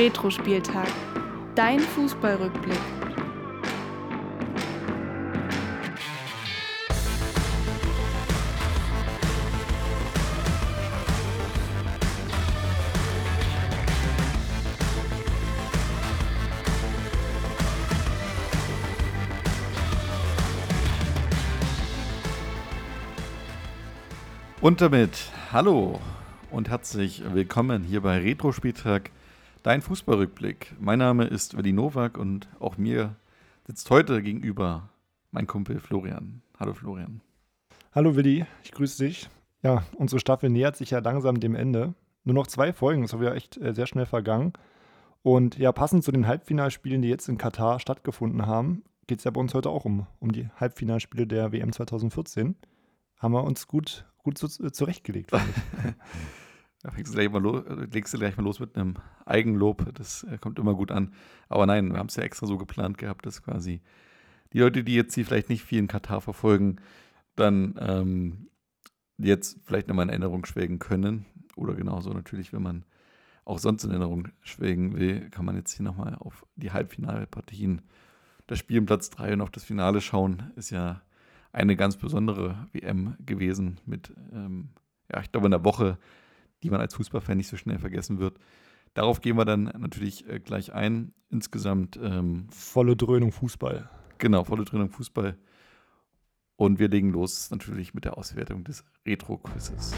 Retro-Spieltag. Dein Fußballrückblick. Und damit hallo und herzlich willkommen hier bei Retro Spieltag, dein Fußballrückblick. Mein Name ist Willi Nowak und auch mir sitzt heute gegenüber mein Kumpel Florian. Hallo Florian. Hallo Willi, ich grüße dich. Ja, unsere Staffel nähert sich ja langsam dem Ende. Nur noch zwei Folgen, das war ja echt äh, sehr schnell vergangen. Und ja, passend zu den Halbfinalspielen, die jetzt in Katar stattgefunden haben, geht es ja bei uns heute auch um, um die Halbfinalspiele der WM 2014. Haben wir uns gut gut zu, äh, zurechtgelegt. da fängst du gleich mal los, legst du gleich mal los mit einem Eigenlob. Das äh, kommt immer gut an. Aber nein, wir haben es ja extra so geplant gehabt, dass quasi die Leute, die jetzt hier vielleicht nicht viel in Katar verfolgen, dann ähm, jetzt vielleicht nochmal in Erinnerung schwelgen können. Oder genauso natürlich, wenn man auch sonst in Erinnerung schwelgen will, kann man jetzt hier nochmal auf die Halbfinalpartien, das Spiel im Platz 3 und auf das Finale schauen. Ist ja eine ganz besondere WM gewesen mit, ähm, ja, ich glaube, einer Woche, die man als Fußballfan nicht so schnell vergessen wird. Darauf gehen wir dann natürlich äh, gleich ein. Insgesamt. Ähm, volle Dröhnung Fußball. Genau, volle Dröhnung Fußball. Und wir legen los natürlich mit der Auswertung des Retro-Quizzes.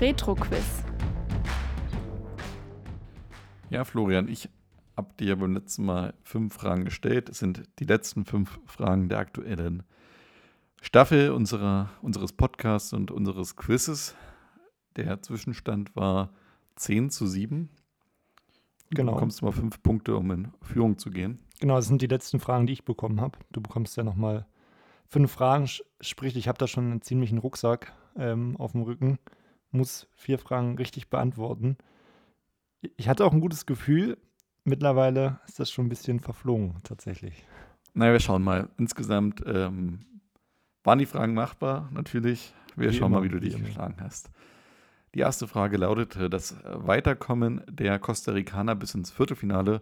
Retro-Quiz. Ja, Florian, ich habe dir beim letzten Mal fünf Fragen gestellt. Es sind die letzten fünf Fragen der aktuellen Staffel unserer, unseres Podcasts und unseres Quizzes. Der Zwischenstand war 10 zu 7. Genau. Du bekommst mal fünf Punkte, um in Führung zu gehen. Genau, das sind die letzten Fragen, die ich bekommen habe. Du bekommst ja nochmal fünf Fragen. Sprich, ich habe da schon einen ziemlichen Rucksack ähm, auf dem Rücken. Muss vier Fragen richtig beantworten. Ich hatte auch ein gutes Gefühl. Mittlerweile ist das schon ein bisschen verflogen, tatsächlich. Naja, wir schauen mal. Insgesamt ähm, waren die Fragen machbar? Natürlich. Wir wie schauen immer, mal, wie du dich geschlagen hast. Die erste Frage lautete: Das Weiterkommen der Costa Ricaner bis ins Viertelfinale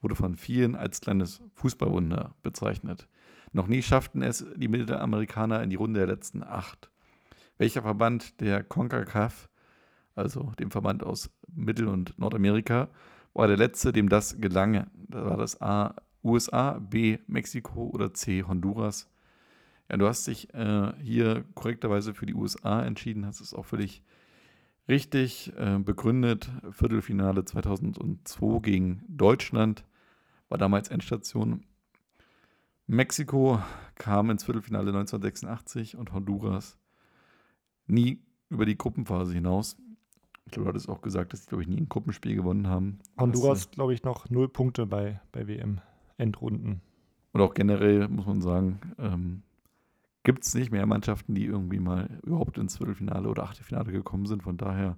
wurde von vielen als kleines Fußballwunder bezeichnet. Noch nie schafften es die Mittelamerikaner in die Runde der letzten acht. Welcher Verband der CONCACAF, also dem Verband aus Mittel- und Nordamerika, war der letzte, dem das gelang? Da war das A. USA, B. Mexiko oder C. Honduras? Ja, du hast dich äh, hier korrekterweise für die USA entschieden, hast es auch völlig richtig äh, begründet. Viertelfinale 2002 gegen Deutschland war damals Endstation. Mexiko kam ins Viertelfinale 1986 und Honduras nie über die Gruppenphase hinaus. Ich glaube, du hattest auch gesagt, dass sie, glaube ich, nie ein Gruppenspiel gewonnen haben. Honduras, glaube ich, noch null Punkte bei, bei WM-Endrunden. Und auch generell muss man sagen, ähm, gibt es nicht mehr Mannschaften, die irgendwie mal überhaupt ins Viertelfinale oder Achtelfinale gekommen sind. Von daher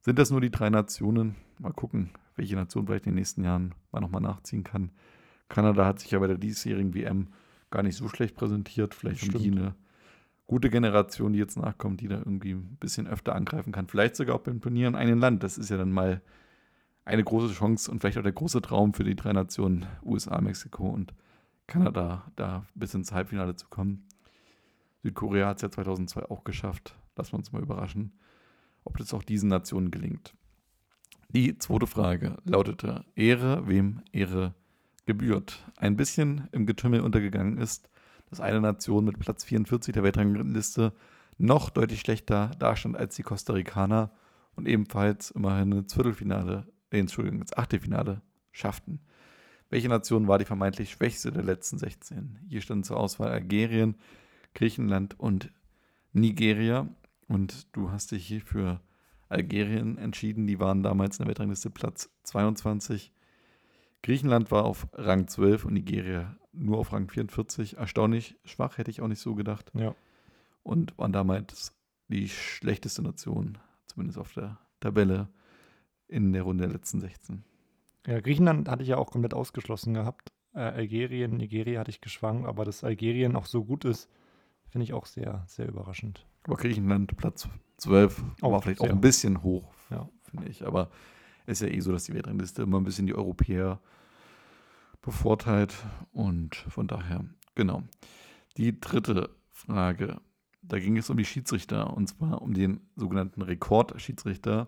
sind das nur die drei Nationen. Mal gucken, welche Nation vielleicht in den nächsten Jahren mal nochmal nachziehen kann. Kanada hat sich ja bei der diesjährigen WM gar nicht so schlecht präsentiert. Vielleicht haben die eine gute Generation, die jetzt nachkommt, die da irgendwie ein bisschen öfter angreifen kann. Vielleicht sogar auch beim Turnier in einem Land. Das ist ja dann mal eine große Chance und vielleicht auch der große Traum für die drei Nationen USA, Mexiko und Kanada, da bis ins Halbfinale zu kommen. Südkorea hat es ja 2002 auch geschafft. Lassen wir uns mal überraschen, ob das auch diesen Nationen gelingt. Die zweite Frage lautete: Ehre, wem Ehre gebührt? Ein bisschen im Getümmel untergegangen ist, dass eine Nation mit Platz 44 der Weltrangliste noch deutlich schlechter dastand als die Costa Ricaner und ebenfalls immerhin ins Viertelfinale, äh, Entschuldigung, ins Achtelfinale schafften. Welche Nation war die vermeintlich schwächste der letzten 16? Hier stand zur Auswahl Algerien, Griechenland und Nigeria. Und du hast dich hier für Algerien entschieden. Die waren damals in der Weltrangliste Platz 22. Griechenland war auf Rang 12 und Nigeria nur auf Rang 44. Erstaunlich schwach, hätte ich auch nicht so gedacht. Ja. Und waren damals die schlechteste Nation, zumindest auf der Tabelle in der Runde der letzten 16. Ja, Griechenland hatte ich ja auch komplett ausgeschlossen gehabt. Äh, Algerien, Nigeria hatte ich geschwankt, aber dass Algerien auch so gut ist, Finde ich auch sehr, sehr überraschend. Aber Griechenland Platz 12 oh, war vielleicht auch ein bisschen hoch, ja. finde ich. Aber ist ja eh so, dass die Weltrangliste immer ein bisschen die Europäer bevorteilt und von daher, genau. Die dritte Frage, da ging es um die Schiedsrichter und zwar um den sogenannten Rekordschiedsrichter,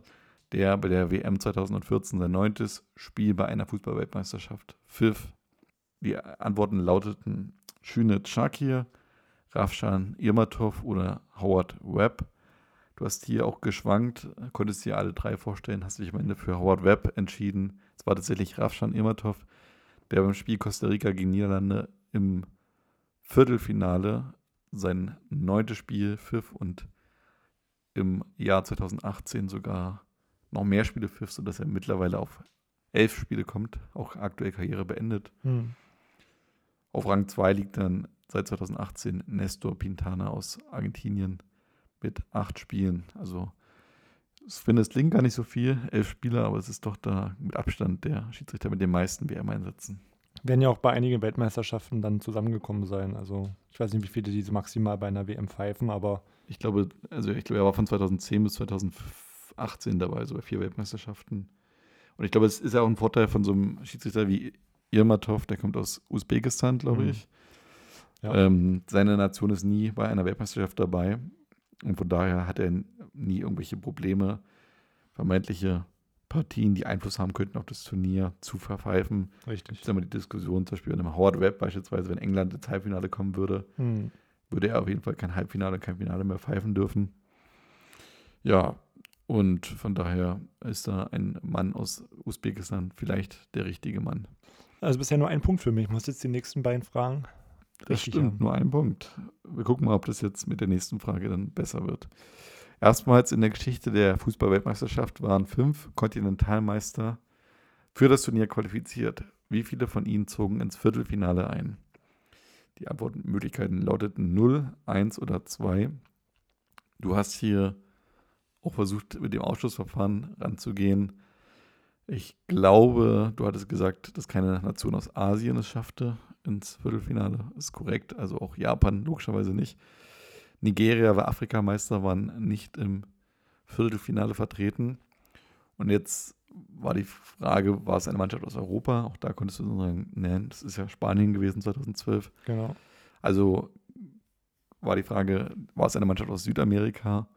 der bei der WM 2014 sein neuntes Spiel bei einer Fußballweltmeisterschaft pfiff. Die Antworten lauteten Schünet Shakir, Rafshan Irmatov oder Howard Webb. Du hast hier auch geschwankt, konntest dir alle drei vorstellen, hast dich am Ende für Howard Webb entschieden. Es war tatsächlich Rafshan Irmatov, der beim Spiel Costa Rica gegen Niederlande im Viertelfinale sein neuntes Spiel pfiff und im Jahr 2018 sogar noch mehr Spiele pfiff, sodass er mittlerweile auf elf Spiele kommt, auch aktuell Karriere beendet. Hm. Auf Rang 2 liegt dann seit 2018 Nestor Pintana aus Argentinien mit acht Spielen. Also ich finde, es klingt gar nicht so viel, elf Spieler, aber es ist doch da mit Abstand der Schiedsrichter mit den meisten WM-Einsätzen. Werden ja auch bei einigen Weltmeisterschaften dann zusammengekommen sein. Also ich weiß nicht, wie viele diese maximal bei einer WM pfeifen, aber. Ich glaube, also ich glaube, er war von 2010 bis 2018 dabei, so bei vier Weltmeisterschaften. Und ich glaube, es ist ja auch ein Vorteil von so einem Schiedsrichter wie Irmatov, der kommt aus Usbekistan, glaube mhm. ich. Ja. Ähm, seine Nation ist nie bei einer Weltmeisterschaft dabei. Und von daher hat er nie irgendwelche Probleme, vermeintliche Partien, die Einfluss haben könnten auf das Turnier, zu verpfeifen. Richtig. Ich sag mal, die Diskussion zum Beispiel in einem Howard Webb beispielsweise, wenn England ins Halbfinale kommen würde, hm. würde er auf jeden Fall kein Halbfinale, kein Finale mehr pfeifen dürfen. Ja, und von daher ist da ein Mann aus Usbekistan vielleicht der richtige Mann. Also bisher nur ein Punkt für mich. Ich muss jetzt die nächsten beiden Fragen das stimmt, haben. nur ein Punkt. Wir gucken mal, ob das jetzt mit der nächsten Frage dann besser wird. Erstmals in der Geschichte der Fußballweltmeisterschaft waren fünf Kontinentalmeister für das Turnier qualifiziert. Wie viele von ihnen zogen ins Viertelfinale ein? Die Antwortmöglichkeiten lauteten 0, 1 oder 2. Du hast hier auch versucht, mit dem Ausschlussverfahren ranzugehen. Ich glaube, du hattest gesagt, dass keine Nation aus Asien es schaffte ins Viertelfinale. Ist korrekt. Also auch Japan logischerweise nicht. Nigeria war Afrikameister, waren nicht im Viertelfinale vertreten. Und jetzt war die Frage, war es eine Mannschaft aus Europa? Auch da konntest du sagen, nein, das ist ja Spanien gewesen 2012. Genau. Also war die Frage, war es eine Mannschaft aus Südamerika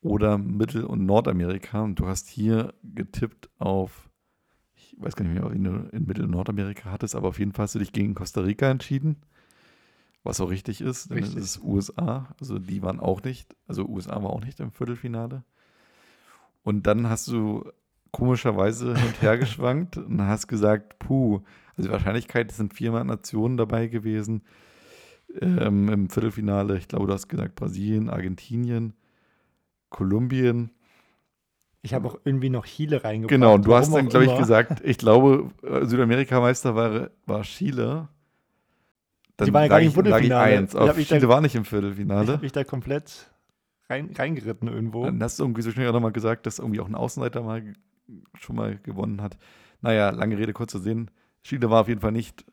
oder Mittel- und Nordamerika? Und du hast hier getippt auf ich weiß gar nicht mehr, ob du in Mittel- und Nordamerika hattest, aber auf jeden Fall hast du dich gegen Costa Rica entschieden. Was auch richtig ist, denn richtig. es ist USA. Also die waren auch nicht, also USA war auch nicht im Viertelfinale. Und dann hast du komischerweise hin und her geschwankt und hast gesagt, puh, also die Wahrscheinlichkeit sind viermal Nationen dabei gewesen ähm, im Viertelfinale. Ich glaube, du hast gesagt Brasilien, Argentinien, Kolumbien ich habe auch irgendwie noch Chile reingebracht. Genau, und du hast dann, glaube ich, gesagt, ich glaube, äh, Südamerika-Meister war, war Chile. Dann Die waren ja gar nicht im Viertelfinale. Eins, aber Chile da, war nicht im Viertelfinale. Ich habe mich da komplett rein, reingeritten irgendwo. Dann hast du irgendwie so schnell auch nochmal gesagt, dass irgendwie auch ein Außenseiter mal schon mal gewonnen hat. Naja, lange Rede, kurz zu sehen. Chile war auf jeden Fall nicht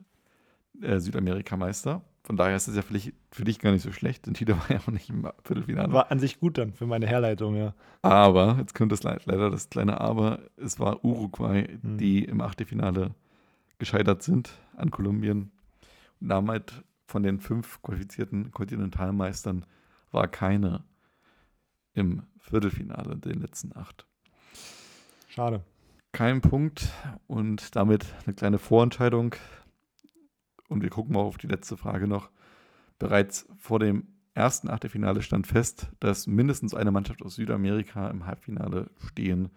äh, Südamerika-Meister. Von daher ist es ja für dich, für dich, gar nicht so schlecht, denn Tito war ja auch nicht im Viertelfinale. War an sich gut dann für meine Herleitung, ja. Aber, jetzt kommt das leider das kleine Aber, es war Uruguay, mhm. die im Achtelfinale gescheitert sind an Kolumbien. Und damit von den fünf qualifizierten Kontinentalmeistern war keine im Viertelfinale, den letzten acht. Schade. Kein Punkt und damit eine kleine Vorentscheidung und wir gucken mal auf die letzte Frage noch. Bereits vor dem ersten Achtelfinale stand fest, dass mindestens eine Mannschaft aus Südamerika im Halbfinale stehen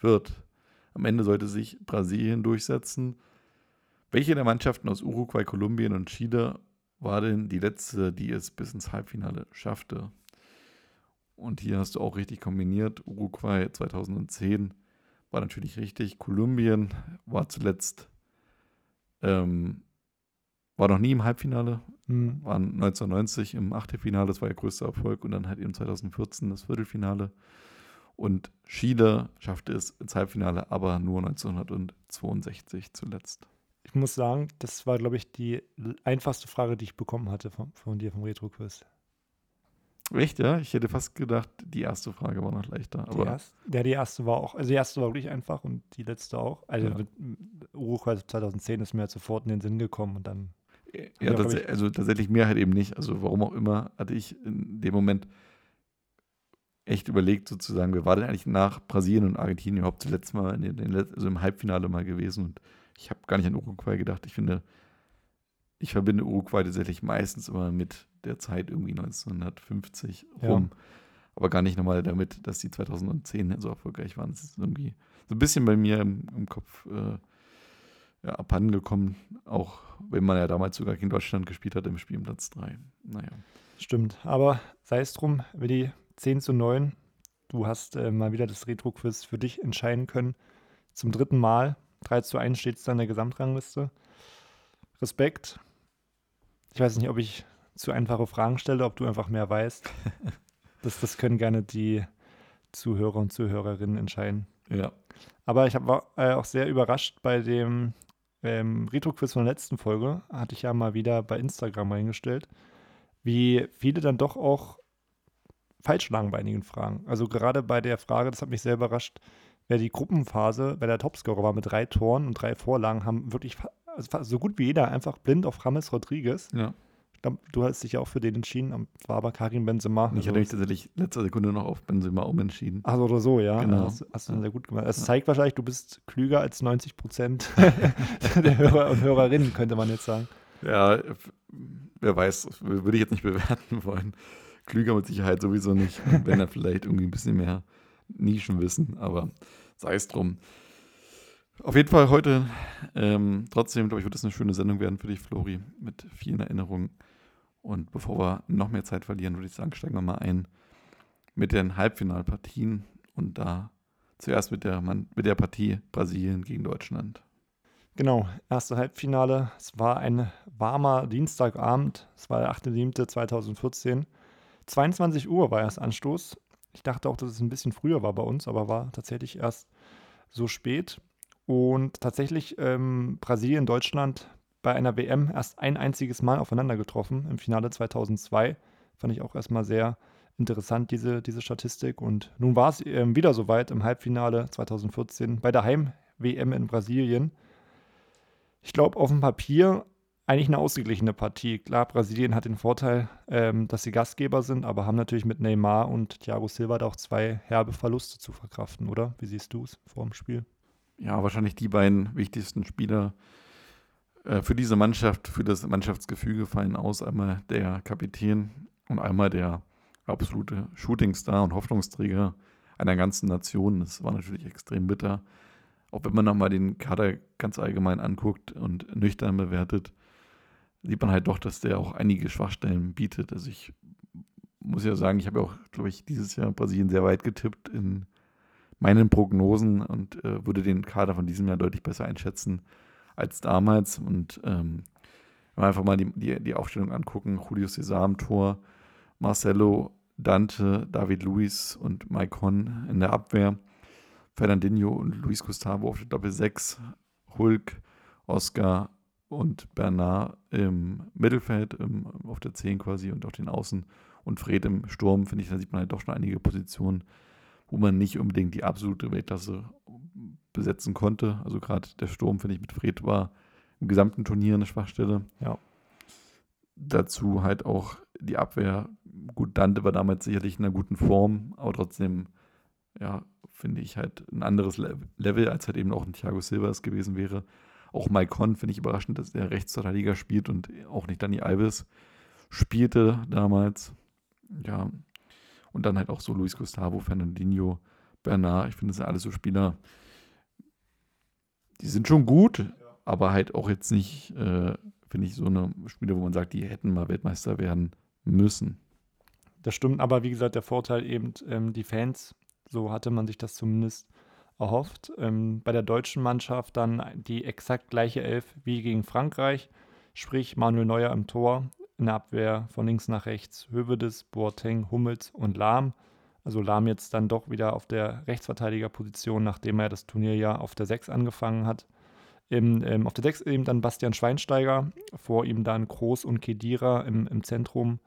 wird. Am Ende sollte sich Brasilien durchsetzen. Welche der Mannschaften aus Uruguay, Kolumbien und Chile war denn die letzte, die es bis ins Halbfinale schaffte? Und hier hast du auch richtig kombiniert. Uruguay 2010 war natürlich richtig. Kolumbien war zuletzt ähm, war noch nie im Halbfinale, mhm. waren 1990 im Achtelfinale, das war ihr größter Erfolg und dann halt eben 2014 das Viertelfinale. Und Chile schaffte es ins Halbfinale, aber nur 1962 zuletzt. Ich muss sagen, das war, glaube ich, die einfachste Frage, die ich bekommen hatte von, von dir vom Retro-Quiz. Echt, ja? Ich hätte fast gedacht, die erste Frage war noch leichter. Die erste, ja, die erste war auch, also die erste war wirklich einfach und die letzte auch. Also Ja. Uruguay 2010 ist mir halt sofort in den Sinn gekommen und dann, Ja, Ja, tats also tatsächlich mir halt eben nicht. Also warum auch immer, hatte ich in dem Moment echt überlegt, sozusagen, wer war denn eigentlich nach Brasilien und Argentinien überhaupt zuletzt mal in den, also im Halbfinale mal gewesen? Und ich habe gar nicht an Uruguay gedacht. Ich finde, ich verbinde Uruguay tatsächlich meistens immer mit der Zeit irgendwie 1950 Ja. rum. Aber gar nicht nochmal damit, dass die 2010 so erfolgreich waren. Es ist irgendwie so ein bisschen bei mir im, im Kopf äh, ja, abhandengekommen, auch wenn man ja damals sogar gegen Deutschland gespielt hat im Spiel um Platz 3. Naja. stimmt. Aber sei es drum, Willi, 10 zu 9. Du hast äh, mal wieder das Retro-Quiz für dich entscheiden können. Zum dritten Mal. 3 zu 1 steht es da in der Gesamtrangliste. Respekt. Ich weiß nicht, ob ich zu einfache Fragen stelle, ob du einfach mehr weißt. Das, das können gerne die Zuhörer und Zuhörerinnen entscheiden. Ja. Aber ich hab- war äh, auch sehr überrascht bei dem ähm, Retro-Quiz von der letzten Folge. Hatte ich ja mal wieder bei Instagram reingestellt, wie viele dann doch auch falsch lagen bei einigen Fragen. Also gerade bei der Frage, das hat mich sehr überrascht, wer die Gruppenphase, wer der Topscorer war mit drei Toren und drei Vorlagen, haben wirklich also so gut wie jeder einfach blind auf James Rodriguez. ja. Du hast dich ja auch für den entschieden, am- war aber Karim Benzema. Ich hatte mich tatsächlich letzter Sekunde noch auf Benzema umentschieden. Ach so, oder so, ja. Genau. Hast, hast du Ja. sehr gut gemacht. Es Ja. zeigt wahrscheinlich, du bist klüger als 90 Prozent der Hörer und Hörerinnen, könnte man jetzt sagen. Ja, wer weiß, das würde ich jetzt nicht bewerten wollen. Klüger mit Sicherheit sowieso nicht. Wenn dann vielleicht irgendwie ein bisschen mehr Nischenwissen, aber sei es drum. Auf jeden Fall heute, ähm, trotzdem, glaube ich, wird es eine schöne Sendung werden für dich, Flori, mit vielen Erinnerungen. Und bevor wir noch mehr Zeit verlieren, würde ich sagen, steigen wir mal ein mit den Halbfinalpartien und da zuerst mit der, mit der Partie Brasilien gegen Deutschland. Genau, erste Halbfinale. Es war ein warmer Dienstagabend. Es war der 8.7.2014. 22 Uhr war erst Anstoß. Ich dachte auch, dass es ein bisschen früher war bei uns, aber war tatsächlich erst so spät. Und tatsächlich ähm, Brasilien, Deutschland bei einer WM erst ein einziges Mal aufeinander getroffen im Finale 2002. Fand ich auch erstmal sehr interessant, diese, diese Statistik. Und nun war es ähm, wieder soweit im Halbfinale 2014 bei der Heim-WM in Brasilien. Ich glaube, auf dem Papier eigentlich eine ausgeglichene Partie. Klar, Brasilien hat den Vorteil, ähm, dass sie Gastgeber sind, aber haben natürlich mit Neymar und Thiago Silva da auch zwei herbe Verluste zu verkraften, oder? Wie siehst du es vor dem Spiel? ja, wahrscheinlich die beiden wichtigsten Spieler für diese Mannschaft, für das Mannschaftsgefüge fallen aus. Einmal der Kapitän und einmal der absolute Shootingstar und Hoffnungsträger einer ganzen Nation. Das war natürlich extrem bitter. Auch wenn man nochmal den Kader ganz allgemein anguckt und nüchtern bewertet, sieht man halt doch, dass der auch einige Schwachstellen bietet. Also ich muss ja sagen, ich habe auch, glaube ich, dieses Jahr Brasilien sehr weit getippt in meinen Prognosen und äh, würde den Kader von diesem Jahr deutlich besser einschätzen als damals. Und ähm, einfach mal die, die, die Aufstellung angucken, Julio Cesar Tor, Marcelo, Dante, David Luiz und Maicon in der Abwehr, Fernandinho und Luis Gustavo auf der Doppel 6, Hulk, Oscar und Bernard im Mittelfeld, im, auf der 10 quasi und auf den Außen und Fred im Sturm, finde ich, da sieht man halt doch schon einige Positionen, wo man nicht unbedingt die absolute Weltklasse besetzen konnte. Also gerade der Sturm, finde ich, mit Fred war im gesamten Turnier eine Schwachstelle. Ja. Dazu halt auch die Abwehr. Gut, Dante war damals sicherlich in einer guten Form, aber trotzdem, ja, finde ich halt ein anderes Le Level, als halt eben auch ein Thiago Silva es gewesen wäre. Auch Maicon finde ich überraschend, dass er Rechtsverteidiger spielt und auch nicht Dani Alves spielte damals. Ja, und dann halt auch so Luis Gustavo, Fernandinho, Bernard. Ich finde, das sind alles so Spieler, die sind schon gut, aber halt auch jetzt nicht, äh, finde ich, so eine Spieler, wo man sagt, die hätten mal Weltmeister werden müssen. Das stimmt, aber wie gesagt, der Vorteil eben, ähm, die Fans, so hatte man sich das zumindest erhofft. Ähm, bei der deutschen Mannschaft dann die exakt gleiche Elf wie gegen Frankreich, sprich Manuel Neuer im Tor, in der Abwehr von links nach rechts Hövedes, Boateng, Hummels und Lahm. Also Lahm jetzt dann doch wieder auf der Rechtsverteidigerposition, nachdem er das Turnier ja auf der 6 angefangen hat. Im, ähm, auf der 6 eben dann Bastian Schweinsteiger, vor ihm dann Groß und Kedira im, im Zentrum.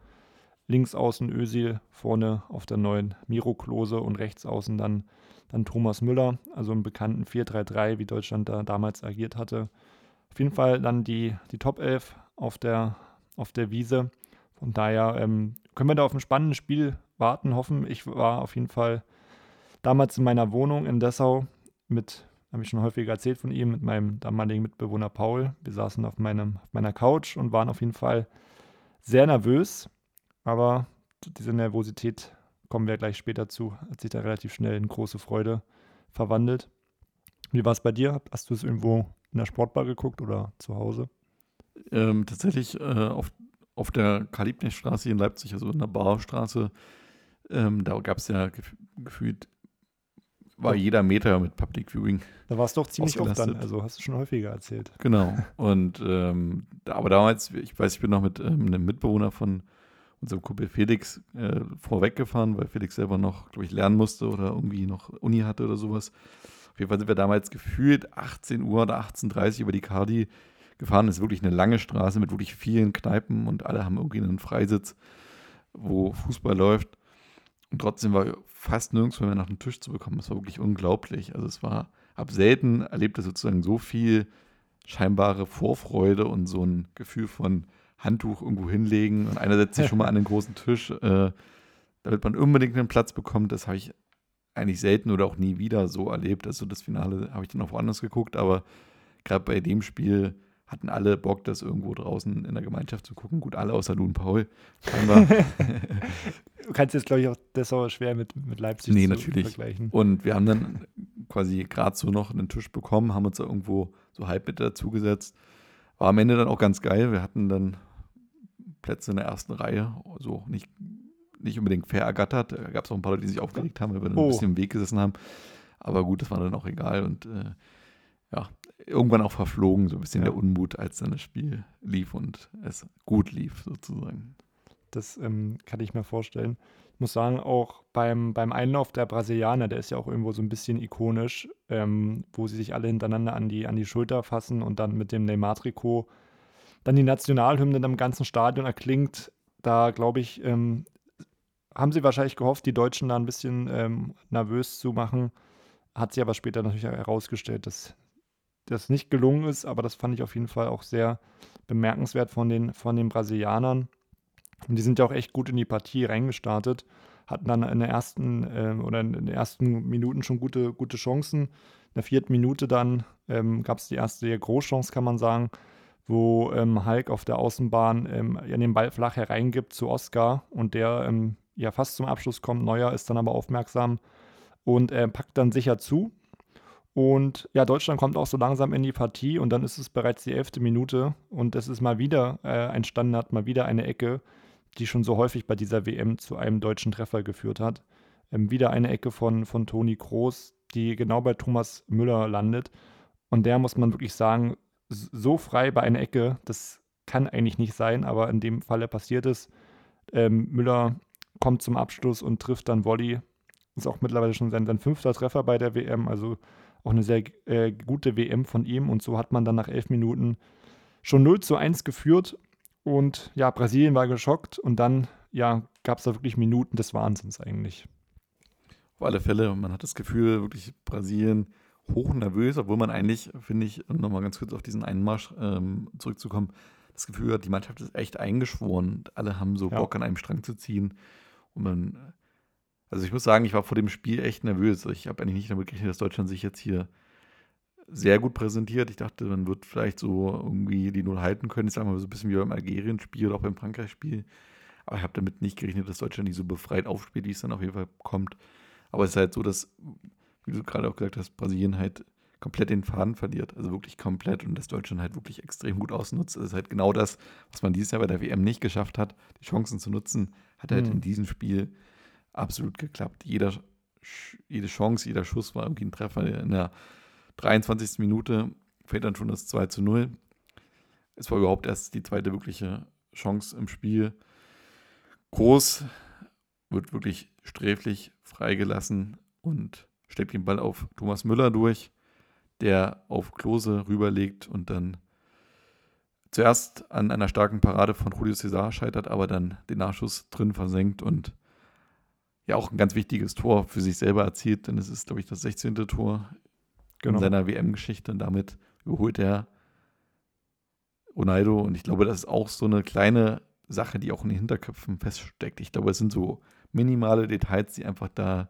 links außen Ösil, vorne auf der neuen Miro Klose und rechts außen dann, dann Thomas Müller, also im bekannten 4-3-3, wie Deutschland da damals agiert hatte. Auf jeden Fall dann die, die Top 11 auf der, auf der Wiese. Von daher ähm, können wir da auf ein spannendes Spiel warten, hoffen. Ich war auf jeden Fall damals in meiner Wohnung in Dessau mit, habe ich schon häufiger erzählt von ihm, mit meinem damaligen Mitbewohner Paul. Wir saßen auf, meinem, auf meiner Couch und waren auf jeden Fall sehr nervös. Aber diese Nervosität kommen wir gleich später zu, hat sich da relativ schnell in große Freude verwandelt. Wie war es bei dir? Hast du es irgendwo in der Sportbar geguckt oder zu Hause? Ähm, tatsächlich äh, auf, auf der Karl-Liebknecht-Straße in Leipzig, also in der Bauerstraße, ähm, da gab es ja gef gefühlt, war jeder Meter mit Public Viewing. Da war es doch ziemlich oft dann, also hast du schon häufiger erzählt. Genau. Und ähm, da, aber damals, ich weiß, ich bin noch mit ähm, einem Mitbewohner von unserem Kumpel Felix äh, vorweggefahren, weil Felix selber noch, glaube ich, lernen musste oder irgendwie noch Uni hatte oder sowas. Auf jeden Fall sind wir damals gefühlt 18 Uhr oder 18.30 Uhr über die Cardi gefahren. Ist wirklich eine lange Straße mit wirklich vielen Kneipen und alle haben irgendwie einen Freisitz, wo Fußball läuft. Und trotzdem war fast nirgendwo mehr nach dem Tisch zu bekommen. Das war wirklich unglaublich. Also es war, ab selten erlebte sozusagen so viel scheinbare Vorfreude und so ein Gefühl von Handtuch irgendwo hinlegen und einer setzt sich schon mal an den großen Tisch, äh, damit man unbedingt einen Platz bekommt. Das habe ich eigentlich selten oder auch nie wieder so erlebt. Also das Finale habe ich dann auch woanders geguckt, aber gerade bei dem Spiel hatten alle Bock, das irgendwo draußen in der Gemeinschaft zu gucken. Gut, alle außer und Paul. du kannst jetzt, glaube ich, auch das auch schwer mit, mit Leipzig nee, natürlich. vergleichen. Und wir haben dann quasi gerade so noch einen Tisch bekommen, haben uns da irgendwo so halb mit dazugesetzt. War am Ende dann auch ganz geil. Wir hatten dann Plätze in der ersten Reihe, also nicht, nicht unbedingt fair ergattert. Da gab es auch ein paar Leute, die sich aufgeregt haben, weil wir dann oh. ein bisschen im Weg gesessen haben. Aber gut, das war dann auch egal und äh, ja, irgendwann auch verflogen, so ein bisschen ja. der Unmut, als dann das Spiel lief und es gut lief, sozusagen. Das ähm, kann ich mir vorstellen. Ich muss sagen, auch beim, beim Einlauf der Brasilianer, der ist ja auch irgendwo so ein bisschen ikonisch, ähm, wo sie sich alle hintereinander an die, an die Schulter fassen und dann mit dem Neymar-Trikot dann die Nationalhymne im ganzen Stadion erklingt. Da glaube ich, ähm, haben sie wahrscheinlich gehofft, die Deutschen da ein bisschen ähm, nervös zu machen. Hat sie aber später natürlich herausgestellt, dass das nicht gelungen ist. Aber das fand ich auf jeden Fall auch sehr bemerkenswert von den, von den Brasilianern. Und die sind ja auch echt gut in die Partie reingestartet. Hatten dann in der ersten äh, oder in den ersten Minuten schon gute, gute Chancen. In der vierten Minute dann ähm, gab es die erste Großchance, kann man sagen wo ähm, Hulk auf der Außenbahn ähm, den Ball flach hereingibt zu Oscar und der ähm, ja fast zum Abschluss kommt. Neuer ist dann aber aufmerksam und äh, packt dann sicher zu. Und ja, Deutschland kommt auch so langsam in die Partie und dann ist es bereits die elfte Minute und es ist mal wieder äh, ein Standard, mal wieder eine Ecke, die schon so häufig bei dieser WM zu einem deutschen Treffer geführt hat. Ähm, wieder eine Ecke von, von Toni Kroos, die genau bei Thomas Müller landet. Und der muss man wirklich sagen, so frei bei einer Ecke, das kann eigentlich nicht sein, aber in dem Falle passiert es. Ähm, Müller kommt zum Abschluss und trifft dann Volley. Ist auch mittlerweile schon sein, sein fünfter Treffer bei der WM, also auch eine sehr äh, gute WM von ihm. Und so hat man dann nach elf Minuten schon 0 zu 1 geführt. Und ja, Brasilien war geschockt und dann ja, gab es da wirklich Minuten des Wahnsinns eigentlich. Auf alle Fälle, man hat das Gefühl, wirklich Brasilien hochnervös, obwohl man eigentlich, finde ich, um nochmal ganz kurz auf diesen Einmarsch ähm, zurückzukommen, das Gefühl hat, die Mannschaft ist echt eingeschworen. Alle haben so ja. Bock an einem Strang zu ziehen. Und man, also ich muss sagen, ich war vor dem Spiel echt nervös. Ich habe eigentlich nicht damit gerechnet, dass Deutschland sich jetzt hier sehr gut präsentiert. Ich dachte, man wird vielleicht so irgendwie die Null halten können. Ich sage mal so ein bisschen wie beim Algerien-Spiel oder auch beim Frankreich-Spiel. Aber ich habe damit nicht gerechnet, dass Deutschland nicht so befreit aufspielt, wie es dann auf jeden Fall kommt. Aber es ist halt so, dass wie du gerade auch gesagt hast, Brasilien halt komplett den Faden verliert. Also wirklich komplett und das Deutschland halt wirklich extrem gut ausnutzt. Das ist halt genau das, was man dieses Jahr bei der WM nicht geschafft hat, die Chancen zu nutzen, hat halt mhm. in diesem Spiel absolut geklappt. Jeder, jede Chance, jeder Schuss war irgendwie ein Treffer. In der 23. Minute fällt dann schon das 2 zu 0. Es war überhaupt erst die zweite wirkliche Chance im Spiel. Groß wird wirklich sträflich freigelassen und steckt den Ball auf Thomas Müller durch, der auf Klose rüberlegt und dann zuerst an einer starken Parade von Julio Cesar scheitert, aber dann den Nachschuss drin versenkt und ja auch ein ganz wichtiges Tor für sich selber erzielt, denn es ist, glaube ich, das 16. Tor Genau. in seiner WM-Geschichte und damit überholt er Ronaldo und ich glaube, das ist auch so eine kleine Sache, die auch in den Hinterköpfen feststeckt. Ich glaube, es sind so minimale Details, die einfach da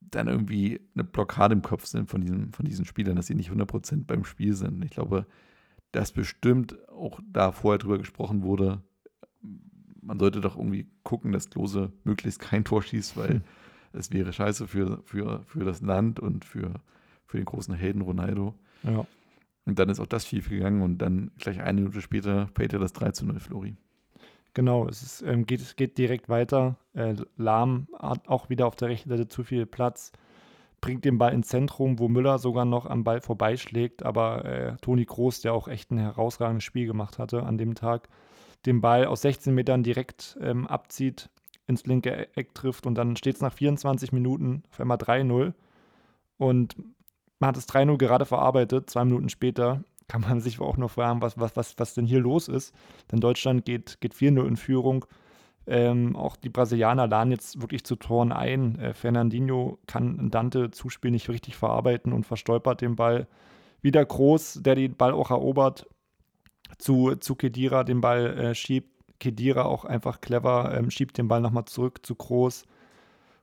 dann irgendwie eine Blockade im Kopf sind von, diesem, von diesen Spielern, dass sie nicht 100% beim Spiel sind. Ich glaube, dass bestimmt auch da vorher drüber gesprochen wurde, man sollte doch irgendwie gucken, dass Klose möglichst kein Tor schießt, weil Hm. es wäre scheiße für, für, für das Land und für, für den großen Helden Ronaldo. Ja. Und dann ist auch das schief gegangen und dann gleich eine Minute später fällt ja das 3 zu 0 Flori. Genau, es ist, ähm, geht, es geht direkt weiter. Äh, Lahm hat auch wieder auf der rechten Seite zu viel Platz, bringt den Ball ins Zentrum, wo Müller sogar noch am Ball vorbeischlägt. Aber äh, Toni Kroos, der auch echt ein herausragendes Spiel gemacht hatte an dem Tag, den Ball aus 16 Metern direkt ähm, abzieht, ins linke E- Eck trifft und dann steht es nach 24 Minuten auf einmal 3-0. Und man hat es 3-0 gerade verarbeitet. Zwei Minuten später kann man sich auch nur fragen, was, was, was, was denn hier los ist. Denn Deutschland geht, geht 4-0 in Führung. Ähm, auch die Brasilianer laden jetzt wirklich zu Toren ein. Äh, Fernandinho kann Dante Zuspiel nicht richtig verarbeiten und verstolpert den Ball. Wieder Groß, der den Ball auch erobert, zu, zu Kedira den Ball äh, schiebt. Kedira auch einfach clever, ähm, schiebt den Ball nochmal zurück zu Groß.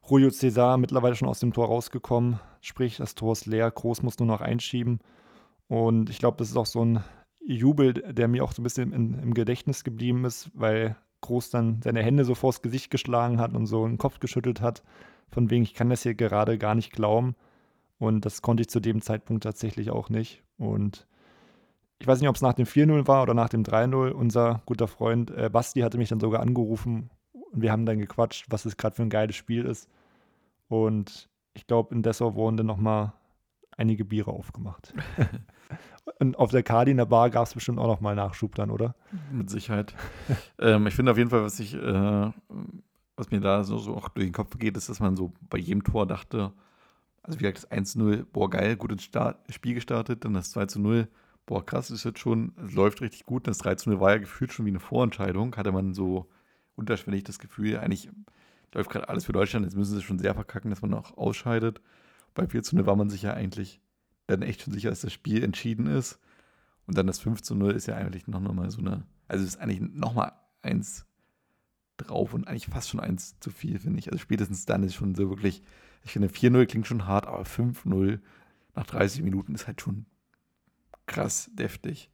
Julio Cesar mittlerweile schon aus dem Tor rausgekommen, sprich, das Tor ist leer. Groß muss nur noch einschieben. Und ich glaube, das ist auch so ein Jubel, der mir auch so ein bisschen in, im Gedächtnis geblieben ist, weil Groß dann seine Hände so vors Gesicht geschlagen hat und so den Kopf geschüttelt hat, von wegen, ich kann das hier gerade gar nicht glauben. Und das konnte ich zu dem Zeitpunkt tatsächlich auch nicht. Und ich weiß nicht, ob es nach dem 4-0 war oder nach dem 3-0. Unser guter Freund äh, Basti hatte mich dann sogar angerufen und wir haben dann gequatscht, was es gerade für ein geiles Spiel ist. Und ich glaube, in Dessau wurden dann nochmal einige Biere aufgemacht. und auf der Kadi in der Bar gab es bestimmt auch nochmal Nachschub dann, oder? Mit Sicherheit. ähm, ich finde auf jeden Fall, was ich, äh, was mir da so, so auch durch den Kopf geht, ist, dass man so bei jedem Tor dachte, also wie gesagt, das 1-0, boah, geil, gut ins Start, Spiel gestartet, dann das 2-0, boah, krass, ist jetzt schon, es läuft richtig gut. Das 3-0 war ja gefühlt schon wie eine Vorentscheidung, hatte man so unterschwellig das Gefühl, eigentlich läuft gerade alles für Deutschland, jetzt müssen sie schon sehr verkacken, dass man auch ausscheidet. Bei 4-0 war man sich ja eigentlich dann echt schon sicher, dass das Spiel entschieden ist. Und dann das 5 zu 0 ist ja eigentlich noch mal so eine, also ist eigentlich noch mal eins drauf und eigentlich fast schon eins zu viel, finde ich. Also spätestens dann ist schon so wirklich, ich finde 4-0 klingt schon hart, aber 5-0 nach 30 Minuten ist halt schon krass deftig.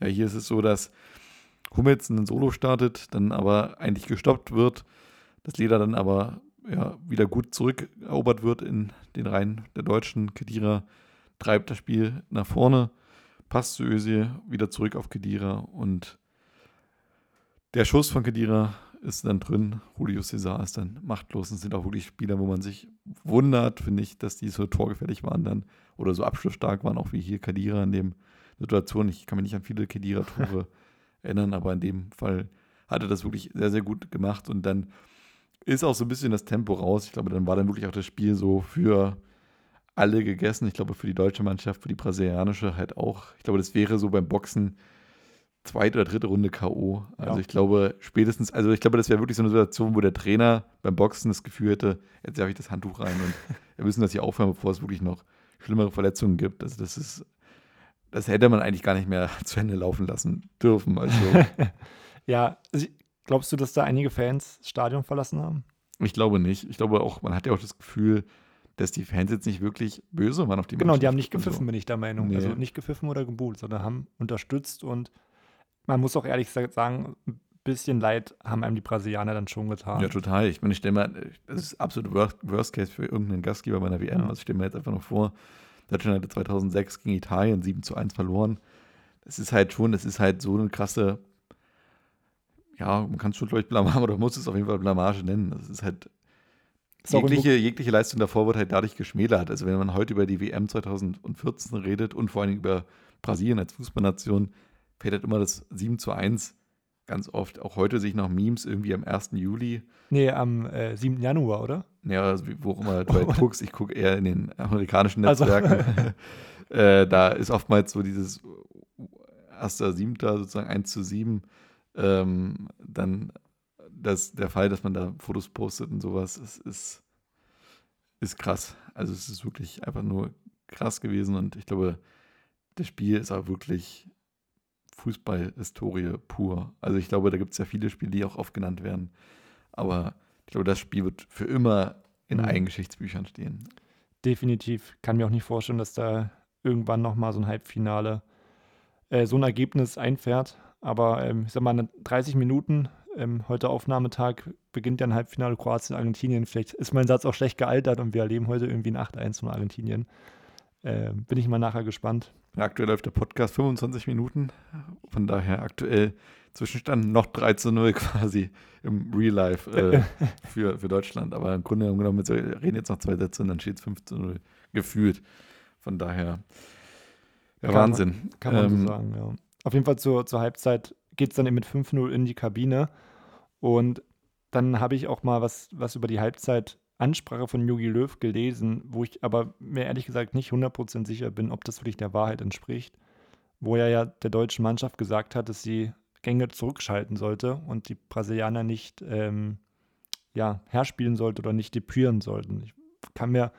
Ja, hier ist es so, dass Hummels einen Solo startet, dann aber eigentlich gestoppt wird, das Leder dann aber ja, wieder gut zurückerobert wird in den Reihen der Deutschen. Kedira treibt das Spiel nach vorne, passt zu Özil, wieder zurück auf Kedira und der Schuss von Kedira ist dann drin. Julio Cesar ist dann machtlos. Es sind auch wirklich Spieler, wo man sich wundert, finde ich, dass die so torgefällig waren dann oder so abschlussstark waren, auch wie hier Kedira in dem Situation. Ich kann mich nicht an viele Kedira-Tore erinnern, aber in dem Fall hat er das wirklich sehr, sehr gut gemacht und dann ist auch so ein bisschen das Tempo raus. Ich glaube, dann war dann wirklich auch das Spiel so für alle gegessen. Ich glaube, für die deutsche Mannschaft, für die brasilianische halt auch. Ich glaube, das wäre so beim Boxen zweite oder dritte Runde K.O. Also Ja. ich glaube, spätestens, also ich glaube, das wäre wirklich so eine Situation, wo der Trainer beim Boxen das Gefühl hätte, jetzt werfe ich das Handtuch rein und wir müssen das hier aufhören, bevor es wirklich noch schlimmere Verletzungen gibt. Also das ist, das hätte man eigentlich gar nicht mehr zu Ende laufen lassen dürfen. Also Ja, also, glaubst du, dass da einige Fans das Stadion verlassen haben? ich glaube nicht. Ich glaube auch, man hat ja auch das Gefühl, dass die Fans jetzt nicht wirklich böse waren auf die Genau, die haben nicht und so. gepfiffen, bin ich der Meinung. Nee. Also nicht gepfiffen oder gebuht, sondern haben unterstützt und man muss auch ehrlich sagen, ein bisschen leid haben einem die Brasilianer dann schon getan. Ja, total. Ich meine, ich stelle mir, das ist absolut Worst, Worst Case für irgendeinen Gastgeber bei einer WM. Ja. Also ich stelle mir jetzt einfach noch vor, Deutschland hatte 2006 gegen Italien 7 zu 1 verloren. Das ist halt schon, das ist halt so eine krasse, ja, man kann es schon, glaube ich, Blamage oder muss es auf jeden Fall Blamage nennen. Das ist halt, jegliche, jegliche Leistung davor wird halt dadurch geschmälert. Also wenn man heute über die WM 2014 redet und vor allem über Brasilien als Fußballnation, fällt halt immer das 7 zu 1 ganz oft. Auch heute sehe ich noch Memes irgendwie am 1. Juli. Nee, am äh, 7. Januar, oder? Ja, also wo auch immer du halt guckst, ich gucke eher in den amerikanischen Also- Netzwerken. äh, da ist oftmals so dieses 1.7. sozusagen 1 zu 7, ähm, dann das, der Fall, dass man da Fotos postet und sowas, ist, ist, ist krass. Also es ist wirklich einfach nur krass gewesen und ich glaube, das Spiel ist auch wirklich Fußballhistorie pur. Also ich glaube, da gibt es ja viele Spiele, die auch oft genannt werden. Aber ich glaube, das Spiel wird für immer in mhm. allen Geschichtsbüchern stehen. Definitiv. Kann mir auch nicht vorstellen, dass da irgendwann nochmal so ein Halbfinale äh, so ein Ergebnis einfährt. Aber ähm, ich sag mal, 30 Minuten, ähm, heute Aufnahmetag, beginnt ja ein Halbfinale Kroatien-Argentinien. Vielleicht ist mein Satz auch schlecht gealtert und wir erleben heute irgendwie ein 8-1 von Argentinien. Äh, bin ich mal nachher gespannt. Aktuell läuft der Podcast 25 Minuten. Von daher aktuell Zwischenstand noch 3 zu 0 quasi im Real Life äh, für, für Deutschland. Aber im Grunde genommen, wir reden jetzt noch zwei Sätze und dann steht es 5 zu 0 gefühlt. Von daher, ja, kann Wahnsinn. Man, kann man ähm, so sagen, ja. Auf jeden Fall zur, zur Halbzeit geht es dann eben mit 5-0 in die Kabine. Und dann habe ich auch mal was, was über die Halbzeit Ansprache von Jogi Löw gelesen, wo ich aber mir ehrlich gesagt nicht 100% sicher bin, ob das wirklich der Wahrheit entspricht. Wo er ja der deutschen Mannschaft gesagt hat, dass sie Gänge zurückschalten sollte und die Brasilianer nicht ähm, ja, herspielen sollte oder nicht depüren sollten. Ich kann mir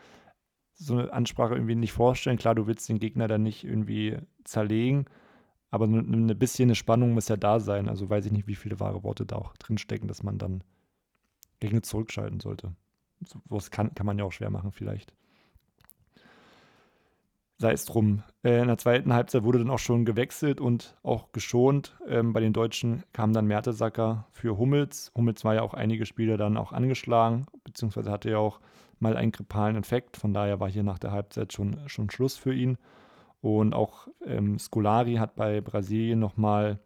so eine Ansprache irgendwie nicht vorstellen. Klar, du willst den Gegner dann nicht irgendwie zerlegen, aber ein bisschen eine Spannung muss ja da sein. Also weiß ich nicht, wie viele wahre Worte da auch drinstecken, dass man dann Gegner zurückschalten sollte. Was kann, kann man ja auch schwer machen, vielleicht. Sei es drum. Äh, in der zweiten Halbzeit wurde dann auch schon gewechselt und auch geschont. Ähm, bei den Deutschen kam dann Mertesacker für Hummels. Hummels war ja auch einige Spiele dann auch angeschlagen, beziehungsweise hatte ja auch mal einen grippalen Infekt. Von daher war hier nach der Halbzeit schon, schon Schluss für ihn. Und auch ähm, Scolari hat bei Brasilien nochmal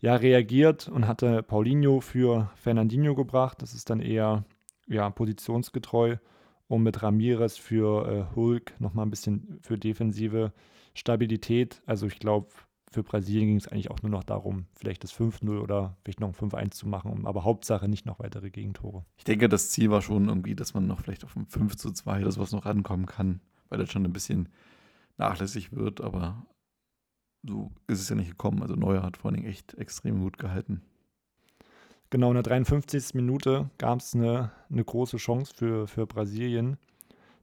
ja, reagiert und hatte Paulinho für Fernandinho gebracht. Das ist dann eher ja, positionsgetreu und mit Ramirez für äh, Hulk nochmal ein bisschen für defensive Stabilität. Also ich glaube, für Brasilien ging es eigentlich auch nur noch darum, vielleicht das 5-0 oder vielleicht noch ein 5-1 zu machen, aber Hauptsache nicht noch weitere Gegentore. Ich denke, das Ziel war schon irgendwie, dass man noch vielleicht auf ein 5 zu 2 oder sowas noch rankommen kann, weil das schon ein bisschen nachlässig wird, aber so ist es ja nicht gekommen. Also Neuer hat vor allem echt extrem gut gehalten. Genau, in der 53. Minute gab es eine, eine große Chance für, für Brasilien.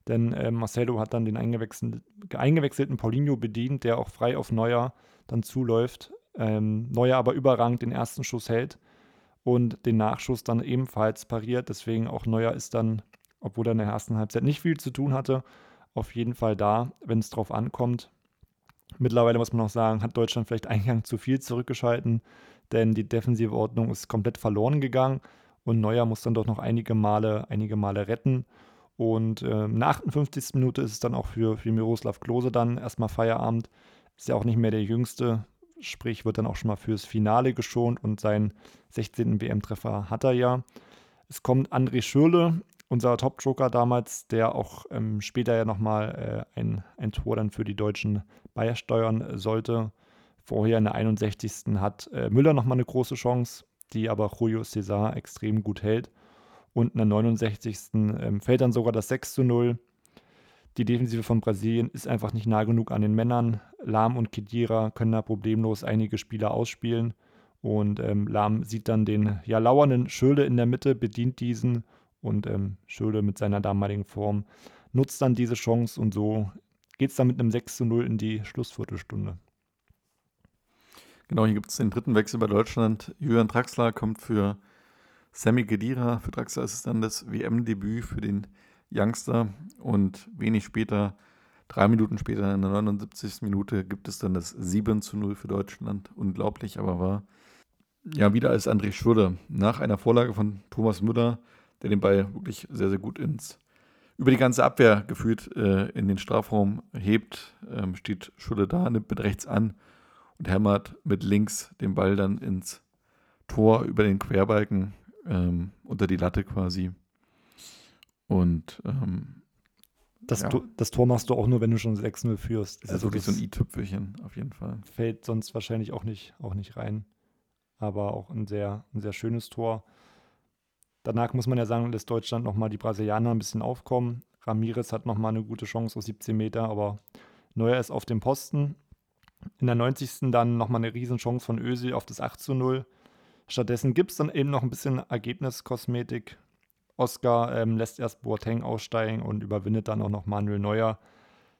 Denn äh, Marcelo hat dann den eingewechselten, eingewechselten Paulinho bedient, der auch frei auf Neuer dann zuläuft. Ähm, Neuer aber überragend den ersten Schuss hält und den Nachschuss dann ebenfalls pariert. Deswegen auch Neuer ist dann, obwohl er in der ersten Halbzeit nicht viel zu tun hatte, auf jeden Fall da, wenn es drauf ankommt. Mittlerweile muss man auch sagen, hat Deutschland vielleicht Eingang zu viel zurückgeschalten denn die defensive Ordnung ist komplett verloren gegangen und Neuer muss dann doch noch einige Male, einige Male retten. Und äh, der 58. Minute ist es dann auch für, für Miroslav Klose dann erstmal Feierabend. Ist ja auch nicht mehr der Jüngste, sprich wird dann auch schon mal fürs Finale geschont und seinen 16. WM-Treffer hat er ja. Es kommt André Schürle, unser Top-Joker damals, der auch ähm, später ja nochmal äh, ein, ein Tor dann für die Deutschen beisteuern sollte. Vorher in der 61. hat äh, Müller nochmal eine große Chance, die aber Julio César extrem gut hält. Und in der 69. Ähm, fällt dann sogar das 6 zu 0. Die Defensive von Brasilien ist einfach nicht nah genug an den Männern. Lahm und Kedira können da problemlos einige Spieler ausspielen. Und ähm, Lahm sieht dann den ja lauernden Schöle in der Mitte, bedient diesen. Und ähm, Schöle mit seiner damaligen Form nutzt dann diese Chance. Und so geht es dann mit einem 6 zu 0 in die Schlussviertelstunde. Genau, hier gibt es den dritten Wechsel bei Deutschland. Julian Draxler kommt für Sammy Gedira. Für Draxler ist es dann das WM-Debüt für den Youngster. Und wenig später, drei Minuten später, in der 79. Minute, gibt es dann das 7 zu 0 für Deutschland. Unglaublich, aber wahr. Ja, wieder als André Schurder. Nach einer Vorlage von Thomas Müller, der den Ball wirklich sehr, sehr gut ins über die ganze Abwehr geführt äh, in den Strafraum hebt, ähm, steht Schurder da, nimmt mit rechts an und hämmert mit links den Ball dann ins Tor über den Querbalken ähm, unter die Latte quasi. Und ähm, das, ja. das, Tor machst du auch nur, wenn du schon 6-0 führst. Das also ist wirklich so ein i-Tüpfelchen auf jeden Fall. Fällt sonst wahrscheinlich auch nicht, auch nicht rein. Aber auch ein sehr, ein sehr schönes Tor. Danach muss man ja sagen, lässt Deutschland nochmal die Brasilianer ein bisschen aufkommen. Ramirez hat nochmal eine gute Chance aus 17 Meter, aber Neuer ist auf dem Posten In der 90. dann nochmal eine Riesenchance von Özil auf das 8 zu 0. Stattdessen gibt es dann eben noch ein bisschen Ergebniskosmetik. Oscar ähm, lässt erst Boateng aussteigen und überwindet dann auch noch Manuel Neuer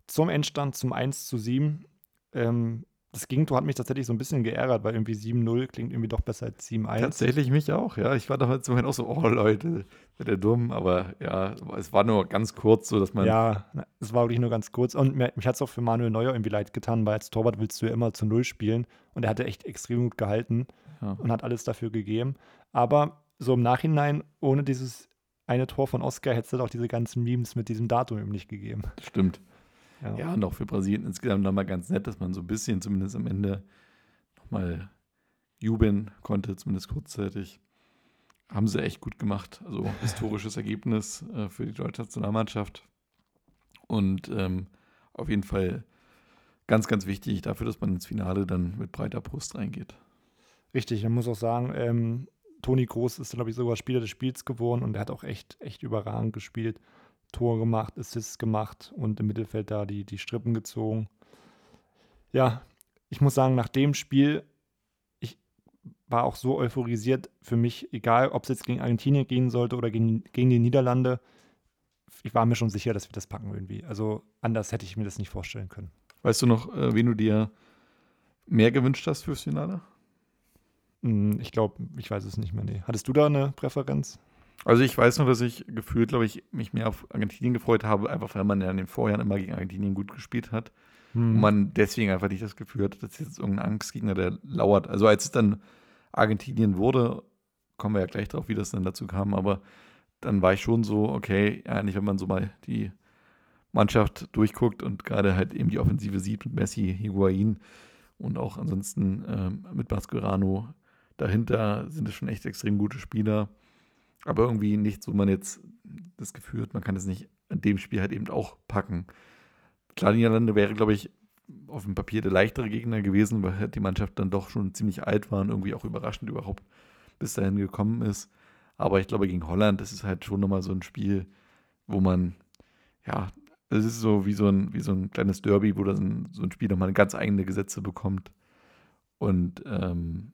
zum Endstand zum 1 zu 7. Ähm, das Gegentor hat mich tatsächlich so ein bisschen geärgert, weil irgendwie 7-0 klingt irgendwie doch besser als 7-1. Tatsächlich mich auch, ja. Ich war damals im Moment auch so, oh Leute, wird der dumm, aber ja, es war nur ganz kurz so, dass man. Ja, es war wirklich nur ganz kurz. Und mir, mich hat es auch für Manuel Neuer irgendwie leid getan, weil als Torwart willst du ja immer zu Null spielen. Und er hatte echt extrem gut gehalten ja. und hat alles dafür gegeben. Aber so im Nachhinein, ohne dieses eine Tor von Oscar, hätte es halt auch diese ganzen Memes mit diesem Datum eben nicht gegeben. Stimmt. Ja. ja, und auch für Brasilien insgesamt nochmal ganz nett, dass man so ein bisschen zumindest am Ende nochmal jubeln konnte, zumindest kurzzeitig. Haben sie echt gut gemacht. Also historisches Ergebnis äh, für die deutsche Nationalmannschaft. Und ähm, auf jeden Fall ganz, ganz wichtig dafür, dass man ins Finale dann mit breiter Brust reingeht. Richtig, man muss auch sagen, ähm, Toni Groß ist, glaube ich, sogar Spieler des Spiels geworden und er hat auch echt, echt überragend gespielt. Tor gemacht, Assists gemacht und im Mittelfeld da die, die Strippen gezogen. Ja, ich muss sagen, nach dem Spiel, ich war auch so euphorisiert für mich, egal ob es jetzt gegen Argentinien gehen sollte oder gegen, gegen die Niederlande, ich war mir schon sicher, dass wir das packen irgendwie. Also anders hätte ich mir das nicht vorstellen können. Weißt du noch, äh, wen du dir mehr gewünscht hast fürs Finale? Hm, ich glaube, ich weiß es nicht mehr. Nee. Hattest du da eine Präferenz? Also ich weiß nur, dass ich gefühlt, glaube ich, mich mehr auf Argentinien gefreut habe, einfach weil man ja in den Vorjahren immer gegen Argentinien gut gespielt hat. Hm. Und man deswegen einfach nicht das Gefühl hat, dass jetzt irgendein Angstgegner, der lauert. Also als es dann Argentinien wurde, kommen wir ja gleich drauf, wie das dann dazu kam, aber dann war ich schon so, okay, nicht, wenn man so mal die Mannschaft durchguckt und gerade halt eben die Offensive sieht mit Messi, Higuain und auch ansonsten ähm, mit Mascherano dahinter sind es schon echt extrem gute Spieler. Aber irgendwie nichts, wo man jetzt das Gefühl hat, man kann es nicht an dem Spiel halt eben auch packen. Klar, Niederlande wäre, glaube ich, auf dem Papier der leichtere Gegner gewesen, weil halt die Mannschaft dann doch schon ziemlich alt war und irgendwie auch überraschend überhaupt bis dahin gekommen ist. Aber ich glaube, gegen Holland, das ist halt schon nochmal so ein Spiel, wo man, ja, es ist so wie so ein, wie so ein kleines Derby, wo das ein, so ein Spiel nochmal ganz eigene Gesetze bekommt. Und ähm,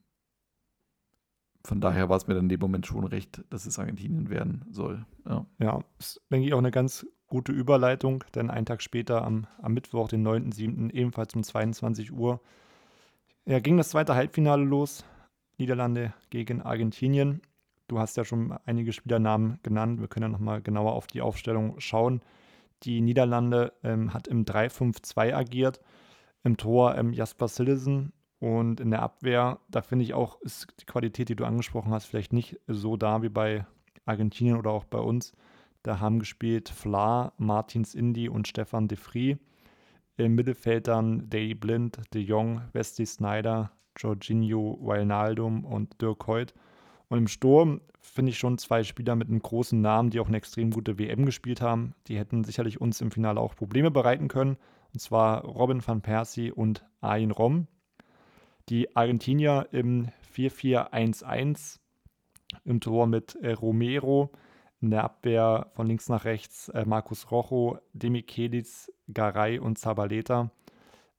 von daher war es mir dann in dem Moment schon recht, dass es Argentinien werden soll. Ja, ja ist, denke ich, auch eine ganz gute Überleitung, denn einen Tag später, am, am Mittwoch, den 9.7., ebenfalls um 22 Uhr, ja, ging das zweite Halbfinale los. Niederlande gegen Argentinien. Du hast ja schon einige Spielernamen genannt. Wir können ja nochmal genauer auf die Aufstellung schauen. Die Niederlande ähm, hat im 3-5-2 agiert. Im Tor ähm, Jasper Sillesen, und in der Abwehr, da finde ich auch, ist die Qualität, die du angesprochen hast, vielleicht nicht so da wie bei Argentinien oder auch bei uns. Da haben gespielt Fla, Martins Indy und Stefan de Vries. Im Mittelfeld dann Day Blind, De Jong, Wesley Snyder, Jorginho Wijnaldum und Dirk Hoyt. Und im Sturm finde ich schon zwei Spieler mit einem großen Namen, die auch eine extrem gute WM gespielt haben. Die hätten sicherlich uns im Finale auch Probleme bereiten können. Und zwar Robin van Persie und Ayn Rom. Die Argentinier im 4-4-1-1 im Tor mit äh, Romero, in der Abwehr von links nach rechts äh, Markus Rojo, Demichelis, Garay und Zabaleta.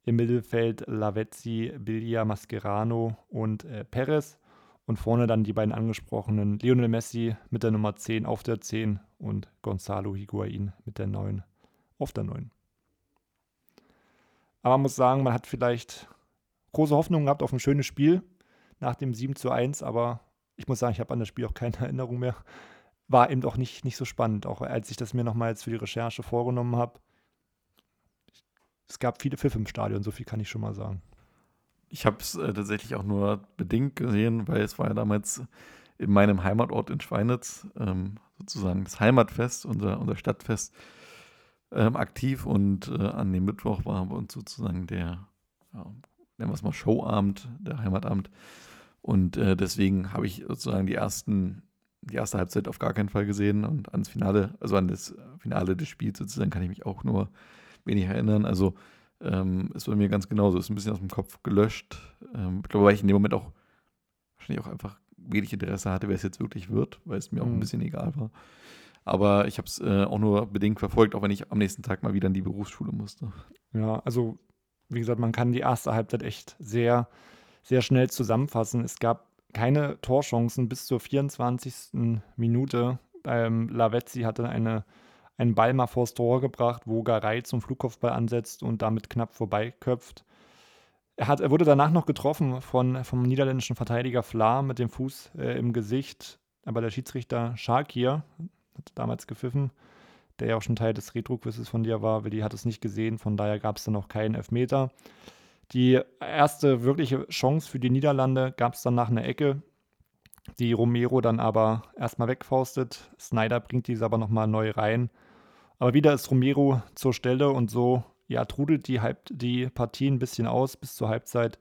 Im Mittelfeld Lavezzi, Bilia, Mascherano und äh, Perez. Und vorne dann die beiden angesprochenen Lionel Messi mit der Nummer 10 auf der 10 und Gonzalo Higuain mit der 9 auf der 9. Aber man muss sagen, man hat vielleicht große Hoffnungen gehabt auf ein schönes Spiel nach dem 7 zu 1, aber ich muss sagen, ich habe an das Spiel auch keine Erinnerung mehr. War eben auch nicht, nicht so spannend, auch als ich das mir nochmal jetzt für die Recherche vorgenommen habe. Es gab viele Pfiffe im Stadion, so viel kann ich schon mal sagen. Ich habe es äh, tatsächlich auch nur bedingt gesehen, weil es war ja damals in meinem Heimatort in Schweinitz ähm, sozusagen das Heimatfest, unser, unser Stadtfest, ähm, aktiv und äh, an dem Mittwoch war bei uns sozusagen der ja, nennen wir es mal Showabend, der Heimatabend. Und äh, deswegen habe ich sozusagen die ersten, die erste Halbzeit auf gar keinen Fall gesehen und ans Finale, also an das Finale des Spiels sozusagen, kann ich mich auch nur wenig erinnern. Also ähm, ist bei mir ganz genauso, ist ein bisschen aus dem Kopf gelöscht. Ähm, ich glaube, weil ich in dem Moment auch wahrscheinlich auch einfach wenig Interesse hatte, wer es jetzt wirklich wird, weil es mir auch ein mhm. bisschen egal war. Aber ich habe es äh, auch nur bedingt verfolgt, auch wenn ich am nächsten Tag mal wieder in die Berufsschule musste. Ja, also wie gesagt, man kann die erste Halbzeit echt sehr, sehr schnell zusammenfassen. Es gab keine Torchancen bis zur 24. Minute. Ähm, Lavezzi hatte eine, einen Ball mal vors Tor gebracht, wo Garay zum Flugkopfball ansetzt und damit knapp vorbeiköpft. Er, hat, er wurde danach noch getroffen von, vom niederländischen Verteidiger Fla mit dem Fuß äh, im Gesicht. Aber der Schiedsrichter Shakir hat damals gepfiffen, der ja auch schon Teil des Retro-Quizzes von dir war. Willi hat es nicht gesehen, von daher gab es dann noch keinen Elfmeter. Die erste wirkliche Chance für die Niederlande gab es dann nach einer Ecke, die Romero dann aber erstmal wegfaustet. Snyder bringt diese aber nochmal neu rein. Aber wieder ist Romero zur Stelle und so ja, trudelt die, Halb die Partie ein bisschen aus bis zur Halbzeit.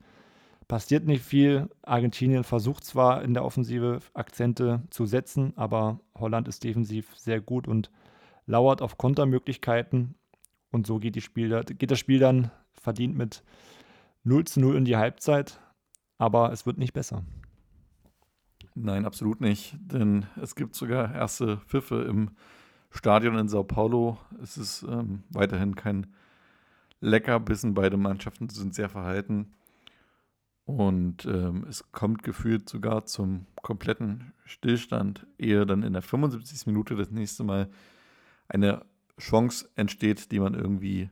Passiert nicht viel. Argentinien versucht zwar in der Offensive Akzente zu setzen, aber Holland ist defensiv sehr gut und lauert auf Kontermöglichkeiten. Und so geht, Spiel, geht das Spiel dann verdient mit 0 zu 0 in die Halbzeit. Aber es wird nicht besser. Nein, absolut nicht. Denn es gibt sogar erste Pfiffe im Stadion in Sao Paulo. Es ist ähm, weiterhin kein Leckerbissen. Beide Mannschaften sind sehr verhalten. Und ähm, es kommt gefühlt sogar zum kompletten Stillstand, ehe dann in der 75. Minute das nächste Mal eine Chance entsteht, die man irgendwie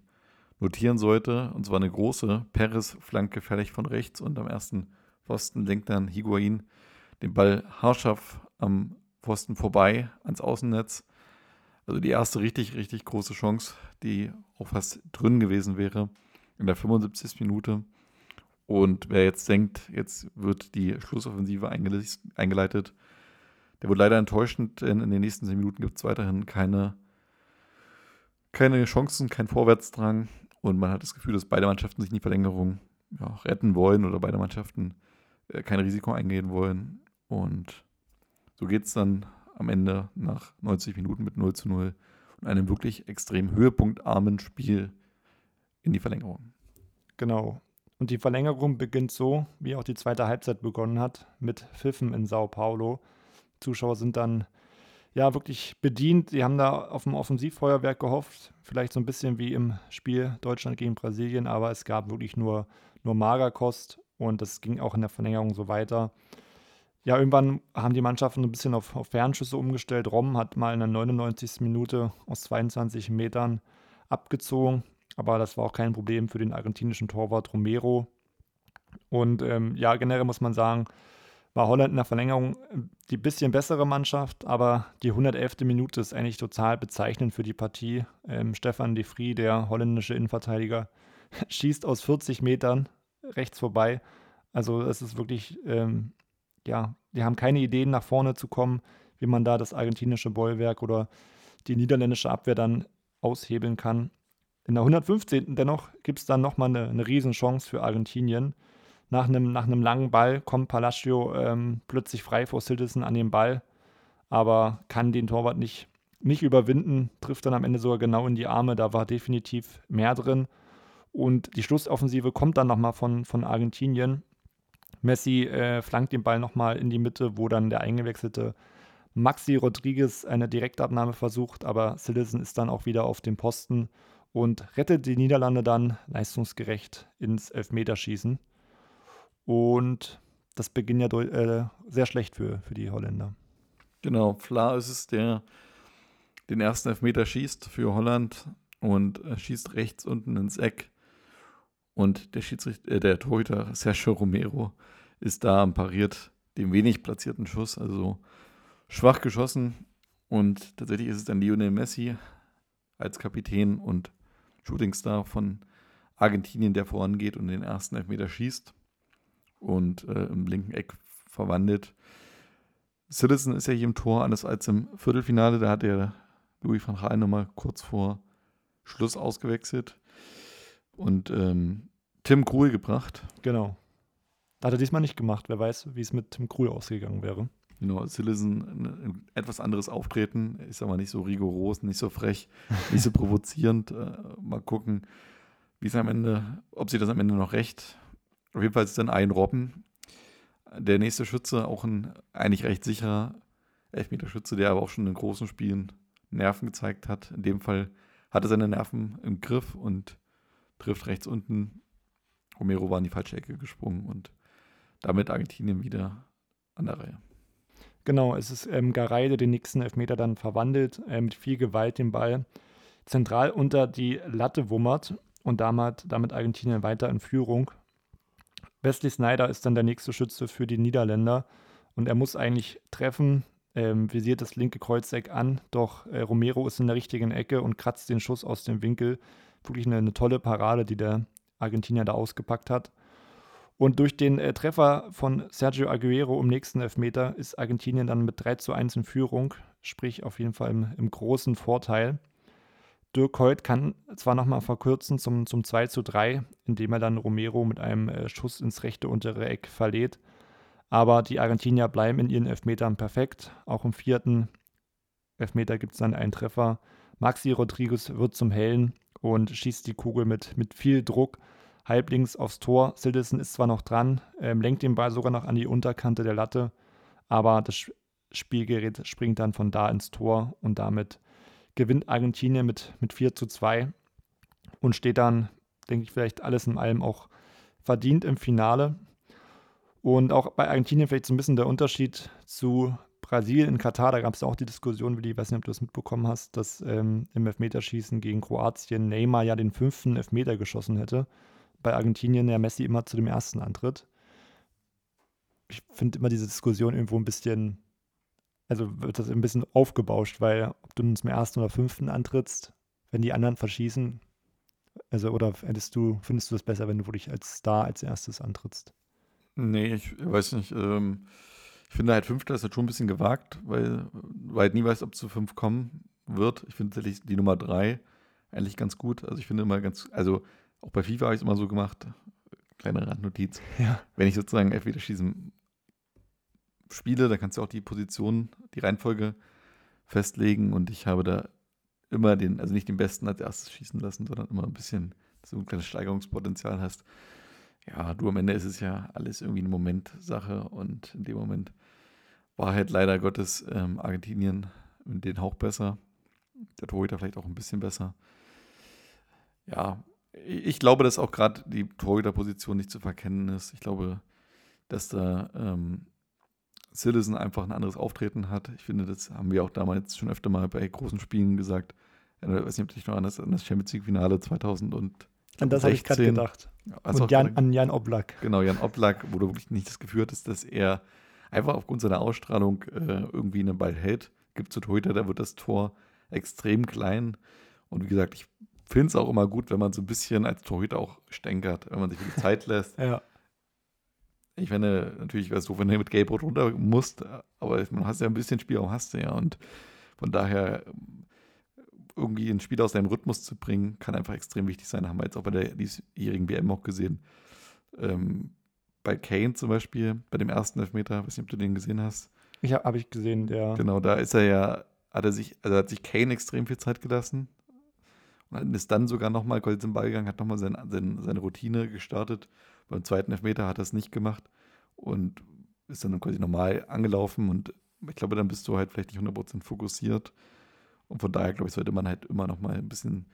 notieren sollte. Und zwar eine große. Perez flankt gefährlich von rechts und am ersten Pfosten lenkt dann Higuain den Ball haarscharf am Pfosten vorbei ans Außennetz. Also die erste richtig, richtig große Chance, die auch fast drin gewesen wäre in der 75. Minute. Und wer jetzt denkt, jetzt wird die Schlussoffensive eingeleitet, der wird leider enttäuschend, denn in den nächsten 10 Minuten gibt es weiterhin keine, keine Chancen, kein Vorwärtsdrang. Und man hat das Gefühl, dass beide Mannschaften sich in die Verlängerung ja, retten wollen oder beide Mannschaften äh, kein Risiko eingehen wollen. Und so geht es dann am Ende nach 90 Minuten mit 0 zu 0 und einem wirklich extrem höhepunktarmen Spiel in die Verlängerung. Genau. Und die Verlängerung beginnt so, wie auch die zweite Halbzeit begonnen hat, mit Pfiffen in Sao Paulo. Zuschauer sind dann ja wirklich bedient. Sie haben da auf ein Offensivfeuerwerk gehofft, vielleicht so ein bisschen wie im Spiel Deutschland gegen Brasilien, aber es gab wirklich nur, nur Magerkost und das ging auch in der Verlängerung so weiter. Ja, irgendwann haben die Mannschaften ein bisschen auf, auf Fernschüsse umgestellt. Rom hat mal in der 99. Minute aus 22 Metern abgezogen, aber das war auch kein Problem für den argentinischen Torwart Romero. Und ähm, ja, generell muss man sagen, war Holland in der Verlängerung äh, die bisschen bessere Mannschaft, aber die 111. Minute ist eigentlich total bezeichnend für die Partie. Ähm, Stefan de Vries, der holländische Innenverteidiger, schießt aus 40 Metern rechts vorbei. Also es ist wirklich ähm, ja, die haben keine Ideen, nach vorne zu kommen, wie man da das argentinische Bollwerk oder die niederländische Abwehr dann aushebeln kann. In der 115. dennoch gibt es dann nochmal eine, eine Riesenchance für Argentinien. Nach einem, nach einem langen Ball kommt Palacio ähm, plötzlich frei vor Citizen an den Ball, aber kann den Torwart nicht, nicht überwinden, trifft dann am Ende sogar genau in die Arme. Da war definitiv mehr drin. Und die Schlussoffensive kommt dann nochmal von, von Argentinien. Messi äh, flankt den Ball nochmal in die Mitte, wo dann der eingewechselte Maxi Rodriguez eine Direktabnahme versucht, aber Citizen ist dann auch wieder auf dem Posten und rettet die Niederlande dann leistungsgerecht ins Elfmeterschießen. Und das beginnt ja äh, sehr schlecht für, für die Holländer. Genau, Fla ist es, der den ersten Elfmeter schießt für Holland und schießt rechts unten ins Eck. Und der Schiedsrichter, äh, der Torhüter Sergio Romero ist da und pariert den wenig platzierten Schuss, also schwach geschossen. Und tatsächlich ist es dann Lionel Messi als Kapitän und Shootingstar von Argentinien, der vorangeht und den ersten Elfmeter schießt und äh, im linken Eck verwandelt. Citizen ist ja hier im Tor, anders als im Viertelfinale. Da hat der Louis van Gaal nochmal kurz vor Schluss ausgewechselt und ähm, Tim Krul gebracht. Genau. Hat er diesmal nicht gemacht. Wer weiß, wie es mit Tim Krul ausgegangen wäre. Genau, Citizen ein etwas anderes Auftreten, ist aber nicht so rigoros, nicht so frech, nicht so provozierend. Äh, mal gucken, wie es am Ende, ob sie das am Ende noch recht. Auf jeden Fall ist dann ein Robben. Der nächste Schütze, auch ein eigentlich recht sicherer Elfmeterschütze, der aber auch schon in großen Spielen Nerven gezeigt hat. In dem Fall hatte seine Nerven im Griff und trifft rechts unten Romero war in die falsche Ecke gesprungen und damit Argentinien wieder an der Reihe. Genau, es ist ähm, Garay, der den nächsten Elfmeter dann verwandelt, äh, mit viel Gewalt den Ball zentral unter die Latte wummert und damit, damit Argentinien weiter in Führung. Wesley Snyder ist dann der nächste Schütze für die Niederländer und er muss eigentlich treffen, ähm, visiert das linke Kreuzeck an, doch äh, Romero ist in der richtigen Ecke und kratzt den Schuss aus dem Winkel. Wirklich eine, eine tolle Parade, die der Argentinier da ausgepackt hat. Und durch den äh, Treffer von Sergio Aguero im nächsten Elfmeter ist Argentinien dann mit 3 zu 1 in Führung, sprich auf jeden Fall im, im großen Vorteil. Dirk Hoyt kann zwar nochmal verkürzen zum, zum 2 zu 3, indem er dann Romero mit einem äh, Schuss ins rechte untere Eck verlädt. Aber die Argentinier bleiben in ihren Elfmetern perfekt. Auch im vierten Elfmeter gibt es dann einen Treffer. Maxi Rodriguez wird zum Hellen und schießt die Kugel mit, mit viel Druck halblinks aufs Tor. Silderson ist zwar noch dran, ähm, lenkt den Ball sogar noch an die Unterkante der Latte, aber das Spielgerät springt dann von da ins Tor und damit gewinnt Argentinien mit, mit 4 zu 2 und steht dann, denke ich, vielleicht alles in allem auch verdient im Finale. Und auch bei Argentinien vielleicht so ein bisschen der Unterschied zu Brasilien in Katar, da gab es ja auch die Diskussion, Willi, ich weiß nicht, ob du das mitbekommen hast, dass ähm, im Elfmeterschießen gegen Kroatien Neymar ja den fünften Elfmeter geschossen hätte bei Argentinien ja Messi immer zu dem ersten antritt. Ich finde immer diese Diskussion irgendwo ein bisschen, also wird das ein bisschen aufgebauscht, weil ob du nun zum ersten oder fünften antrittst, wenn die anderen verschießen, also oder hättest du, findest du es besser, wenn du wirklich als Star als erstes antrittst? Nee, ich weiß nicht. Ähm, ich finde halt Fünfter ist halt schon ein bisschen gewagt, weil du halt nie weißt, ob zu fünf kommen wird. Ich finde tatsächlich die Nummer drei eigentlich ganz gut. Also ich finde immer ganz, also auch bei FIFA habe ich es immer so gemacht, kleine Randnotiz. Ja. Wenn ich sozusagen Elfmeterschießen spiele, dann kannst du auch die Position, die Reihenfolge festlegen und ich habe da immer den, also nicht den Besten als erstes schießen lassen, sondern immer ein bisschen, du ein kleines Steigerungspotenzial hast. Ja, du am Ende ist es ja alles irgendwie eine Momentsache und in dem Moment war halt leider Gottes ähm, Argentinien den Hauch besser. Der Torhüter vielleicht auch ein bisschen besser. Ja, ich glaube, dass auch gerade die Torhüterposition nicht zu verkennen ist. Ich glaube, dass da ähm, Citizen einfach ein anderes Auftreten hat. Ich finde, das haben wir auch damals schon öfter mal bei großen Spielen gesagt. Ich weiß nicht, ob dich noch an das, an das Champions League-Finale 2000 An das habe ich gerade gedacht. Also und Jan, an Jan Oblak. Genau, Jan Oblak, wo du wirklich nicht das Gefühl hattest, dass er einfach aufgrund seiner Ausstrahlung äh, irgendwie einen Ball hält. Gibt zu Torhüter, da wird das Tor extrem klein. Und wie gesagt, ich finde es auch immer gut, wenn man so ein bisschen als Torhüter auch stänkert, wenn man sich die Zeit lässt. ja. Ich finde, natürlich wäre es so, wenn du mit Gelb-Rot runter musst, aber man hast ja ein bisschen Spielraum, hast du ja. Und von daher irgendwie ein Spiel aus deinem Rhythmus zu bringen, kann einfach extrem wichtig sein. Haben wir jetzt auch bei der diesjährigen WM auch gesehen. Ähm, bei Kane zum Beispiel, bei dem ersten Elfmeter, weiß nicht, ob du den gesehen hast. Ich habe hab ich gesehen, der. Genau, da ist er ja, hat er sich, also hat sich Kane extrem viel Zeit gelassen, und ist dann sogar nochmal kurz zum Ball gegangen, hat nochmal sein, sein, seine Routine gestartet. Beim zweiten Elfmeter hat er es nicht gemacht und ist dann quasi normal angelaufen. Und ich glaube, dann bist du halt vielleicht nicht 100% fokussiert. Und von daher, glaube ich, sollte man halt immer nochmal ein bisschen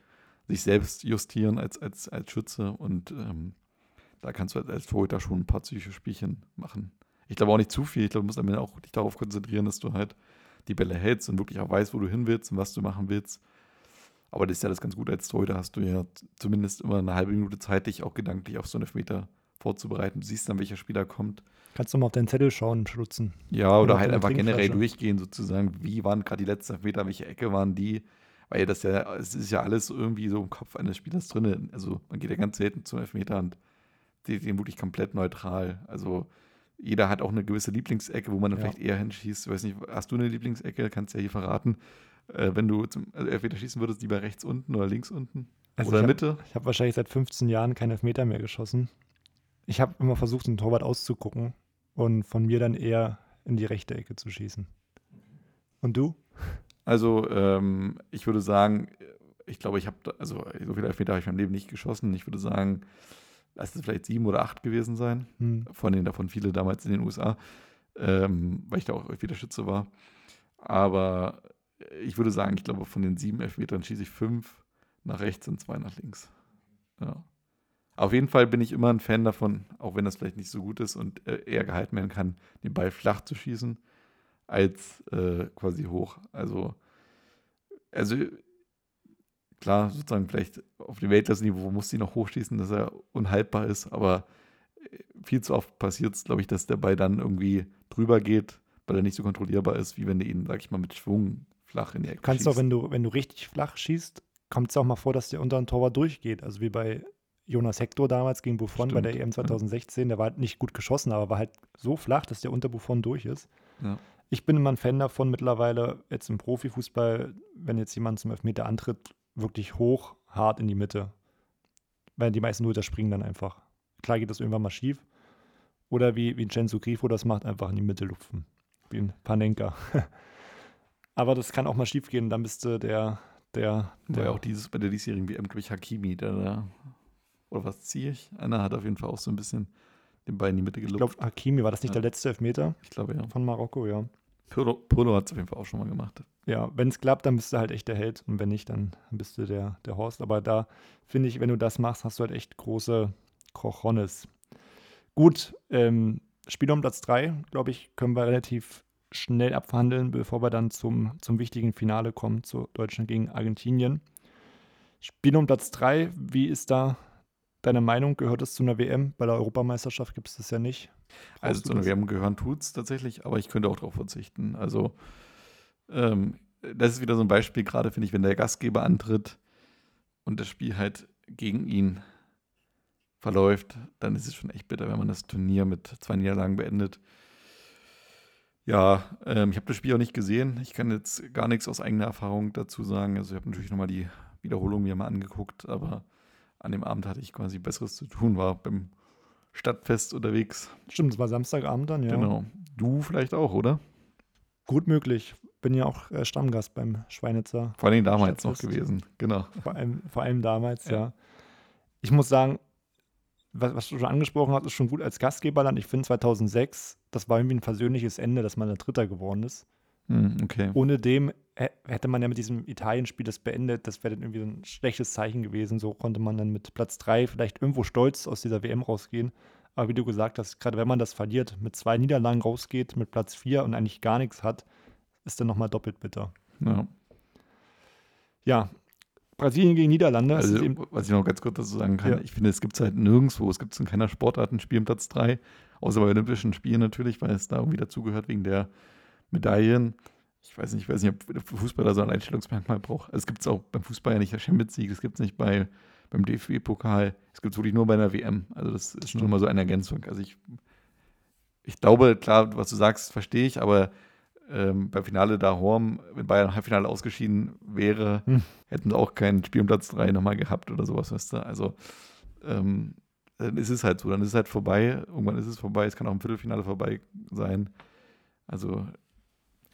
sich selbst justieren als, als, als Schütze. Und ähm, da kannst du als, als Torhüter schon ein paar psychische Spielchen machen. Ich glaube auch nicht zu viel. Ich glaube, du musst am Ende auch dich darauf konzentrieren, dass du halt die Bälle hältst und wirklich auch weißt, wo du hin willst und was du machen willst. Aber das ist ja das ganz gut als Torhüter, hast du ja zumindest immer eine halbe Minute Zeit, dich auch gedanklich auf so eine Elfmeter vorzubereiten. Du siehst dann, welcher Spieler kommt. Kannst du mal auf deinen Zettel schauen, schlutzen. Ja, oder, oder halt einfach generell durchgehen, sozusagen. Wie waren gerade die letzten Elfmeter, welche Ecke waren die? Weil das ja, es ist ja alles irgendwie so im Kopf eines Spielers drin. Also man geht ja ganz selten zum Elfmeter und sieht den wirklich komplett neutral. Also jeder hat auch eine gewisse Lieblingsecke, wo man dann ja. vielleicht eher hinschießt. Ich weiß nicht, hast du eine Lieblingsecke? Kannst du ja hier verraten äh, wenn du zum also Elfmeter schießen würdest, lieber rechts unten oder links unten? Also oder ich Mitte? Hab, ich habe wahrscheinlich seit 15 Jahren keinen Elfmeter mehr geschossen. Ich habe immer versucht, den Torwart auszugucken und von mir dann eher in die rechte Ecke zu schießen. Und du? Also, ähm, ich würde sagen, ich glaube, ich habe, also so viele Elfmeter habe ich in meinem Leben nicht geschossen. Ich würde sagen, lass es vielleicht sieben oder acht gewesen sein. Hm. Von denen davon viele damals in den USA, ähm, weil ich da auch wieder Schütze war. Aber ich würde sagen, ich glaube, von den sieben Elfmetern schieße ich fünf nach rechts und zwei nach links. Ja. Auf jeden Fall bin ich immer ein Fan davon, auch wenn das vielleicht nicht so gut ist und äh, eher gehalten werden kann, den Ball flach zu schießen, als äh, quasi hoch. Also, also klar, sozusagen vielleicht auf dem Weltklasse-Niveau muss sie noch hochschießen, dass er unhaltbar ist, aber äh, viel zu oft passiert es, glaube ich, dass der Ball dann irgendwie drüber geht, weil er nicht so kontrollierbar ist, wie wenn du ihn, sag ich mal, mit Schwung flach in die Ecke Du kannst schießt. auch, wenn du, wenn du richtig flach schießt, kommt es auch mal vor, dass der unter den Torwart durchgeht. Also wie bei Jonas Hector damals gegen Buffon bei der Stimmt, EM 2016. Der war halt nicht gut geschossen, aber war halt so flach, dass der unter Buffon durch ist. Ja. Ich bin immer ein Fan davon mittlerweile, jetzt im Profifußball, wenn jetzt jemand zum Elfmeter antritt, wirklich hoch, hart in die Mitte. Weil die meisten Leute springen dann einfach. Klar geht das irgendwann mal schief. Oder wie, Vincenzo Grifo das macht, einfach in die Mitte lupfen. Wie ein Panenka. Aber das kann auch mal schief gehen, dann bist du der, der, War der ja auch dieses bei der diesjährigen WM, glaube ich, Hakimi, der da, oder was ziehe ich? Einer hat auf jeden Fall auch so ein bisschen den Ball in die Mitte ich glaube. Hakimi, war das nicht Ja. der letzte Elfmeter Ich glaube, ja. von Marokko, ja. Pirlo, Pirlo hat es auf jeden Fall auch schon mal gemacht. Ja, wenn es klappt, dann bist du halt echt der Held und wenn nicht, dann bist du der, der Horst. Aber da finde ich, wenn du das machst, hast du halt echt große Cojones. Gut, ähm, Spiel um Platz 3, glaube ich, können wir relativ schnell abverhandeln, bevor wir dann zum, zum wichtigen Finale kommen, zu Deutschland gegen Argentinien. Spiel um Platz 3, wie ist da deine Meinung? Gehört es zu einer WM? Bei der Europameisterschaft gibt es das ja nicht. Also Brauchst du zu einer? WM gehören tut es tatsächlich, aber ich könnte auch darauf verzichten. Also ähm, das ist wieder so ein Beispiel, gerade finde ich, wenn der Gastgeber antritt und das Spiel halt gegen ihn verläuft, dann ist es schon echt bitter, wenn man das Turnier mit zwei Niederlagen beendet. Ja, ähm, ich habe das Spiel auch nicht gesehen. Ich kann jetzt gar nichts aus eigener Erfahrung dazu sagen. Also ich habe natürlich nochmal die Wiederholung mir mal angeguckt, aber an dem Abend hatte ich quasi Besseres zu tun, war beim Stadtfest unterwegs. Stimmt, es war Samstagabend dann, ja. Genau. Du vielleicht auch, oder? Gut möglich. Bin ja auch äh, Stammgast beim Schweinitzer. Vor allem damals noch Stadtfest. gewesen. Genau. Vor allem, vor allem damals, ja. Ja. Ich muss sagen, was, was du schon angesprochen hast, ist schon gut als Gastgeberland. Ich finde 2006, das war irgendwie ein versöhnliches Ende, dass man der Dritter geworden ist. Hm, okay. Ohne dem hä- hätte man ja mit diesem Italien-Spiel das beendet. Das wäre dann irgendwie so ein schlechtes Zeichen gewesen. So konnte man dann mit Platz 3 vielleicht irgendwo stolz aus dieser WM rausgehen. Aber wie du gesagt hast, gerade wenn man das verliert, mit zwei Niederlagen rausgeht, mit Platz 4 und eigentlich gar nichts hat, ist dann nochmal doppelt bitter. Ja. Ja, Brasilien gegen Niederlande. Also, was ich noch ganz kurz dazu sagen kann, Ja. ich finde, es gibt es halt nirgendwo, es gibt es in keiner Sportart ein Spiel im Platz 3, außer bei Olympischen Spielen natürlich, weil es da irgendwie dazugehört wegen der Medaillen. Ich weiß nicht, ich weiß nicht, ob der Fußballer so ein Einstellungsmerkmal braucht. Also es gibt es auch beim Fußball ja nicht der Champions League, es gibt es nicht bei, beim DFB-Pokal, es gibt es wirklich nur bei einer WM. Also das ist schon Mhm. mal so eine Ergänzung. Also ich, ich glaube, klar, was du sagst, verstehe ich, aber ähm, beim Finale da Horm, wenn Bayern Halbfinale ausgeschieden wäre, Hm. hätten sie auch keinen Spiel um Platz 3 nochmal gehabt oder sowas, weißt du. Also ähm, dann ist es halt so, dann ist es halt vorbei. Irgendwann ist es vorbei, es kann auch im Viertelfinale vorbei sein. Also,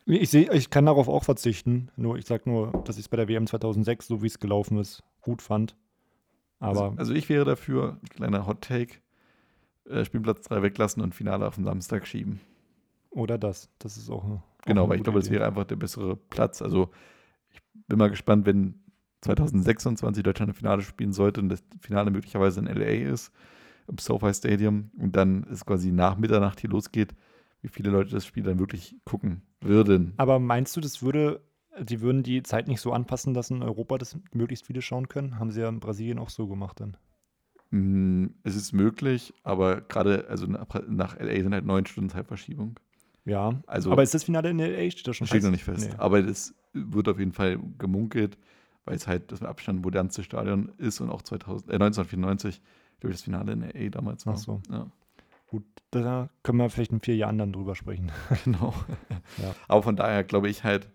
Ich, seh, ich kann darauf auch verzichten. Nur ich sage nur, dass ich es bei der WM 2006, so wie es gelaufen ist, gut fand. Aber also, also ich wäre dafür, kleiner Hot Take, äh, Spielplatz 3 weglassen und Finale auf den Samstag schieben. oder das. Das ist auch eine. auch Genau, eine weil ich glaube, das Idee. wäre einfach der bessere Platz. Also ich bin mal gespannt, wenn 2026 Deutschland ein Finale spielen sollte und das Finale möglicherweise in LA ist, im SoFi Stadium und dann es quasi nach Mitternacht hier losgeht, wie viele Leute das Spiel dann wirklich gucken würden. Aber meinst du, das würde, die würden die Zeit nicht so anpassen, dass in Europa das möglichst viele schauen können? Haben sie ja in Brasilien auch so gemacht dann. Mm, Es ist möglich, aber gerade also nach, LA sind halt neun Stunden Zeitverschiebung. Ja. Also aber ist das Finale in LA? Steht das schon steht fest? noch nicht fest. Nee. Aber das wird auf jeden Fall gemunkelt, weil es halt das mit Abstand modernste Stadion ist und auch 2000, äh, 1994, glaube ich, das Finale in LA damals war. Ach so. Ja. Gut, da können wir vielleicht in vier Jahren dann drüber sprechen. Genau. Ja. Aber von daher glaube ich halt,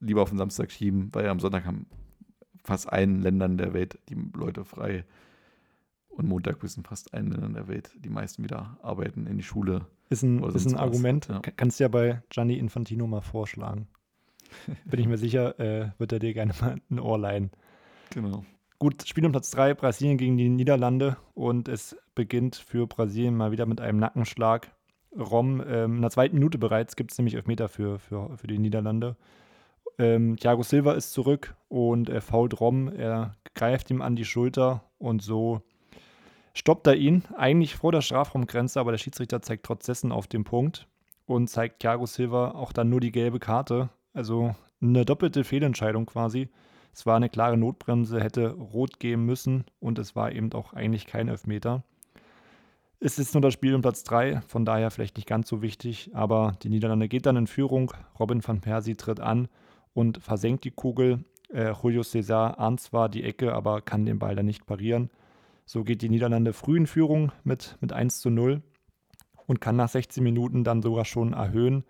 lieber auf den Samstag schieben, weil am Sonntag haben fast allen Ländern der Welt die Leute frei. Und Montag müssen fast allen Ländern der Welt die meisten wieder arbeiten in die Schule. Ist ein, ist ein Argument. ja. Ka- Kannst du ja bei Gianni Infantino mal vorschlagen. Bin ich mir sicher, äh, wird er dir gerne mal ein Ohr leihen. Genau. Gut, Spiel um Platz 3, Brasilien gegen die Niederlande und es beginnt für Brasilien mal wieder mit einem Nackenschlag. Rom, ähm, in der zweiten Minute bereits gibt es nämlich Elfmeter für, für, für die Niederlande. Ähm, Thiago Silva ist zurück und er fault Rom, er greift ihm an die Schulter und so stoppt er ihn, eigentlich vor der Strafraumgrenze, aber der Schiedsrichter zeigt trotz dessen auf den Punkt und zeigt Thiago Silva auch dann nur die gelbe Karte. Also eine doppelte Fehlentscheidung quasi. Es war eine klare Notbremse, hätte rot geben müssen und es war eben auch eigentlich kein Elfmeter. Es ist nur das Spiel um Platz 3, von daher vielleicht nicht ganz so wichtig, aber die Niederlande geht dann in Führung. Robin van Persie tritt an und versenkt die Kugel. Äh, Julio César ahnt zwar die Ecke, aber kann den Ball dann nicht parieren. So geht die Niederlande früh in Führung mit, mit 1 zu 0 und kann nach 16 Minuten dann sogar schon erhöhen.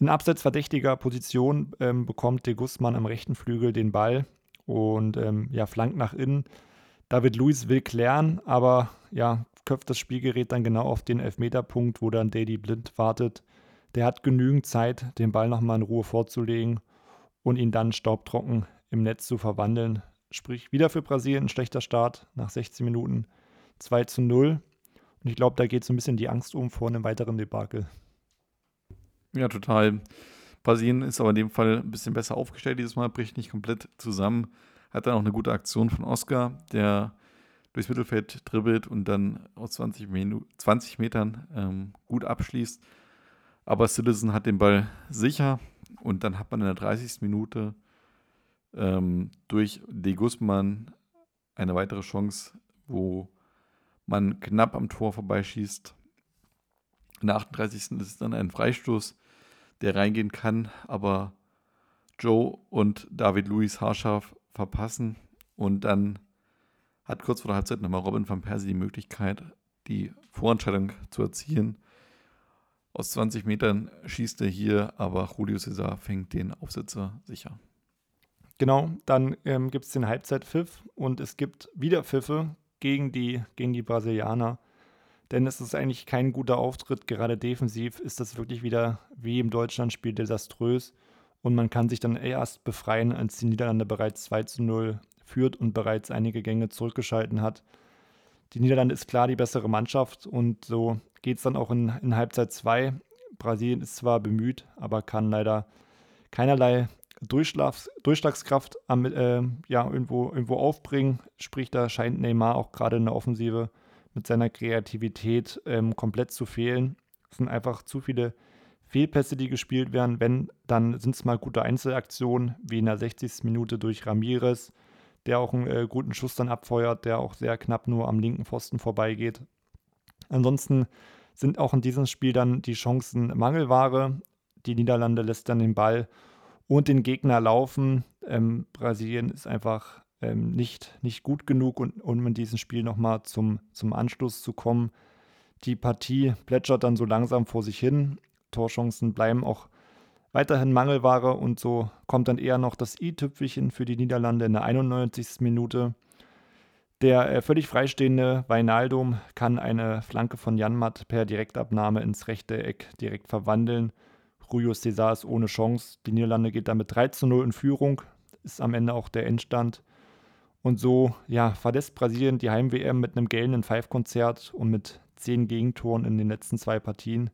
In abseitsverdächtiger Position ähm, bekommt de Guzman am rechten Flügel den Ball und ähm, ja, flankt nach innen. David Luiz will klären, aber ja, köpft das Spielgerät dann genau auf den Elfmeterpunkt, wo dann Daddy Blind wartet. Der hat genügend Zeit, den Ball nochmal in Ruhe vorzulegen und ihn dann staubtrocken im Netz zu verwandeln. Sprich, wieder für Brasilien ein schlechter Start nach 16 Minuten 2 zu 0. Und ich glaube, da geht so ein bisschen die Angst um vor einem weiteren Debakel. Ja, total. Brasilien ist aber in dem Fall ein bisschen besser aufgestellt. Dieses Mal bricht nicht komplett zusammen. Hat dann auch eine gute Aktion von Oscar, der durchs Mittelfeld dribbelt und dann aus 20, Minu 20 Metern ähm, gut abschließt. Aber Citizen hat den Ball sicher und dann hat man in der 30. Minute ähm, durch De Guzman eine weitere Chance, wo man knapp am Tor vorbeischießt. In der 38. ist dann ein Freistoß, der reingehen kann, aber Joe und David Luis haarscharf verpassen und dann hat kurz vor der Halbzeit nochmal Robin van Persie die Möglichkeit, die Vorentscheidung zu erzielen. Aus 20 Metern schießt er hier, aber Julio Cesar fängt den Aufsitzer sicher. Genau, dann ähm, gibt es den Halbzeitpfiff und es gibt wieder Pfiffe gegen die, gegen die Brasilianer. Denn es ist eigentlich kein guter Auftritt. Gerade defensiv ist das wirklich wieder wie im Deutschlandspiel desaströs. Und man kann sich dann erst befreien, als die Niederlande bereits 2 zu 0 führt und bereits einige Gänge zurückgeschalten hat. Die Niederlande ist klar die bessere Mannschaft und so geht es dann auch in, in Halbzeit 2. Brasilien ist zwar bemüht, aber kann leider keinerlei Durchschlags, Durchschlagskraft am, äh, ja, irgendwo, irgendwo aufbringen. Sprich, da scheint Neymar auch gerade in der Offensive mit seiner Kreativität ähm, komplett zu fehlen. Es sind einfach zu viele Fehlpässe, die gespielt werden. Wenn, dann sind es mal gute Einzelaktionen, wie in der 60. Minute durch Ramirez, der auch einen äh, guten Schuss dann abfeuert, der auch sehr knapp nur am linken Pfosten vorbeigeht. Ansonsten sind auch in diesem Spiel dann die Chancen Mangelware. Die Niederlande lässt dann den Ball und den Gegner laufen. Ähm, Brasilien ist einfach ähm, nicht, nicht gut genug, und, um in diesem Spiel nochmal zum, zum Anschluss zu kommen. Die Partie plätschert dann so langsam vor sich hin. Torchancen bleiben auch weiterhin Mangelware und so kommt dann eher noch das i-Tüpfelchen für die Niederlande in der 91. Minute. Der äh, völlig freistehende Weinaldum kann eine Flanke von Janmat per Direktabnahme ins rechte Eck direkt verwandeln. Julio César ist ohne Chance. Die Niederlande geht damit 3 zu 0 in Führung. Ist am Ende auch der Endstand. Und so ja, verlässt Brasilien die Heim-WM mit einem gellenden Five-Konzert und mit zehn Gegentoren in den letzten zwei Partien.